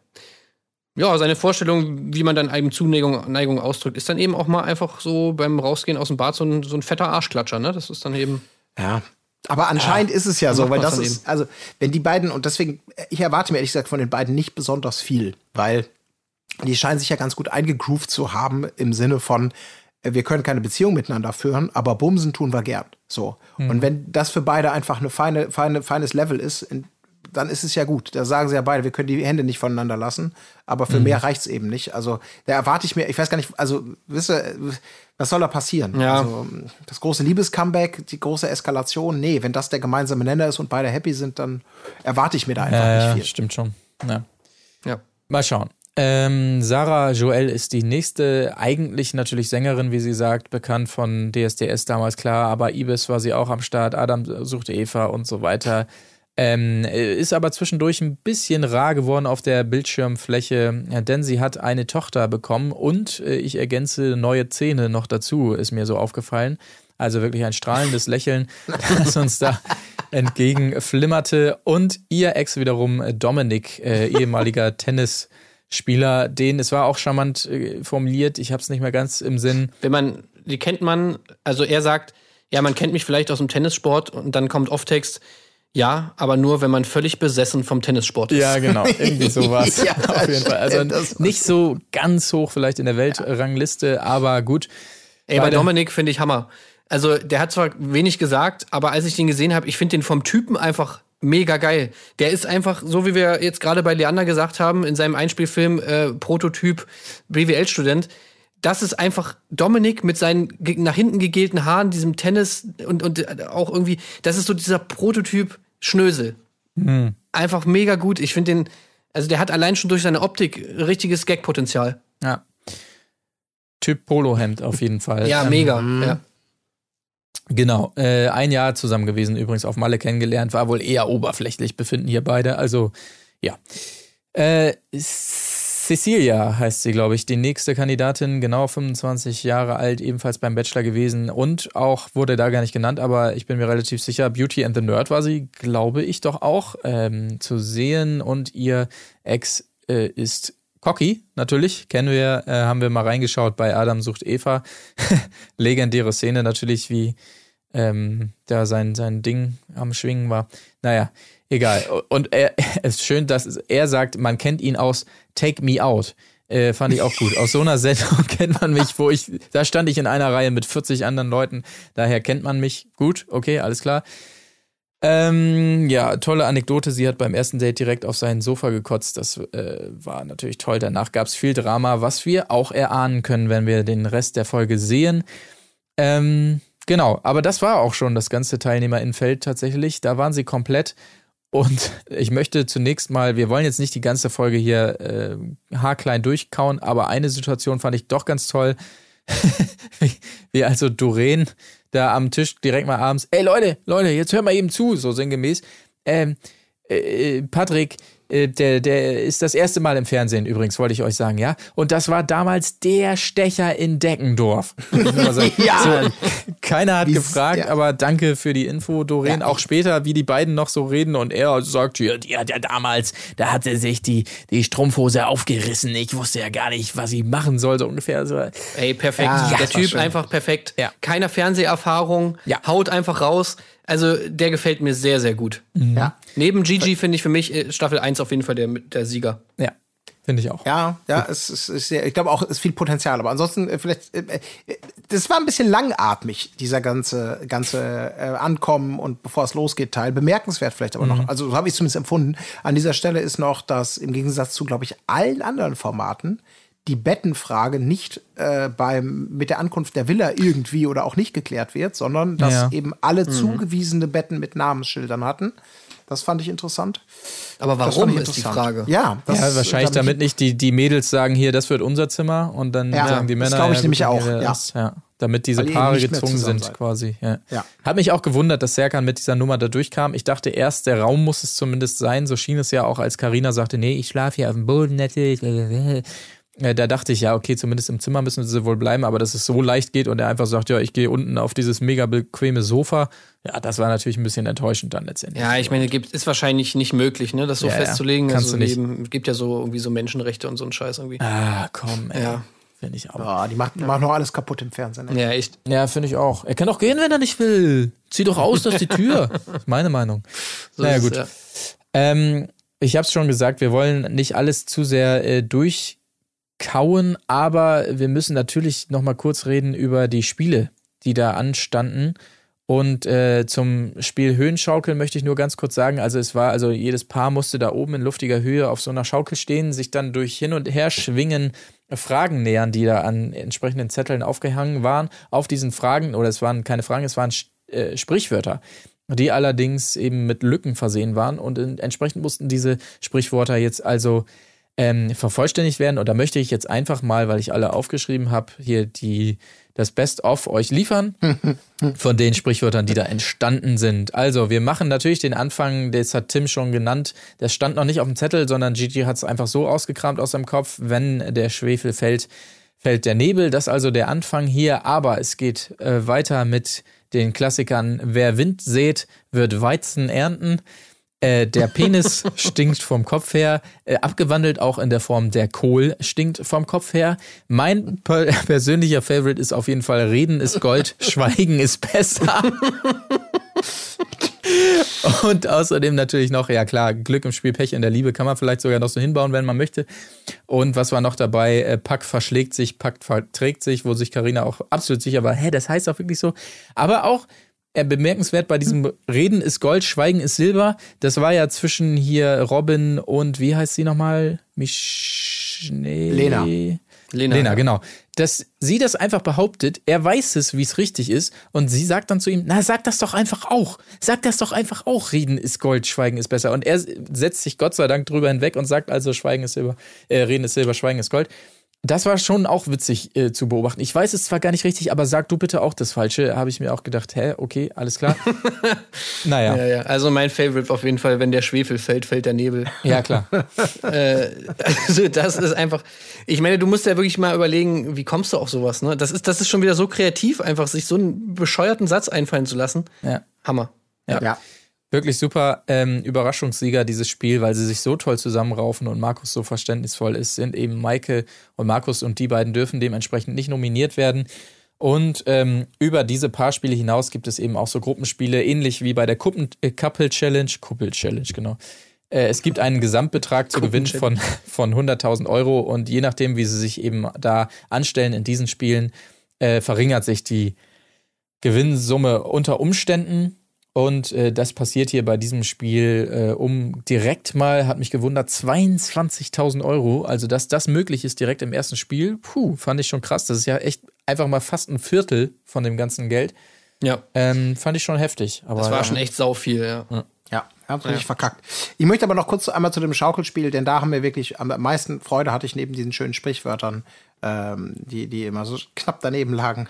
ja, seine Vorstellung, wie man dann einem Zuneigung Neigung ausdrückt, ist dann eben auch mal einfach so beim Rausgehen aus dem Bad so ein, so ein fetter Arschklatscher, ne? Das ist dann eben. Ja. Aber anscheinend ist es ja so, weil das ist, also, wenn die beiden, und deswegen, ich erwarte mir ehrlich gesagt von den beiden nicht besonders viel, weil die scheinen sich ja ganz gut eingegroovt zu haben im Sinne von, äh, wir können keine Beziehung miteinander führen, aber Bumsen tun wir gern. So. Und wenn das für beide einfach eine feine, feine, feines Level ist, dann ist es ja gut. Da sagen sie ja beide, wir können die Hände nicht voneinander lassen, aber für mehr reicht's eben nicht. Also da erwarte ich mir, ich weiß gar nicht, also wisst ihr, was soll da passieren? Ja. Also, das große Liebescomeback, die große Eskalation, nee, wenn das der gemeinsame Nenner ist und beide happy sind, dann erwarte ich mir da einfach Ja, ja, nicht viel. stimmt schon. Ja. Ja. Mal schauen. Ähm, Sarah Joel ist die nächste, eigentlich natürlich Sängerin, wie sie sagt, bekannt von DSDS damals, klar, aber Ibis war sie auch am Start, Adam suchte Eva und so weiter. Ähm, ist aber zwischendurch ein bisschen rar geworden auf der Bildschirmfläche, denn sie hat eine Tochter bekommen und äh, ich ergänze neue Zähne noch dazu, ist mir so aufgefallen. Also wirklich ein strahlendes Lächeln, das uns da entgegenflimmerte. Und ihr Ex wiederum, äh, Dominik, äh, ehemaliger Tennisspieler, den, es war auch charmant äh, formuliert, ich habe es nicht mehr ganz im Sinn. wenn man, die kennt man, also er sagt, ja, man kennt mich vielleicht aus dem Tennissport und dann kommt Off-Text, Ja, aber nur, wenn man völlig besessen vom Tennissport ist. Ja, genau, irgendwie sowas. Ja, Auf jeden Fall. Also nicht so ganz hoch vielleicht in der Weltrangliste, aber gut. Ey, bei Dominik finde ich Hammer. Also, der hat zwar wenig gesagt, aber als ich den gesehen habe, ich finde den vom Typen einfach mega geil. Der ist einfach, so wie wir jetzt gerade bei Leander gesagt haben, in seinem Einspielfilm äh, Prototyp BWL-Student, das ist einfach Dominik mit seinen nach hinten gegelten Haaren, diesem Tennis und, und äh, auch irgendwie, das ist so dieser Prototyp Schnösel. Einfach mega gut. Ich finde den, also der hat allein schon durch seine Optik richtiges Gag-Potenzial. Ja. Typ Polohemd auf jeden Fall. Ja, Ähm, mega. Ja. Genau, äh, ein Jahr zusammen gewesen, übrigens auf Malle kennengelernt, war wohl eher oberflächlich, befinden hier beide, also ja. Äh, Cecilia heißt sie, glaube ich, die nächste Kandidatin, genau 25 Jahre alt, ebenfalls beim Bachelor gewesen und auch, wurde da gar nicht genannt, aber ich bin mir relativ sicher, Beauty and the Nerd war sie, glaube ich doch auch, ähm, zu sehen und ihr Ex äh, ist Cocky, natürlich, kennen wir, äh, haben wir mal reingeschaut bei Adam sucht Eva. Legendäre Szene natürlich, wie ähm, da sein, sein Ding am Schwingen war. Naja, egal. Und er, es ist schön, dass er sagt, man kennt ihn aus Take Me Out. Äh, fand ich auch gut. Aus so einer Sendung kennt man mich, wo ich, da stand ich in einer Reihe mit 40 anderen Leuten. Daher kennt man mich gut. Okay, alles klar. Ähm, ja, tolle Anekdote. Sie hat beim ersten Date direkt auf sein Sofa gekotzt. Das äh, war natürlich toll. Danach gab es viel Drama, was wir auch erahnen können, wenn wir den Rest der Folge sehen. Ähm, genau, aber das war auch schon das ganze Teilnehmerinnenfeld tatsächlich. Da waren sie komplett. Und ich möchte zunächst mal, wir wollen jetzt nicht die ganze Folge hier äh, haarklein durchkauen, aber eine Situation fand ich doch ganz toll. wie, wie also Doreen da am Tisch direkt mal abends, ey Leute, Leute, jetzt hört mal eben zu, so sinngemäß. Ähm, äh, Patrick, äh, der, der ist das erste Mal im Fernsehen übrigens, wollte ich euch sagen, ja. Und das war damals der Stecher in Deckendorf. ja. So, keiner hat Wie- gefragt, ja. aber danke für die Info, Doreen. Ja. Auch später, wie die beiden noch so reden und er sagt, ja, die hat ja damals, da hat er sich die, die Strumpfhose aufgerissen. Ich wusste ja gar nicht, was ich machen soll, so ungefähr. So. Ey, perfekt. Ja, der Typ einfach perfekt. Ja. Keine Fernseherfahrung, Ja. haut einfach raus. Also, der gefällt mir sehr, sehr gut. Ja. Neben Gigi finde ich für mich äh, Staffel 1 auf jeden Fall der, der Sieger. Ja, finde ich auch. Ja, ja, es ist, ist sehr, ich glaube auch, es ist viel Potenzial. Aber ansonsten äh, vielleicht, äh, das war ein bisschen langatmig, dieser ganze, ganze äh, Ankommen und bevor es losgeht Teil. Bemerkenswert vielleicht aber noch. Also so habe ich es zumindest empfunden. An dieser Stelle ist noch, dass im Gegensatz zu, glaube ich, allen anderen Formaten die Bettenfrage nicht äh, beim mit der Ankunft der Villa irgendwie oder auch nicht geklärt wird, sondern dass Ja. eben alle zugewiesene Betten mit Namensschildern hatten. Das fand ich interessant. Aber Das warum ist die. Frage? Ja, das, ja, wahrscheinlich da bin damit nicht die, die Mädels sagen, hier, das wird unser Zimmer und dann Ja, sagen die das Männer. glaube ich ja, nämlich auch, ja. ist- ja. Damit diese Weil Paare gezwungen sind, seid. quasi. Ja. Ja. Hat mich auch gewundert, dass Serkan mit dieser Nummer da durchkam. Ich dachte erst, der Raum muss es zumindest sein. So schien es ja auch, als Karina sagte, nee, ich schlafe hier auf dem Boden natürlich. Äh, Da dachte ich, ja, okay, zumindest im Zimmer müssen sie wohl bleiben, aber dass es so leicht geht und er einfach sagt, ja, ich gehe unten auf dieses mega bequeme Sofa, ja, das war natürlich ein bisschen enttäuschend dann letztendlich. Ja, ich meine, gibt, ist wahrscheinlich nicht möglich, ne, das so Ja, ja. festzulegen. Kannst also du nicht. neben- gibt ja so irgendwie so Menschenrechte und so ein Scheiß irgendwie. Ah, komm, ey. Ja. Finde ich auch. Ah, die macht, macht noch alles kaputt im Fernsehen. ey. Ja, echt. Ja, finde ich auch. Er kann doch gehen, wenn er nicht will. Zieh doch aus, das ist die Tür. Das ist meine Meinung. So naja, ist es, gut. ja. Ähm, ich habe es schon gesagt, wir wollen nicht alles zu sehr äh, durchkauen, aber wir müssen natürlich noch mal kurz reden über die Spiele, die da anstanden. Und äh, zum Spiel Höhenschaukeln möchte ich nur ganz kurz sagen, also es war, also jedes Paar musste da oben in luftiger Höhe auf so einer Schaukel stehen, sich dann durch hin und her schwingen, Fragen nähern, die da an entsprechenden Zetteln aufgehangen waren. Auf diesen Fragen, oder es waren keine Fragen, es waren äh, Sprichwörter, die allerdings eben mit Lücken versehen waren und in, entsprechend mussten diese Sprichwörter jetzt also ähm, vervollständigt werden. Und da möchte ich jetzt einfach mal, weil ich alle aufgeschrieben habe, hier die das Best-of euch liefern von den Sprichwörtern, die da entstanden sind. Also, wir machen natürlich den Anfang, das hat Tim schon genannt. Das stand noch nicht auf dem Zettel, sondern Gigi hat es einfach so ausgekramt aus seinem Kopf. Wenn der Schwefel fällt, fällt der Nebel. Das ist also der Anfang hier. Aber es geht äh, weiter mit den Klassikern. Wer Wind sät, wird Weizen ernten. Äh, der Penis stinkt vom Kopf her, äh, abgewandelt auch in der Form der Kohl stinkt vom Kopf her. Mein per persönlicher Favorite ist auf jeden Fall Reden ist Gold, Schweigen ist besser. Und außerdem natürlich noch, ja klar, Glück im Spiel, Pech in der Liebe kann man vielleicht sogar noch so hinbauen, wenn man möchte. Und was war noch dabei? Äh, Pack verschlägt sich, Pack verträgt sich, wo sich Karina auch absolut sicher war, hä, das heißt auch wirklich so. Aber auch bemerkenswert bei diesem Reden ist Gold, Schweigen ist Silber. Das war ja zwischen hier Robin und wie heißt sie nochmal? Mich nee. Lena. Lena, Lena, ja. genau. Dass sie das einfach behauptet, er weiß es, wie es richtig ist, und sie sagt dann zu ihm, na, sag das doch einfach auch. Sag das doch einfach auch. Reden ist Gold, Schweigen ist besser. Und er setzt sich Gott sei Dank drüber hinweg und sagt also, Schweigen ist Silber, äh, Reden ist Silber, Schweigen ist Gold. Das war schon auch witzig äh, zu beobachten. Ich weiß es zwar gar nicht richtig, aber sag du bitte auch das Falsche. Habe ich mir auch gedacht, hä, okay, alles klar. naja, Ja, ja. Also mein Favorite auf jeden Fall, wenn der Schwefel fällt, fällt der Nebel. ja klar. äh, also das ist einfach. Ich meine, du musst ja wirklich mal überlegen, wie kommst du auf sowas, ne? Das ist, das ist schon wieder so kreativ, einfach sich so einen bescheuerten Satz einfallen zu lassen. Ja. Hammer. Ja. Wirklich super ähm, Überraschungssieger dieses Spiel, weil sie sich so toll zusammenraufen und Markus so verständnisvoll ist, sind eben Maike und Markus und die beiden dürfen dementsprechend nicht nominiert werden. Und ähm, über diese paar Spiele hinaus gibt es eben auch so Gruppenspiele, ähnlich wie bei der Kuppen äh, Couple Challenge, Couple Challenge, genau. Äh, es gibt einen Gesamtbetrag zu gewinnen von, von 100.000 Euro und je nachdem, wie sie sich eben da anstellen in diesen Spielen, äh, verringert sich die Gewinnsumme unter Umständen. Und äh, das passiert hier bei diesem Spiel äh, um direkt mal, hat mich gewundert, 22.000 Euro. Also, dass das möglich ist direkt im ersten Spiel, puh, fand ich schon krass. Das ist ja echt einfach mal fast ein Viertel von dem ganzen Geld. Ja. Ähm, fand ich schon heftig. Aber, Das war ja. schon echt sau viel, ja. Ja, haben richtig verkackt. Ich möchte aber noch kurz einmal zu dem Schaukelspiel, denn da haben wir wirklich am meisten Freude hatte ich neben diesen schönen Sprichwörtern, ähm, die, die immer so knapp daneben lagen.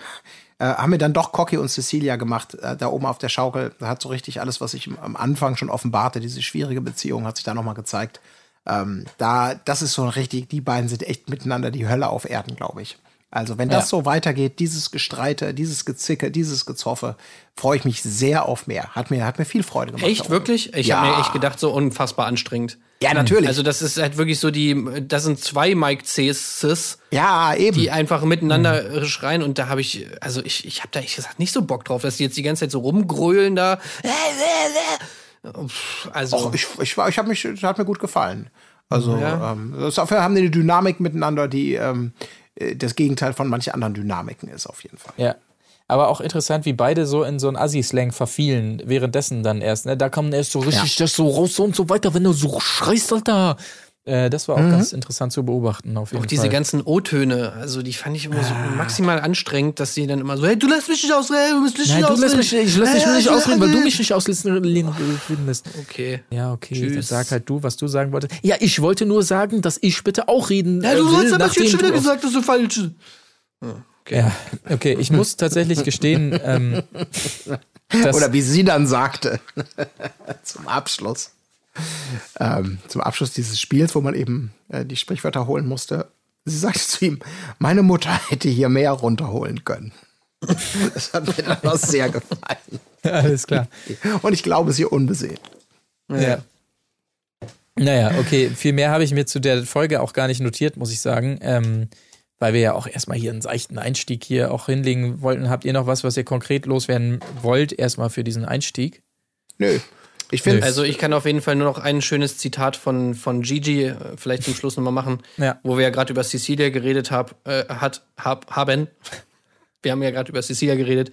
Äh, haben wir dann doch Cocky und Cecilia gemacht, äh, da oben auf der Schaukel. Da hat so richtig alles, was ich am Anfang schon offenbarte, diese schwierige Beziehung, hat sich da nochmal gezeigt. Ähm, da, das ist so richtig, die beiden sind echt miteinander die Hölle auf Erden, glaube ich. Also, wenn das Ja. so weitergeht, dieses Gestreite, dieses Gezicke, dieses Gezoffe, freue ich mich sehr auf mehr. Hat mir, hat mir viel Freude gemacht. Echt, wirklich? Ich Ja. habe mir echt gedacht, so unfassbar anstrengend. Ja, natürlich. Also, das ist halt wirklich so die, das sind zwei Mike Cs, ja, eben. die einfach miteinander schreien und da habe ich, also ich, ich habe da ehrlich gesagt nicht so Bock drauf, dass die jetzt die ganze Zeit so rumgrölen da. Also, Och, ich, ich, ich habe mich, das hat mir gut gefallen. Also, Ja. ähm, dafür haben die eine Dynamik miteinander, die ähm, äh, das Gegenteil von manchen anderen Dynamiken ist, auf jeden Fall. Ja. Aber auch interessant, wie beide so in so einen Assi-Slang verfielen, währenddessen dann erst. Ne? Da kam erst so richtig das so raus und so weiter, wenn du so schreist, Alter. Äh, das war auch ganz interessant zu beobachten, auf jeden auch diese Fall. ganzen O-Töne, also die fand ich immer so maximal anstrengend, dass sie dann immer so, hey, du lässt mich nicht ausreden, du lässt mich Nein, nicht lässt ausreden. mich, ich lass dich Ja, nicht ausreden, weil du mich nicht ausreden lässt. Okay. Ja, okay, dann Tschüss. sag halt du, was du sagen wolltest. Ja, ich wollte nur sagen, dass ich bitte auch reden Ja, äh, du will, hast aber jetzt schon wieder gesagt, dass du falsch ist. Ja, okay, ich muss tatsächlich gestehen, ähm, dass, Oder wie sie dann sagte, zum Abschluss. Ähm, zum Abschluss dieses Spiels, wo man eben äh, die Sprichwörter holen musste. Sie sagte zu ihm, meine Mutter hätte hier mehr runterholen können. Das hat mir dann auch sehr gefallen. alles klar. Und ich glaube, sie unbesehen. Ja. Naja, okay, viel mehr habe ich mir zu der Folge auch gar nicht notiert, muss ich sagen. Ähm, weil wir ja auch erstmal hier einen seichten Einstieg hier auch hinlegen wollten. Habt ihr noch was, was ihr konkret loswerden wollt, erstmal für diesen Einstieg? Nö. Ich finde, Also ich kann auf jeden Fall nur noch ein schönes Zitat von, von Gigi äh, vielleicht zum Schluss nochmal machen, Ja. wo wir ja gerade über Cecilia geredet hab, äh, hat, hab, haben. Wir haben ja gerade über Cecilia geredet.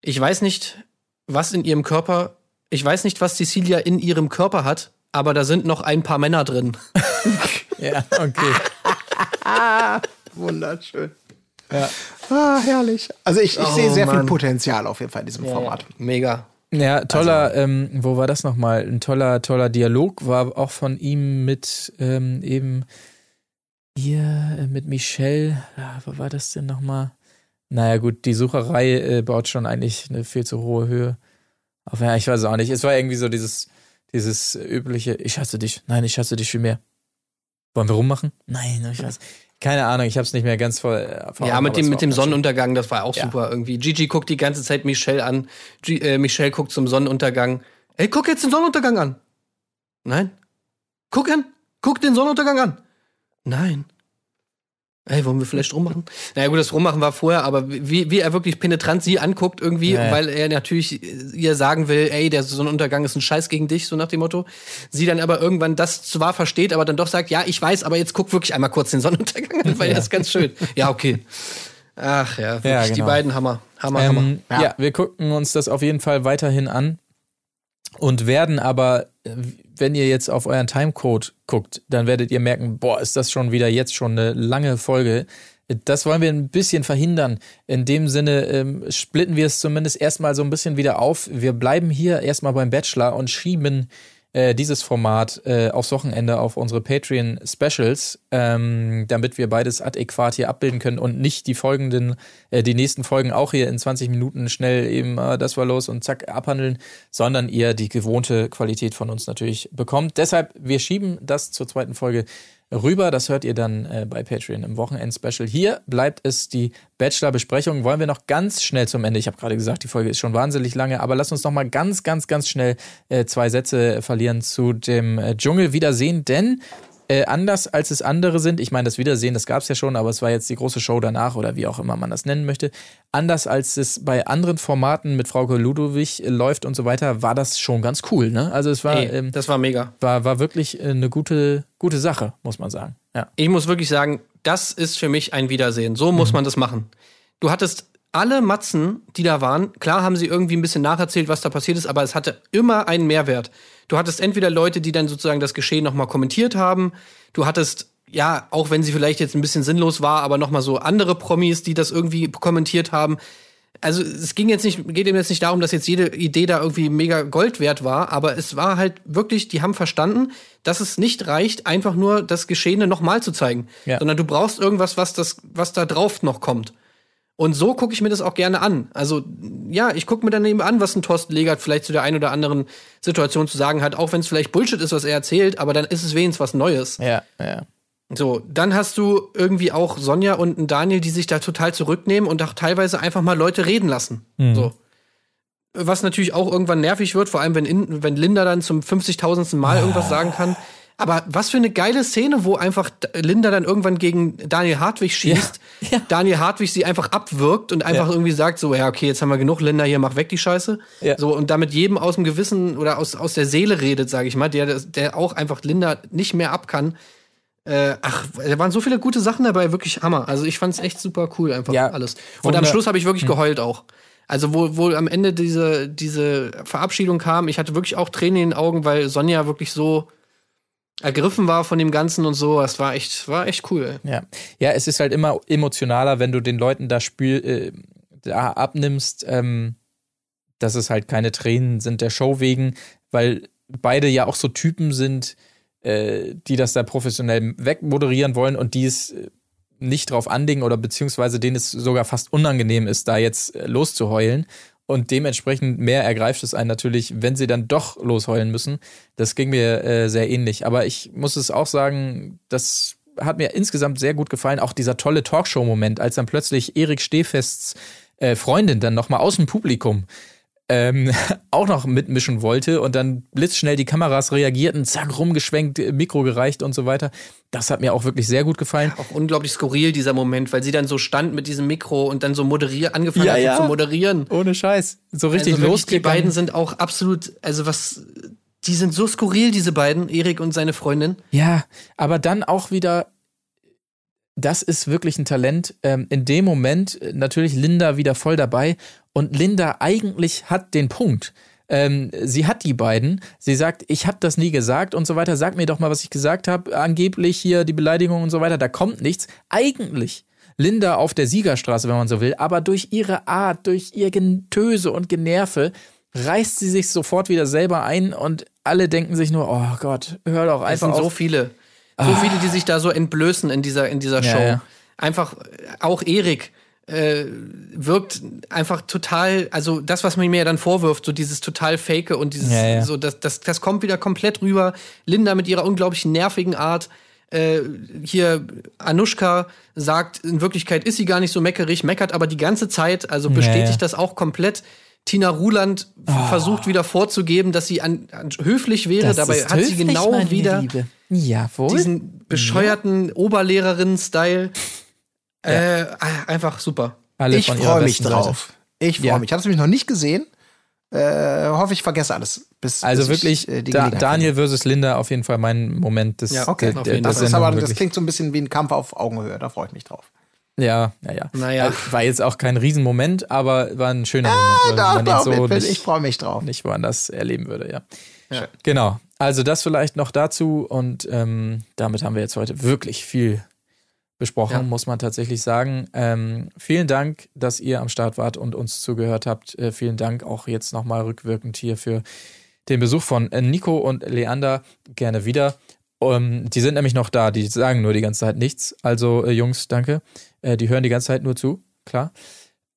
Ich weiß nicht, was in ihrem Körper, ich weiß nicht, was Cecilia in ihrem Körper hat, aber da sind noch ein paar Männer drin. Ja, okay. wunderschön. Ah, herrlich. Also ich, ich Oh, sehe sehr viel Mann. Potenzial auf jeden Fall in diesem Format. Mega. Ja, toller, ähm, wo war das nochmal? Ein toller, toller Dialog war auch von ihm mit ähm, eben hier, äh, mit Michelle. Ja, wo war das denn nochmal? Naja, gut, die Sucherei äh, baut schon eigentlich eine viel zu hohe Höhe. Aber ja, ich weiß auch nicht. Es war irgendwie so dieses, dieses übliche, ich hasse dich. Nein, ich hasse dich viel mehr. Wollen wir rummachen? Nein, ich weiß. Keine Ahnung, ich hab's nicht mehr ganz voll. äh, Ja, Augen, mit dem, es mit dem. Sonnenuntergang, das war auch Ja. super irgendwie. Gigi guckt die ganze Zeit Michelle an. G äh, Michelle guckt zum Sonnenuntergang. Ey, guck jetzt den Sonnenuntergang an. Nein. Guck an. Guck den Sonnenuntergang an. Nein. Ey, wollen wir vielleicht rummachen? Naja, gut, das Rummachen war vorher, aber wie, wie er wirklich penetrant sie anguckt irgendwie, Ja, ja. weil er natürlich ihr sagen will, ey, der Sonnenuntergang ist ein Scheiß gegen dich, so nach dem Motto. Sie dann aber irgendwann das zwar versteht, aber dann doch sagt, ja, ich weiß, aber jetzt guck wirklich einmal kurz den Sonnenuntergang an, weil das ist ganz schön. Ja, okay. Ach ja, wirklich, Ja, die genau. beiden Hammer. Hammer, Hammer. Ähm, ja. wir gucken uns das auf jeden Fall weiterhin an und werden aber, äh, wenn ihr jetzt auf euren Timecode guckt, dann werdet ihr merken, boah, ist das schon wieder jetzt schon eine lange Folge. Das wollen wir ein bisschen verhindern. In dem Sinne ähm, splitten wir es zumindest erstmal so ein bisschen wieder auf. Wir bleiben hier erstmal beim Bachelor und schieben äh, dieses Format äh, aufs Wochenende auf unsere Patreon-Specials, ähm, damit wir beides adäquat hier abbilden können und nicht die folgenden, äh, die nächsten Folgen auch hier in 20 Minuten schnell eben, äh, das war los und zack, abhandeln, sondern ihr die gewohnte Qualität von uns natürlich bekommt. Deshalb, wir schieben das zur zweiten Folge rüber. Das hört ihr dann äh, bei Patreon im Wochenend-Special. Hier bleibt es die Bachelor-Besprechung. Wollen wir noch ganz schnell zum Ende. Ich habe gerade gesagt, die Folge ist schon wahnsinnig lange, aber lass uns noch mal ganz, ganz, ganz schnell äh, zwei Sätze verlieren zu dem äh, Dschungel-Wiedersehen, denn äh, anders als es andere sind, ich meine, das Wiedersehen, das gab es ja schon, aber es war jetzt die große Show danach oder wie auch immer man das nennen möchte. Anders als es bei anderen Formaten mit Frauke Ludowig äh, läuft und so weiter, war das schon ganz cool. Ne? Also es war, Ey, ähm, das war mega. war, war wirklich äh, eine gute, gute Sache, muss man sagen. Ja. Ich muss wirklich sagen, das ist für mich ein Wiedersehen. So muss man das machen. Du hattest alle Matzen, die da waren, klar haben sie irgendwie ein bisschen nacherzählt, was da passiert ist, aber es hatte immer einen Mehrwert. Du hattest entweder Leute, die dann sozusagen das Geschehen nochmal kommentiert haben. Du hattest, ja, auch wenn sie vielleicht jetzt ein bisschen sinnlos war, aber nochmal so andere Promis, die das irgendwie kommentiert haben. Also es ging jetzt nicht, geht eben jetzt nicht darum, dass jetzt jede Idee da irgendwie mega Gold wert war, aber es war halt wirklich, die haben verstanden, dass es nicht reicht, einfach nur das Geschehene nochmal zu zeigen, Ja. sondern du brauchst irgendwas, was das, was da drauf noch kommt. Und so gucke ich mir das auch gerne an. Also, ja, ich gucke mir dann eben an, was ein Thorsten Legert vielleicht zu der einen oder anderen Situation zu sagen hat, auch wenn es vielleicht Bullshit ist, was er erzählt, aber dann ist es wenigstens was Neues. Ja, ja. So, dann hast du irgendwie auch Sonja und einen Daniel, die sich da total zurücknehmen und auch teilweise einfach mal Leute reden lassen. So. Was natürlich auch irgendwann nervig wird, vor allem wenn, in, wenn Linda dann zum 50.000. Mal irgendwas sagen kann. Aber was für eine geile Szene, wo einfach Linda dann irgendwann gegen Daniel Hartwig schießt, Ja, ja. Daniel Hartwig sie einfach abwirkt und einfach Ja. irgendwie sagt so, ja, okay, jetzt haben wir genug, Linda, hier, mach weg die Scheiße. So, und damit jedem aus dem Gewissen oder aus, aus der Seele redet, sage ich mal, der, der auch einfach Linda nicht mehr ab kann. Äh, ach, da waren so viele gute Sachen dabei, wirklich Hammer. Also ich fand's echt super cool, einfach alles. Und am Schluss habe ich wirklich Hm. geheult auch. Also wo, wo am Ende diese, diese Verabschiedung kam, ich hatte wirklich auch Tränen in den Augen, weil Sonja wirklich so ergriffen war von dem Ganzen und so. Das war echt, war echt cool. Ja. ja, es ist halt immer emotionaler, wenn du den Leuten da Spiel äh, da abnimmst, ähm, dass es halt keine Tränen sind der Show wegen, weil beide ja auch so Typen sind, äh, die das da professionell wegmoderieren wollen und die es äh, nicht drauf andingen oder beziehungsweise denen es sogar fast unangenehm ist, da jetzt äh, loszuheulen. Und dementsprechend mehr ergreift es einen natürlich, wenn sie dann doch losheulen müssen. Das ging mir äh, sehr ähnlich. Aber ich muss es auch sagen, das hat mir insgesamt sehr gut gefallen. Auch dieser tolle Talkshow-Moment, als dann plötzlich Erik Stehfests äh, Freundin dann nochmal aus dem Publikum ähm, auch noch mitmischen wollte und dann blitzschnell die Kameras reagierten, zack, rumgeschwenkt, Mikro gereicht und so weiter. Das hat mir auch wirklich sehr gut gefallen. Auch unglaublich skurril, dieser Moment, weil sie dann so stand mit diesem Mikro und dann so moderier angefangen Ja, hat ja. zu moderieren. Ohne Scheiß. So richtig also wirklich, Die losgegangen. beiden sind auch absolut, also was, die sind so skurril, diese beiden, Erik und seine Freundin. Ja, aber dann auch wieder, das ist wirklich ein Talent. Ähm, in dem Moment äh, natürlich Linda wieder voll dabei und Linda eigentlich hat den Punkt. Ähm, sie hat die beiden. Sie sagt, ich habe das nie gesagt und so weiter. Sag mir doch mal, was ich gesagt habe. Angeblich hier die Beleidigung und so weiter. Da kommt nichts. Eigentlich Linda auf der Siegerstraße, wenn man so will. Aber durch ihre Art, durch ihr Getöse und Generve reißt sie sich sofort wieder selber ein und alle denken sich nur, oh Gott, hör doch Es einfach sind auf. so viele. So viele, die sich da so entblößen in dieser, in dieser Ja, Show. ja. Einfach, auch Erik äh, wirkt einfach total, also das, was man mir ja dann vorwirft, so dieses total Fake und dieses, Ja, ja. so, das, das, das kommt wieder komplett rüber. Linda mit ihrer unglaublich nervigen Art. Äh, hier Anushka sagt, in Wirklichkeit ist sie gar nicht so meckerig, meckert aber die ganze Zeit, also bestätigt ja. das auch komplett. Tina Ruland versucht wieder vorzugeben, dass sie an, an höflich wäre, Das dabei hat sie höflich, genau meine wieder Liebe. Jawohl. diesen bescheuerten Oberlehrerinnen-Style. Äh, einfach super. Alle Ich von ihrer freue mich besten Seite. drauf. Ich freue Ja. mich. Ich habe es nämlich noch nicht gesehen. Äh, hoffe, ich vergesse alles. Bis, Also bis wirklich, ich, äh, die da, Daniel versus Linda auf jeden Fall mein Moment des Ja, Okay, der, Das, ist aber, das klingt so ein bisschen wie ein Kampf auf Augenhöhe. Da freue ich mich drauf. Ja, ja, ja. Naja. Also, war jetzt auch kein Riesenmoment, aber war ein schöner Moment, Doch, man doch, ihn so ich, nicht, ich freue mich drauf. nicht woanders erleben würde, ja. Ja. Genau. Also das vielleicht noch dazu und ähm, damit haben wir jetzt heute wirklich viel besprochen, Ja. muss man tatsächlich sagen. Ähm, vielen Dank, dass ihr am Start wart und uns zugehört habt. Äh, vielen Dank auch jetzt nochmal rückwirkend hier für den Besuch von äh, Nico und Leander. Gerne wieder. Ähm, die sind nämlich noch da, die sagen nur die ganze Zeit nichts. Also äh, Jungs, danke. Äh, die hören die ganze Zeit nur zu, klar.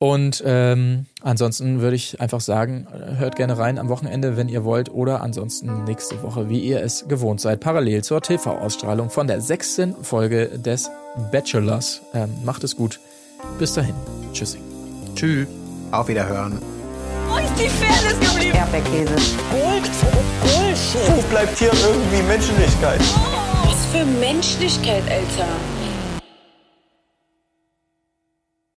Und ähm, ansonsten würde ich einfach sagen, hört gerne rein am Wochenende, wenn ihr wollt, oder ansonsten nächste Woche, wie ihr es gewohnt seid, parallel zur TV-Ausstrahlung von der sechsten Folge des Bachelors. Ähm, macht es gut. Bis dahin. Tschüssi. Tschüss. Auf Wiederhören. Wo ist die Fairness geblieben? Erdbeerkäse. Gold, Bullshit. Wo bleibt hier irgendwie Menschlichkeit? Was für Menschlichkeit, Alter.